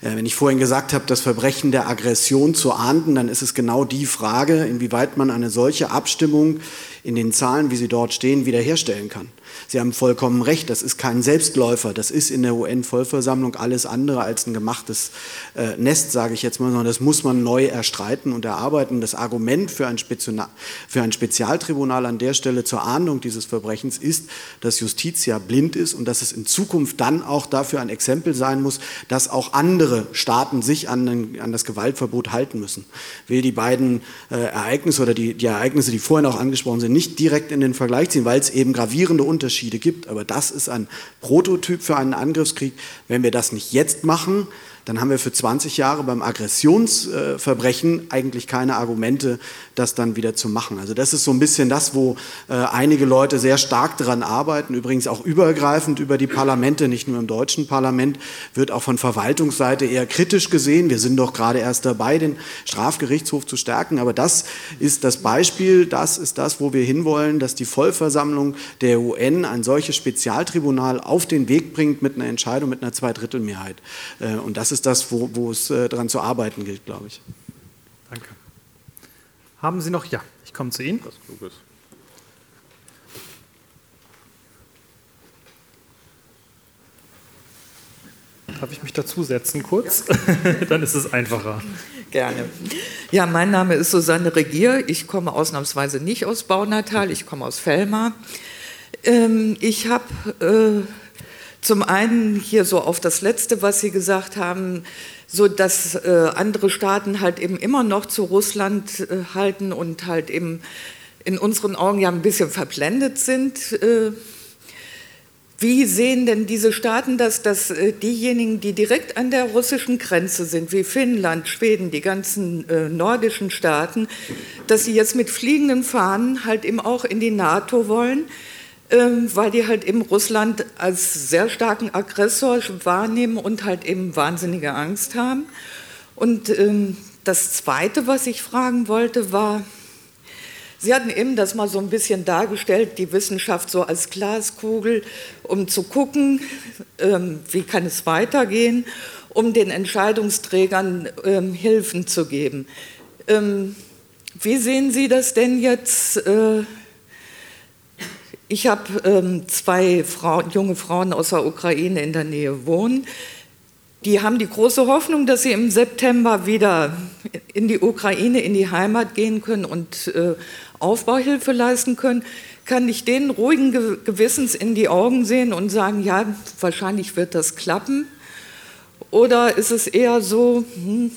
Äh, wenn ich vorhin gesagt habe, das Verbrechen der Aggression zu ahnden, dann ist es genau die Frage, inwieweit man eine solche Abstimmung in den Zahlen, wie sie dort stehen, wiederherstellen kann. Sie haben vollkommen recht, das ist kein Selbstläufer, das ist in der UN-Vollversammlung alles andere als ein gemachtes äh, Nest, sage ich jetzt mal, sondern das muss man neu erstreiten und erarbeiten. Das Argument für ein, Speziona für ein Spezialtribunal an der Stelle zur Ahndung dieses Verbrechens ist, dass Justitia blind ist und dass es in Zukunft dann auch dafür ein Exempel sein muss, dass auch andere Staaten sich an, den, an das Gewaltverbot halten müssen. Will die beiden äh, Ereignisse oder die, die Ereignisse, die vorhin auch angesprochen sind, nicht direkt in den Vergleich ziehen, weil es eben gravierende Unterschiede gibt. Aber das ist ein Prototyp für einen Angriffskrieg. Wenn wir das nicht jetzt machen, dann haben wir für 20 Jahre beim Aggressionsverbrechen eigentlich keine Argumente, das dann wieder zu machen. Also das ist so ein bisschen das, wo äh, einige Leute sehr stark daran arbeiten, übrigens auch übergreifend über die Parlamente, nicht nur im deutschen Parlament, wird auch von Verwaltungsseite eher kritisch gesehen. Wir sind doch gerade erst dabei, den Strafgerichtshof zu stärken, aber das ist das Beispiel, das ist das, wo wir hinwollen, dass die Vollversammlung der UN ein solches Spezialtribunal auf den Weg bringt mit einer Entscheidung mit einer Zweidrittelmehrheit. Äh, Und das ist das, wo, wo es äh, daran zu arbeiten gilt, glaube ich. Danke. Haben Sie noch? Ja, ich komme zu Ihnen. Was Kluges. Darf ich mich dazusetzen kurz? Dann ist es einfacher. Gerne. Ja, mein Name ist Susanne Regier. Ich komme ausnahmsweise nicht aus Baunatal, ich komme aus Fellmar. Ähm, ich habe äh, zum einen hier so auf das Letzte, was Sie gesagt haben, so dass äh, andere Staaten halt eben immer noch zu Russland äh, halten und halt eben in unseren Augen ja ein bisschen verblendet sind. Äh, wie sehen denn diese Staaten das, dass äh, diejenigen, die direkt an der russischen Grenze sind, wie Finnland, Schweden, die ganzen äh, nordischen Staaten, dass sie jetzt mit fliegenden Fahnen halt eben auch in die NATO wollen, weil die halt eben Russland als sehr starken Aggressor wahrnehmen und halt eben wahnsinnige Angst haben? Und ähm, das Zweite, was ich fragen wollte, war, Sie hatten eben das mal so ein bisschen dargestellt, die Wissenschaft so als Glaskugel, um zu gucken, ähm, wie kann es weitergehen, um den Entscheidungsträgern ähm, Hilfen zu geben. Ähm, wie sehen Sie das denn jetzt? Ich habe ähm, zwei Frauen, junge Frauen aus der Ukraine in der Nähe wohnen. Die haben die große Hoffnung, dass sie im September wieder in die Ukraine, in die Heimat gehen können und äh, Aufbauhilfe leisten können. Kann ich denen ruhigen Ge Gewissens in die Augen sehen und sagen, ja, wahrscheinlich wird das klappen? Oder ist es eher so, hm,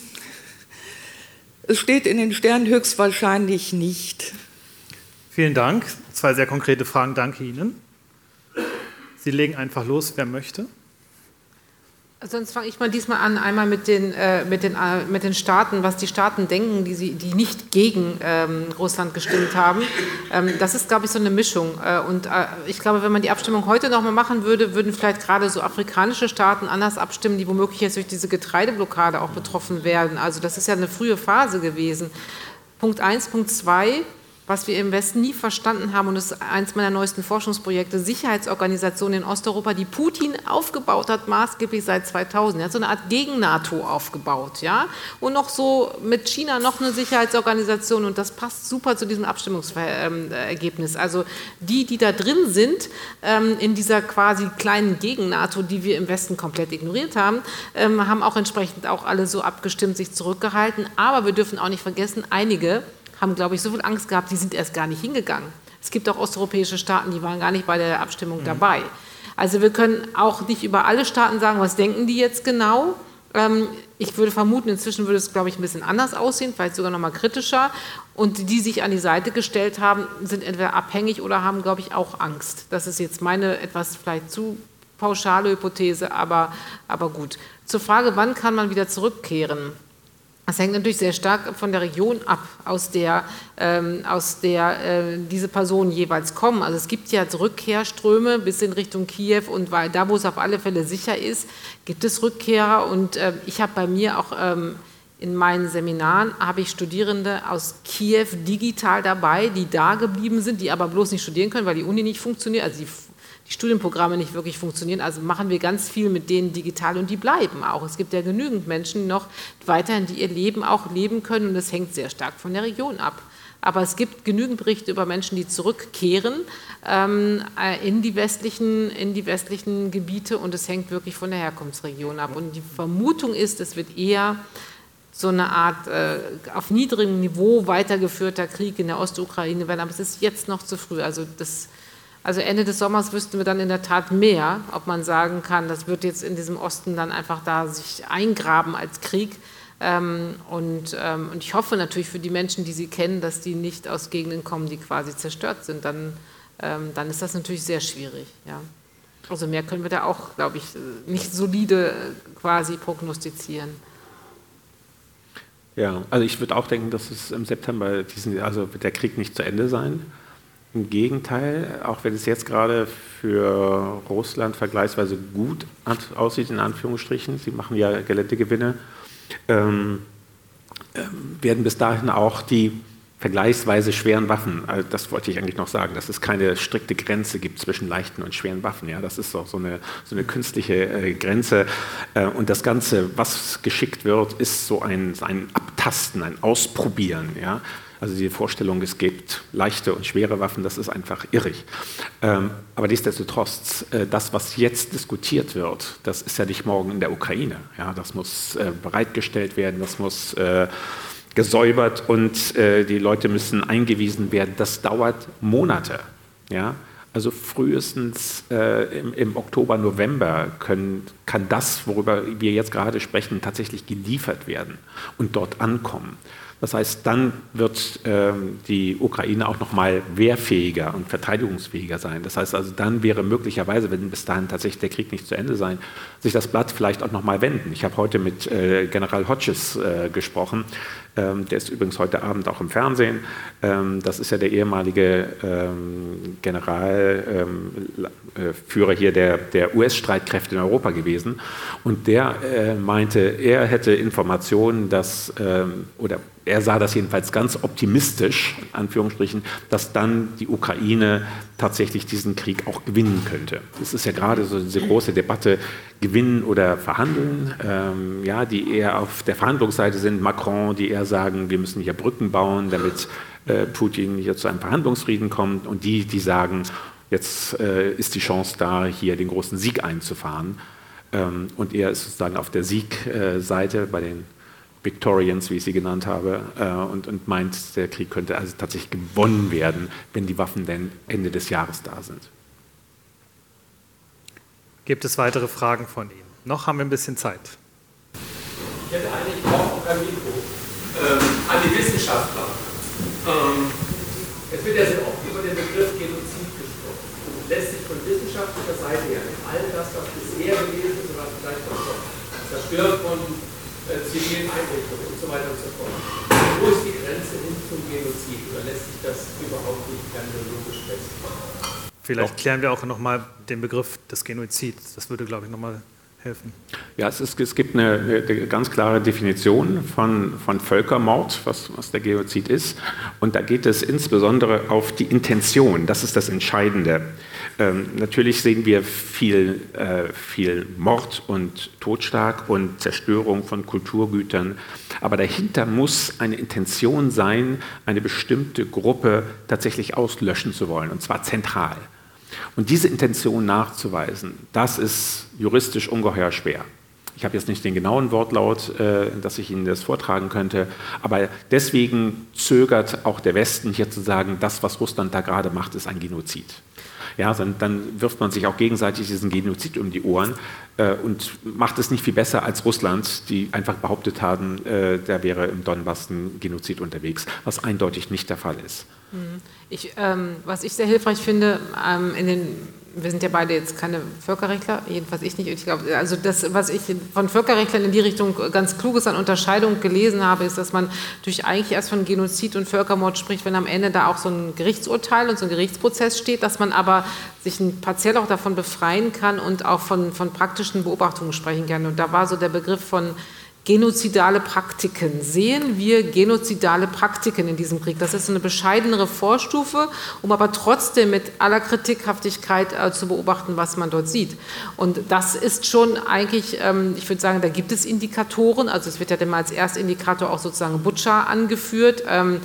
es steht in den Sternen höchstwahrscheinlich nicht? Vielen Dank. Zwei sehr konkrete Fragen. Danke Ihnen. Sie legen einfach los, wer möchte. Sonst fange ich mal diesmal an, einmal mit den, äh, mit, den, äh, mit den Staaten, was die Staaten denken, die, sie, die nicht gegen ähm, Russland gestimmt haben. Ähm, das ist, glaube ich, so eine Mischung. Äh, und äh, ich glaube, wenn man die Abstimmung heute nochmal machen würde, würden vielleicht gerade so afrikanische Staaten anders abstimmen, die womöglich jetzt durch diese Getreideblockade auch betroffen werden. Also das ist ja eine frühe Phase gewesen. Punkt eins, Punkt zwei. Was wir im Westen nie verstanden haben, und das ist eines meiner neuesten Forschungsprojekte, Sicherheitsorganisationen in Osteuropa, die Putin aufgebaut hat, maßgeblich seit 2000. Er hat so eine Art Gegen-NATO aufgebaut, ja, und noch so mit China noch eine Sicherheitsorganisation, und das passt super zu diesem Abstimmungsergebnis. Also die, die da drin sind, ähm, in dieser quasi kleinen Gegen-NATO, die wir im Westen komplett ignoriert haben, ähm, haben auch entsprechend auch alle so abgestimmt, sich zurückgehalten. Aber wir dürfen auch nicht vergessen, einige haben, glaube ich, so viel Angst gehabt, die sind erst gar nicht hingegangen. Es gibt auch osteuropäische Staaten, die waren gar nicht bei der Abstimmung mhm. dabei. Also wir können auch nicht über alle Staaten sagen, was denken die jetzt genau. Ähm, ich würde vermuten, inzwischen würde es, glaube ich, ein bisschen anders aussehen, vielleicht sogar noch mal kritischer. Und die, die sich an die Seite gestellt haben, sind entweder abhängig oder haben, glaube ich, auch Angst. Das ist jetzt meine etwas vielleicht zu pauschale Hypothese, aber, aber gut. Zur Frage, wann kann man wieder zurückkehren? Das hängt natürlich sehr stark von der Region ab, aus der, ähm, aus der äh, diese Personen jeweils kommen. Also es gibt ja Rückkehrströme bis in Richtung Kiew und weil da, wo es auf alle Fälle sicher ist, gibt es Rückkehrer. Und äh, ich habe bei mir auch ähm, in meinen Seminaren habe ich Studierende aus Kiew digital dabei, die da geblieben sind, die aber bloß nicht studieren können, weil die Uni nicht funktioniert. Also die die Studienprogramme nicht wirklich funktionieren. Also machen wir ganz viel mit denen digital und die bleiben auch. Es gibt ja genügend Menschen noch weiterhin, die ihr Leben auch leben können und das hängt sehr stark von der Region ab. Aber es gibt genügend Berichte über Menschen, die zurückkehren ähm, äh, in, die westlichen, in die westlichen Gebiete und es hängt wirklich von der Herkunftsregion ab. Und die Vermutung ist, es wird eher so eine Art äh, auf niedrigem Niveau weitergeführter Krieg in der Ostukraine werden, aber es ist jetzt noch zu früh. Also das also Ende des Sommers wüssten wir dann in der Tat mehr, ob man sagen kann, das wird jetzt in diesem Osten dann einfach da sich eingraben als Krieg. Ähm, und, ähm, und ich hoffe natürlich für die Menschen, die Sie kennen, dass die nicht aus Gegenden kommen, die quasi zerstört sind. Dann, ähm, dann ist das natürlich sehr schwierig. Ja. Also mehr können wir da auch, glaube ich, nicht solide äh, quasi prognostizieren. Ja, also ich würde auch denken, dass es im September diesen, also wird der Krieg nicht zu Ende sein. Im Gegenteil, auch wenn es jetzt gerade für Russland vergleichsweise gut aussieht, in Anführungsstrichen, sie machen ja Geländegewinne, ähm, äh, werden bis dahin auch die vergleichsweise schweren Waffen, also das wollte ich eigentlich noch sagen, dass es keine strikte Grenze gibt zwischen leichten und schweren Waffen. Ja, das ist doch so eine, so eine künstliche äh, Grenze. Äh, und das Ganze, was geschickt wird, ist so ein, ein Abtasten, ein Ausprobieren. Ja? Also die Vorstellung, es gibt leichte und schwere Waffen, das ist einfach irrig. Ähm, aber nichtsdestotrotz, äh, das, was jetzt diskutiert wird, das ist ja nicht morgen in der Ukraine. Ja, das muss äh, bereitgestellt werden, das muss äh, gesäubert und äh, die Leute müssen eingewiesen werden. Das dauert Monate. Ja? Also frühestens äh, im, im, Oktober, November können, kann das, worüber wir jetzt gerade sprechen, tatsächlich geliefert werden und dort ankommen. Das heißt, dann wird ähm, die Ukraine auch noch mal wehrfähiger und verteidigungsfähiger sein. Das heißt also, dann wäre möglicherweise, wenn bis dahin tatsächlich der Krieg nicht zu Ende sein, sich das Blatt vielleicht auch noch mal wenden. Ich habe heute mit äh, General Hodges äh, gesprochen. Ähm, der ist übrigens heute Abend auch im Fernsehen. Ähm, das ist ja der ehemalige ähm, Generalführer ähm, äh, hier der, der US-Streitkräfte in Europa gewesen. Und der äh, meinte, er hätte Informationen, dass, ähm, oder er sah das jedenfalls ganz optimistisch, in Anführungsstrichen, dass dann die Ukraine tatsächlich diesen Krieg auch gewinnen könnte. Es ist ja gerade so diese große Debatte, gewinnen oder verhandeln, ähm, ja, die eher auf der Verhandlungsseite sind, Macron, die eher sagen, wir müssen hier Brücken bauen, damit äh, Putin hier zu einem Verhandlungsfrieden kommt, und die, die sagen, jetzt äh, ist die Chance da, hier den großen Sieg einzufahren. Ähm, und er ist sozusagen auf der Siegseite bei den Victorians, wie ich sie genannt habe, äh, und, und meint, der Krieg könnte also tatsächlich gewonnen werden, wenn die Waffen denn Ende des Jahres da sind. Gibt es weitere Fragen von Ihnen? Noch haben wir ein bisschen Zeit. Ich hätte eigentlich auch ein Mikro ähm, an die Wissenschaftler. Ähm, es wird ja sehr oft über den Begriff Genozid gesprochen. Lässt sich von wissenschaftlicher Seite her all das, was bisher gewesen ist, was vielleicht noch kommt, Zerstörung von äh, zivilen Einrichtungen und so weiter und so fort. Wo ist die Grenze hin zum Genozid? Oder lässt sich das überhaupt nicht terminologisch festmachen? Vielleicht klären wir auch nochmal den Begriff des Genozids. Das würde, glaube ich, nochmal helfen? Ja, es, ist, es gibt eine, eine, ganz klare Definition von, von Völkermord, was, was der Genozid ist. Und da geht es insbesondere auf die Intention. Das ist das Entscheidende. Ähm, natürlich sehen wir viel, äh, viel Mord und Totschlag und Zerstörung von Kulturgütern. Aber dahinter muss eine Intention sein, eine bestimmte Gruppe tatsächlich auslöschen zu wollen, und zwar zentral. Und diese Intention nachzuweisen, das ist juristisch ungeheuer schwer. Ich habe jetzt nicht den genauen Wortlaut, äh, dass ich Ihnen das vortragen könnte, aber deswegen zögert auch der Westen hier zu sagen, das, was Russland da gerade macht, ist ein Genozid ja, dann, dann, wirft man sich auch gegenseitig diesen Genozid um die Ohren äh, und macht es nicht viel besser als Russland, die einfach behauptet haben, äh, da wäre im Donbass ein Genozid unterwegs, was eindeutig nicht der Fall ist. Mhm. Ich, ähm, was ich sehr hilfreich finde, ähm, in den wir sind ja beide jetzt keine Völkerrechtler, jedenfalls ich nicht. Ich glaube, also das, was ich von Völkerrechtlern in die Richtung ganz Kluges an Unterscheidung gelesen habe, ist, dass man durch eigentlich erst von Genozid und Völkermord spricht, wenn am Ende da auch so ein Gerichtsurteil und so ein Gerichtsprozess steht, dass man aber sich partiell auch davon befreien kann und auch von, von praktischen Beobachtungen sprechen kann. Und da war so der Begriff von genozidale Praktiken. Sehen wir genozidale Praktiken in diesem Krieg? Das ist eine bescheidenere Vorstufe, um aber trotzdem mit aller Kritikhaftigkeit äh, zu beobachten, was man dort sieht. Und das ist schon eigentlich, ähm, ich würde sagen, da gibt es Indikatoren. Also es wird ja immer als Erstindikator auch sozusagen Butcher angeführt. Ähm,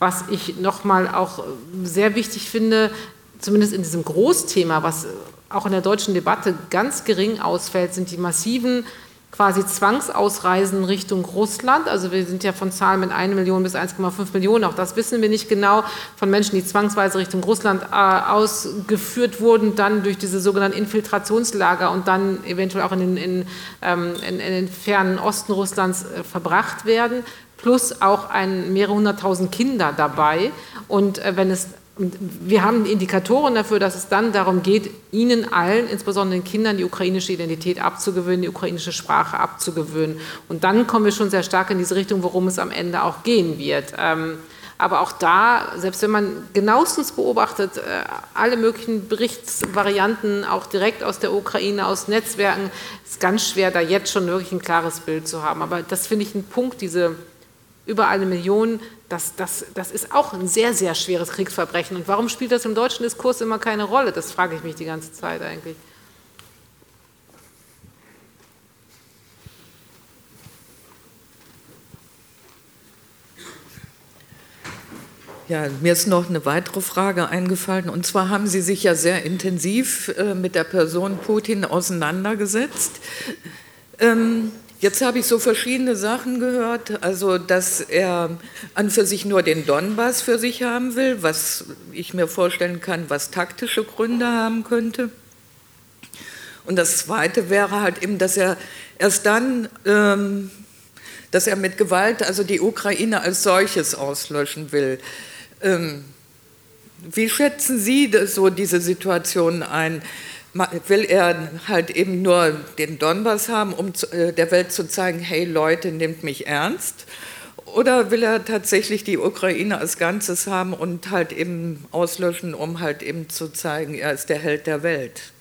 was ich nochmal auch sehr wichtig finde, zumindest in diesem Großthema, was auch in der deutschen Debatte ganz gering ausfällt, sind die massiven quasi Zwangsausreisen Richtung Russland. Also wir sind ja von Zahlen mit 1 Million bis 1,5 Millionen, auch das wissen wir nicht genau, von Menschen, die zwangsweise Richtung Russland äh, ausgeführt wurden, dann durch diese sogenannten Infiltrationslager und dann eventuell auch in den, in, ähm, in, in den fernen Osten Russlands äh, verbracht werden plus auch ein, mehrere hunderttausend Kinder dabei. Und äh, wenn es wir haben Indikatoren dafür, dass es dann darum geht, ihnen allen, insbesondere den Kindern, die ukrainische Identität abzugewöhnen, die ukrainische Sprache abzugewöhnen. Und dann kommen wir schon sehr stark in diese Richtung, worum es am Ende auch gehen wird. Ähm, aber auch da, selbst wenn man genauestens beobachtet, äh, alle möglichen Berichtsvarianten, auch direkt aus der Ukraine, aus Netzwerken, ist ganz schwer, da jetzt schon wirklich ein klares Bild zu haben. Aber das finde ich ein Punkt, diese über eine Million, das, das, das ist auch ein sehr, sehr schweres Kriegsverbrechen. Und warum spielt das im deutschen Diskurs immer keine Rolle? Das frage ich mich die ganze Zeit eigentlich. Ja, mir ist noch eine weitere Frage eingefallen. Und zwar haben Sie sich ja sehr intensiv äh, mit der Person Putin auseinandergesetzt. Ähm, Jetzt habe ich so verschiedene Sachen gehört, also dass er an für sich nur den Donbass für sich haben will, was ich mir vorstellen kann, was taktische Gründe haben könnte. Und das Zweite wäre halt eben, dass er erst dann, ähm, dass er mit Gewalt also die Ukraine als solches auslöschen will. Ähm, wie schätzen Sie so diese Situation ein? Will er halt eben nur den Donbass haben, um äh, der Welt zu zeigen, hey Leute, nehmt mich ernst? Oder will er tatsächlich die Ukraine als Ganzes haben und halt eben auslöschen, um halt eben zu zeigen, er ist der Held der Welt?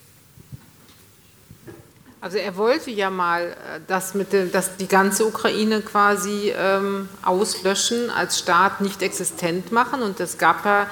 Also er wollte ja mal äh, das mit dem, dass die ganze Ukraine quasi ähm, auslöschen, als Staat nicht existent machen. Und es gab ja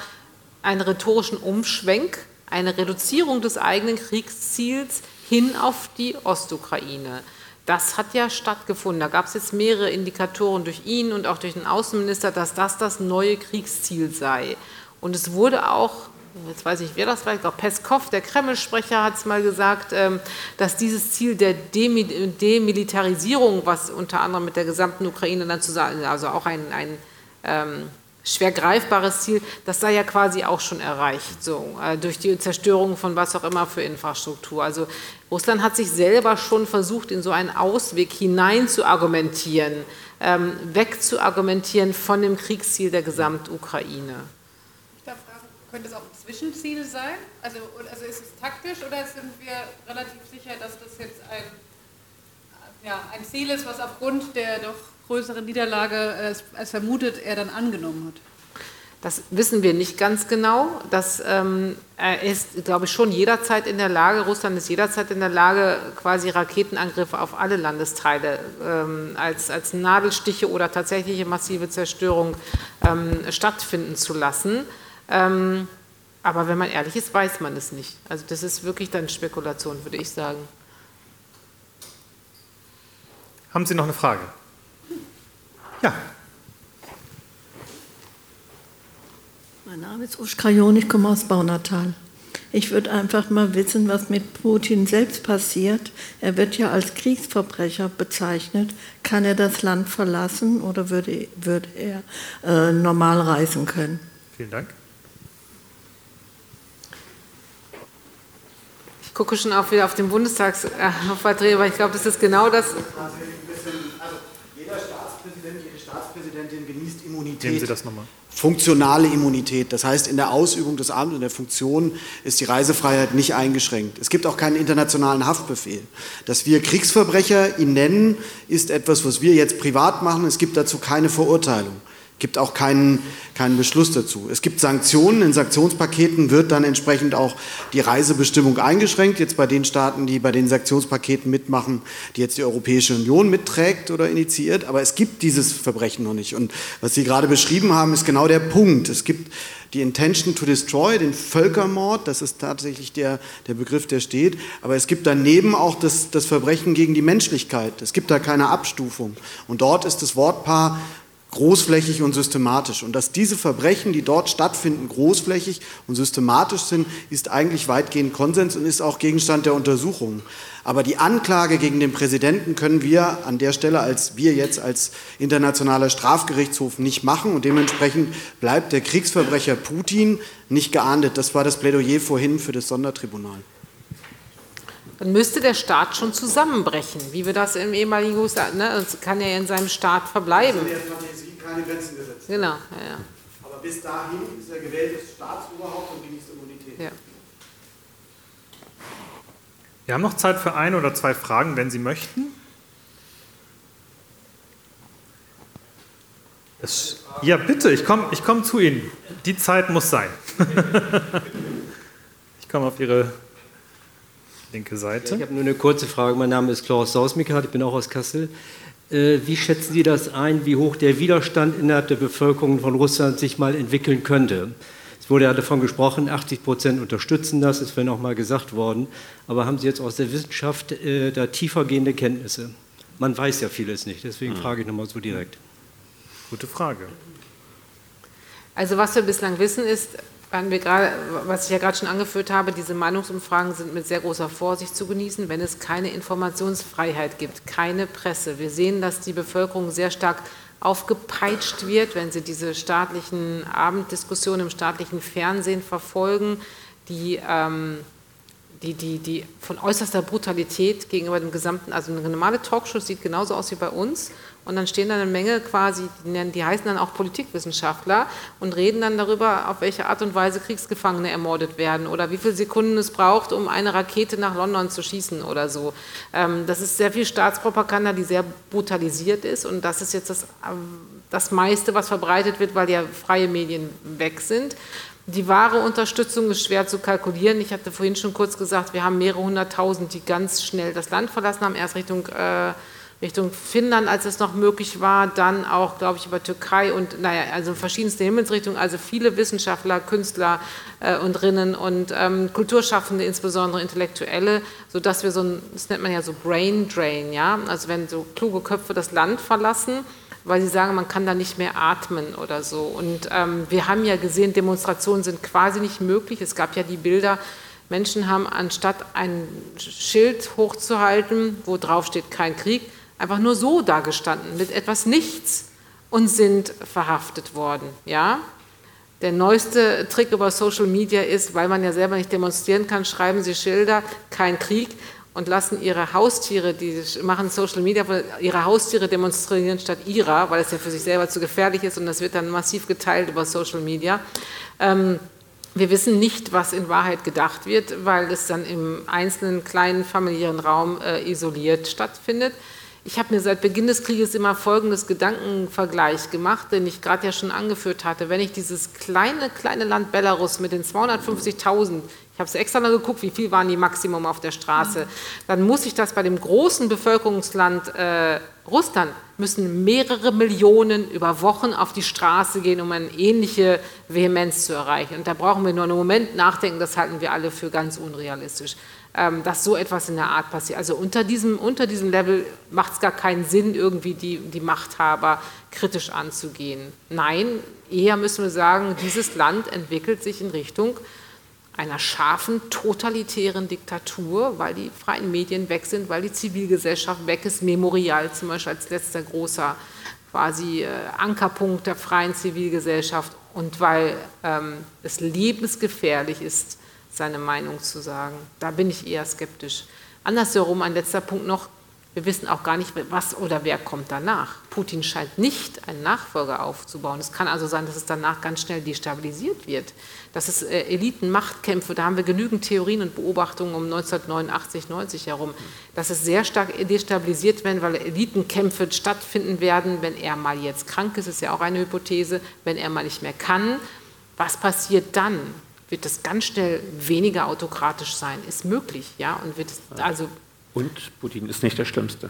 einen rhetorischen Umschwenk eine Reduzierung des eigenen Kriegsziels hin auf die Ostukraine. Das hat ja stattgefunden. Da gab es jetzt mehrere Indikatoren durch ihn und auch durch den Außenminister, dass das das neue Kriegsziel sei. Und es wurde auch, jetzt weiß ich, wer das war, ich glaube Peskov, der Kreml-Sprecher, hat es mal gesagt, ähm, dass dieses Ziel der Demilitarisierung, was unter anderem mit der gesamten Ukraine dann zusammen, also auch ein, ein ähm, schwer greifbares Ziel, das sei ja quasi auch schon erreicht, so, äh, durch die Zerstörung von was auch immer für Infrastruktur. Also Russland hat sich selber schon versucht, in so einen Ausweg hinein zu argumentieren, ähm, wegzuargumentieren von dem Kriegsziel der Gesamtukraine. Ich darf fragen, könnte es auch ein Zwischenziel sein? Also, also ist es taktisch oder sind wir relativ sicher, dass das jetzt ein, ja, ein Ziel ist, was aufgrund der doch größere Niederlage, als vermutet, er dann angenommen hat? Das wissen wir nicht ganz genau. Das ähm, ist, glaube ich, schon jederzeit in der Lage, Russland ist jederzeit in der Lage, quasi Raketenangriffe auf alle Landesteile ähm, als, als Nadelstiche oder tatsächliche massive Zerstörung ähm, stattfinden zu lassen. Ähm, aber wenn man ehrlich ist, weiß man es nicht. Also das ist wirklich dann Spekulation, würde ich sagen. Haben Sie noch eine Frage? Ja. Mein Name ist Uschka Jon, ich komme aus Baunatal. Ich würde einfach mal wissen, was mit Putin selbst passiert. Er wird ja als Kriegsverbrecher bezeichnet. Kann er das Land verlassen oder würde, würde er äh, normal reisen können? Vielen Dank. Ich gucke schon auch wieder auf den Bundestagsvertreter, weil ich glaube, das ist genau das. Also jeder Staatspräsident, jede Staatspräsidentin genießt Immunität. Funktionale Immunität. Das heißt, in der Ausübung des Amtes und der Funktion ist die Reisefreiheit nicht eingeschränkt. Es gibt auch keinen internationalen Haftbefehl. Dass wir Kriegsverbrecher ihn nennen, ist etwas, was wir jetzt privat machen. Es gibt dazu keine Verurteilung gibt auch keinen, keinen Beschluss dazu. Es gibt Sanktionen. In Sanktionspaketen wird dann entsprechend auch die Reisebestimmung eingeschränkt. Jetzt bei den Staaten, die bei den Sanktionspaketen mitmachen, die jetzt die Europäische Union mitträgt oder initiiert. Aber es gibt dieses Verbrechen noch nicht. Und was Sie gerade beschrieben haben, ist genau der Punkt. Es gibt die Intention to Destroy, den Völkermord, das ist tatsächlich der, der Begriff, der steht. Aber es gibt daneben auch das, das Verbrechen gegen die Menschlichkeit. Es gibt da keine Abstufung. Und dort ist das Wortpaar großflächig und systematisch. Und dass diese Verbrechen, die dort stattfinden, großflächig und systematisch sind, ist eigentlich weitgehend Konsens und ist auch Gegenstand der Untersuchungen. Aber die Anklage gegen den Präsidenten können wir an der Stelle als wir jetzt als internationaler Strafgerichtshof nicht machen und dementsprechend bleibt der Kriegsverbrecher Putin nicht geahndet. Das war das Plädoyer vorhin für das Sondertribunal dann müsste der Staat schon zusammenbrechen, wie wir das im ehemaligen Jugoslawien, ne? Das kann ja in seinem Staat verbleiben. Also der Fantasie keine Grenzen gesetzt. Genau, ja, ja. Aber bis dahin ist er gewähltes Staatsoberhaupt und genießt Immunität. Ja. Wir haben noch Zeit für ein oder zwei Fragen, wenn Sie möchten. Es, ja, bitte, ich komme ich komm zu Ihnen. Die Zeit muss sein. ich komme auf Ihre linke Seite. Ja, ich habe nur eine kurze Frage. Mein Name ist Klaus Sausmikat, ich bin auch aus Kassel. Äh, wie schätzen Sie das ein, wie hoch der Widerstand innerhalb der Bevölkerung von Russland sich mal entwickeln könnte? Es wurde ja davon gesprochen, 80 Prozent unterstützen das, ist wenn auch mal gesagt worden. Aber haben Sie jetzt aus der Wissenschaft äh, da tiefergehende Kenntnisse? Man weiß ja vieles nicht, deswegen hm. frage ich nochmal so direkt. Gute Frage. Also was wir bislang wissen ist, wir grade, was ich ja gerade schon angeführt habe, diese Meinungsumfragen sind mit sehr großer Vorsicht zu genießen, wenn es keine Informationsfreiheit gibt, keine Presse. Wir sehen, dass die Bevölkerung sehr stark aufgepeitscht wird, wenn sie diese staatlichen Abenddiskussionen im staatlichen Fernsehen verfolgen, die, ähm, die, die, die von äußerster Brutalität gegenüber dem gesamten, also eine normale Talkshow sieht genauso aus wie bei uns und dann stehen da eine Menge quasi, die, heißen dann auch Politikwissenschaftler und reden dann darüber, auf welche Art und Weise Kriegsgefangene ermordet werden oder wie viele Sekunden es braucht, um eine Rakete nach London zu schießen oder so. Ähm, das ist sehr viel Staatspropaganda, die sehr brutalisiert ist und das ist jetzt das, das meiste, was verbreitet wird, weil ja freie Medien weg sind. Die wahre Unterstützung ist schwer zu kalkulieren. Ich hatte vorhin schon kurz gesagt, wir haben mehrere hunderttausend, die ganz schnell das Land verlassen haben, erst Richtung äh, Richtung Finnland, als es noch möglich war, dann auch, glaube ich, über Türkei und, naja, also verschiedenste Himmelsrichtungen, also viele Wissenschaftler, Künstler äh, und Rinnen und ähm, Kulturschaffende, insbesondere Intellektuelle, sodass wir so ein, das nennt man ja so Brain Drain, ja, also wenn so kluge Köpfe das Land verlassen, weil sie sagen, man kann da nicht mehr atmen oder so. Und ähm, wir haben ja gesehen, Demonstrationen sind quasi nicht möglich. Es gab ja die Bilder, Menschen haben anstatt ein Schild hochzuhalten, wo drauf steht kein Krieg, einfach nur so dagestanden, mit etwas Nichts und sind verhaftet worden. Ja? Der neueste Trick über Social Media ist, weil man ja selber nicht demonstrieren kann, schreiben Sie Schilder, kein Krieg und lassen ihre Haustiere, die machen Social Media, ihre Haustiere demonstrieren statt ihrer, weil es ja für sich selber zu gefährlich ist und das wird dann massiv geteilt über Social Media. Ähm, wir wissen nicht, was in Wahrheit gedacht wird, weil es dann im einzelnen kleinen familiären Raum äh, isoliert stattfindet. Ich habe mir seit Beginn des Krieges immer folgendes Gedankenvergleich gemacht, den ich gerade ja schon angeführt hatte. Wenn ich dieses kleine, kleine Land Belarus mit den 250.000, ich habe es extra noch geguckt, wie viel waren die Maximum auf der Straße, dann muss ich das bei dem großen Bevölkerungsland äh, Russland, müssen mehrere Millionen über Wochen auf die Straße gehen, um eine ähnliche Vehemenz zu erreichen. Und da brauchen wir nur einen Moment nachdenken, das halten wir alle für ganz unrealistisch. Ähm, dass so etwas in der Art passiert. Also unter diesem, unter diesem Level macht es gar keinen Sinn, irgendwie die, die Machthaber kritisch anzugehen. Nein, eher müssen wir sagen, dieses Land entwickelt sich in Richtung einer scharfen, totalitären Diktatur, weil die freien Medien weg sind, weil die Zivilgesellschaft weg ist. Memorial zum Beispiel als letzter großer quasi äh, Ankerpunkt der freien Zivilgesellschaft und weil ähm, es lebensgefährlich ist, seine Meinung zu sagen. Da bin ich eher skeptisch. Andersherum, ein letzter Punkt noch, wir wissen auch gar nicht, was oder wer kommt danach. Putin scheint nicht einen Nachfolger aufzubauen. Es kann also sein, dass es danach ganz schnell destabilisiert wird. Das ist äh, Elitenmachtkämpfe, da haben wir genügend Theorien und Beobachtungen um 1989, 90 herum, dass es sehr stark destabilisiert werden, weil Elitenkämpfe stattfinden werden, wenn er mal jetzt krank ist, ist ja auch eine Hypothese, wenn er mal nicht mehr kann. Was passiert dann? wird es ganz schnell weniger autokratisch sein. Ist möglich, ja. Und, wird es, also und Putin ist nicht der Schlimmste.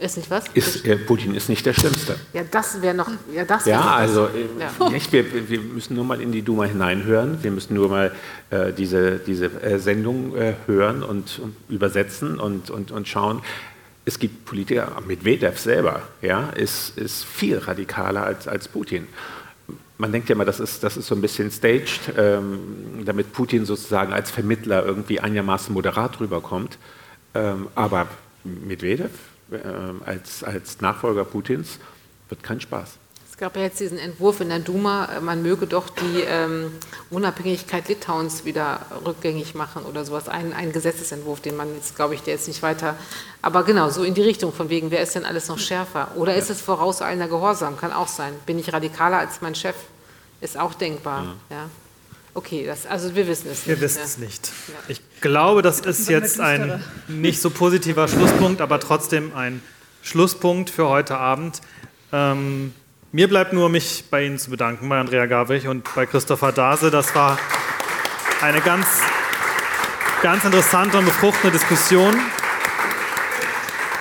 Ist nicht was? Ist, äh, Putin ist nicht der Schlimmste. Ja, das wäre noch. Ja, das ja noch also äh, ja. Nicht, wir, wir, müssen nur mal in die Duma hineinhören. Wir müssen nur mal äh, diese, diese äh, Sendung äh, hören und, und, übersetzen und, und, und schauen. Es gibt Politiker, Medvedev selber, ja, ist, ist viel radikaler als, als Putin man denkt ja immer, das ist, das ist so ein bisschen staged, ähm, damit Putin sozusagen als Vermittler irgendwie einigermaßen moderat rüberkommt. Ähm, aber Medvedev äh, als, als Nachfolger Putins wird kein Spaß. Es gab ja jetzt diesen Entwurf in der Duma, äh, man möge doch die ähm, Unabhängigkeit Litauens wieder rückgängig machen oder sowas. Ein, ein Gesetzesentwurf, den man jetzt, glaube ich, der jetzt nicht weiter. Aber genau, so in die Richtung von wegen, wer ist denn alles noch schärfer? Oder ist es vorauseilender Gehorsam? Kann auch sein. Bin ich radikaler als mein Chef? Ist auch denkbar. Ja. ja. Okay, das, also wir wissen es wir nicht. Wir wissen ja. es nicht. Ich glaube, das ist jetzt ein nicht so positiver Schlusspunkt, aber trotzdem ein Schlusspunkt für heute Abend. Ähm, mir bleibt nur, mich bei Ihnen zu bedanken, bei Andrea Gavich und bei Christopher Dase. Das war eine ganz, ganz interessante und befruchtende Diskussion.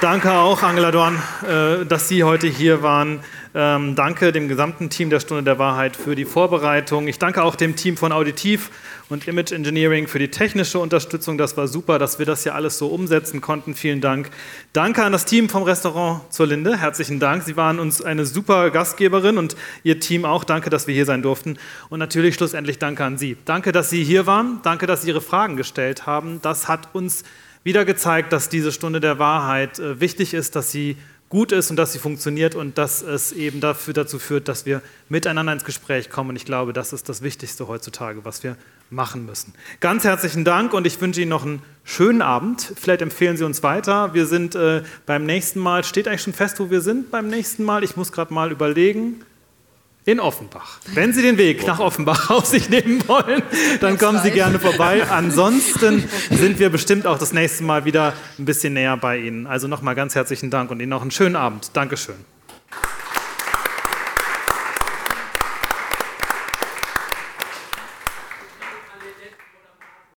Danke auch, Angela Dorn, äh, dass Sie heute hier waren. Ähm, danke dem gesamten Team der Stunde der Wahrheit für die Vorbereitung. Ich danke auch dem Team von Auditiv und Image Engineering für die technische Unterstützung. Das war super, dass wir das hier alles so umsetzen konnten. Vielen Dank. Danke an das Team vom Restaurant zur Linde. Herzlichen Dank. Sie waren uns eine super Gastgeberin und Ihr Team auch. Danke, dass wir hier sein durften. Und natürlich schlussendlich danke an Sie. Danke, dass Sie hier waren. Danke, dass Sie Ihre Fragen gestellt haben. Das hat uns wieder gezeigt, dass diese Stunde der Wahrheit äh, wichtig ist, dass sie gut ist und dass sie funktioniert und dass es eben dafür dazu führt, dass wir miteinander ins Gespräch kommen. Und ich glaube, das ist das Wichtigste heutzutage, was wir machen müssen. Ganz herzlichen Dank und ich wünsche Ihnen noch einen schönen Abend. Vielleicht empfehlen Sie uns weiter. Wir sind äh, beim nächsten Mal, steht eigentlich schon fest, wo wir sind beim nächsten Mal? Ich muss gerade mal überlegen. In Offenbach. Wenn Sie den Weg nach Offenbach auf sich nehmen wollen, dann kommen Sie gerne vorbei. Ansonsten sind wir bestimmt auch das nächste Mal wieder ein bisschen näher bei Ihnen. Also nochmal ganz herzlichen Dank und Ihnen noch einen schönen Abend. Dankeschön.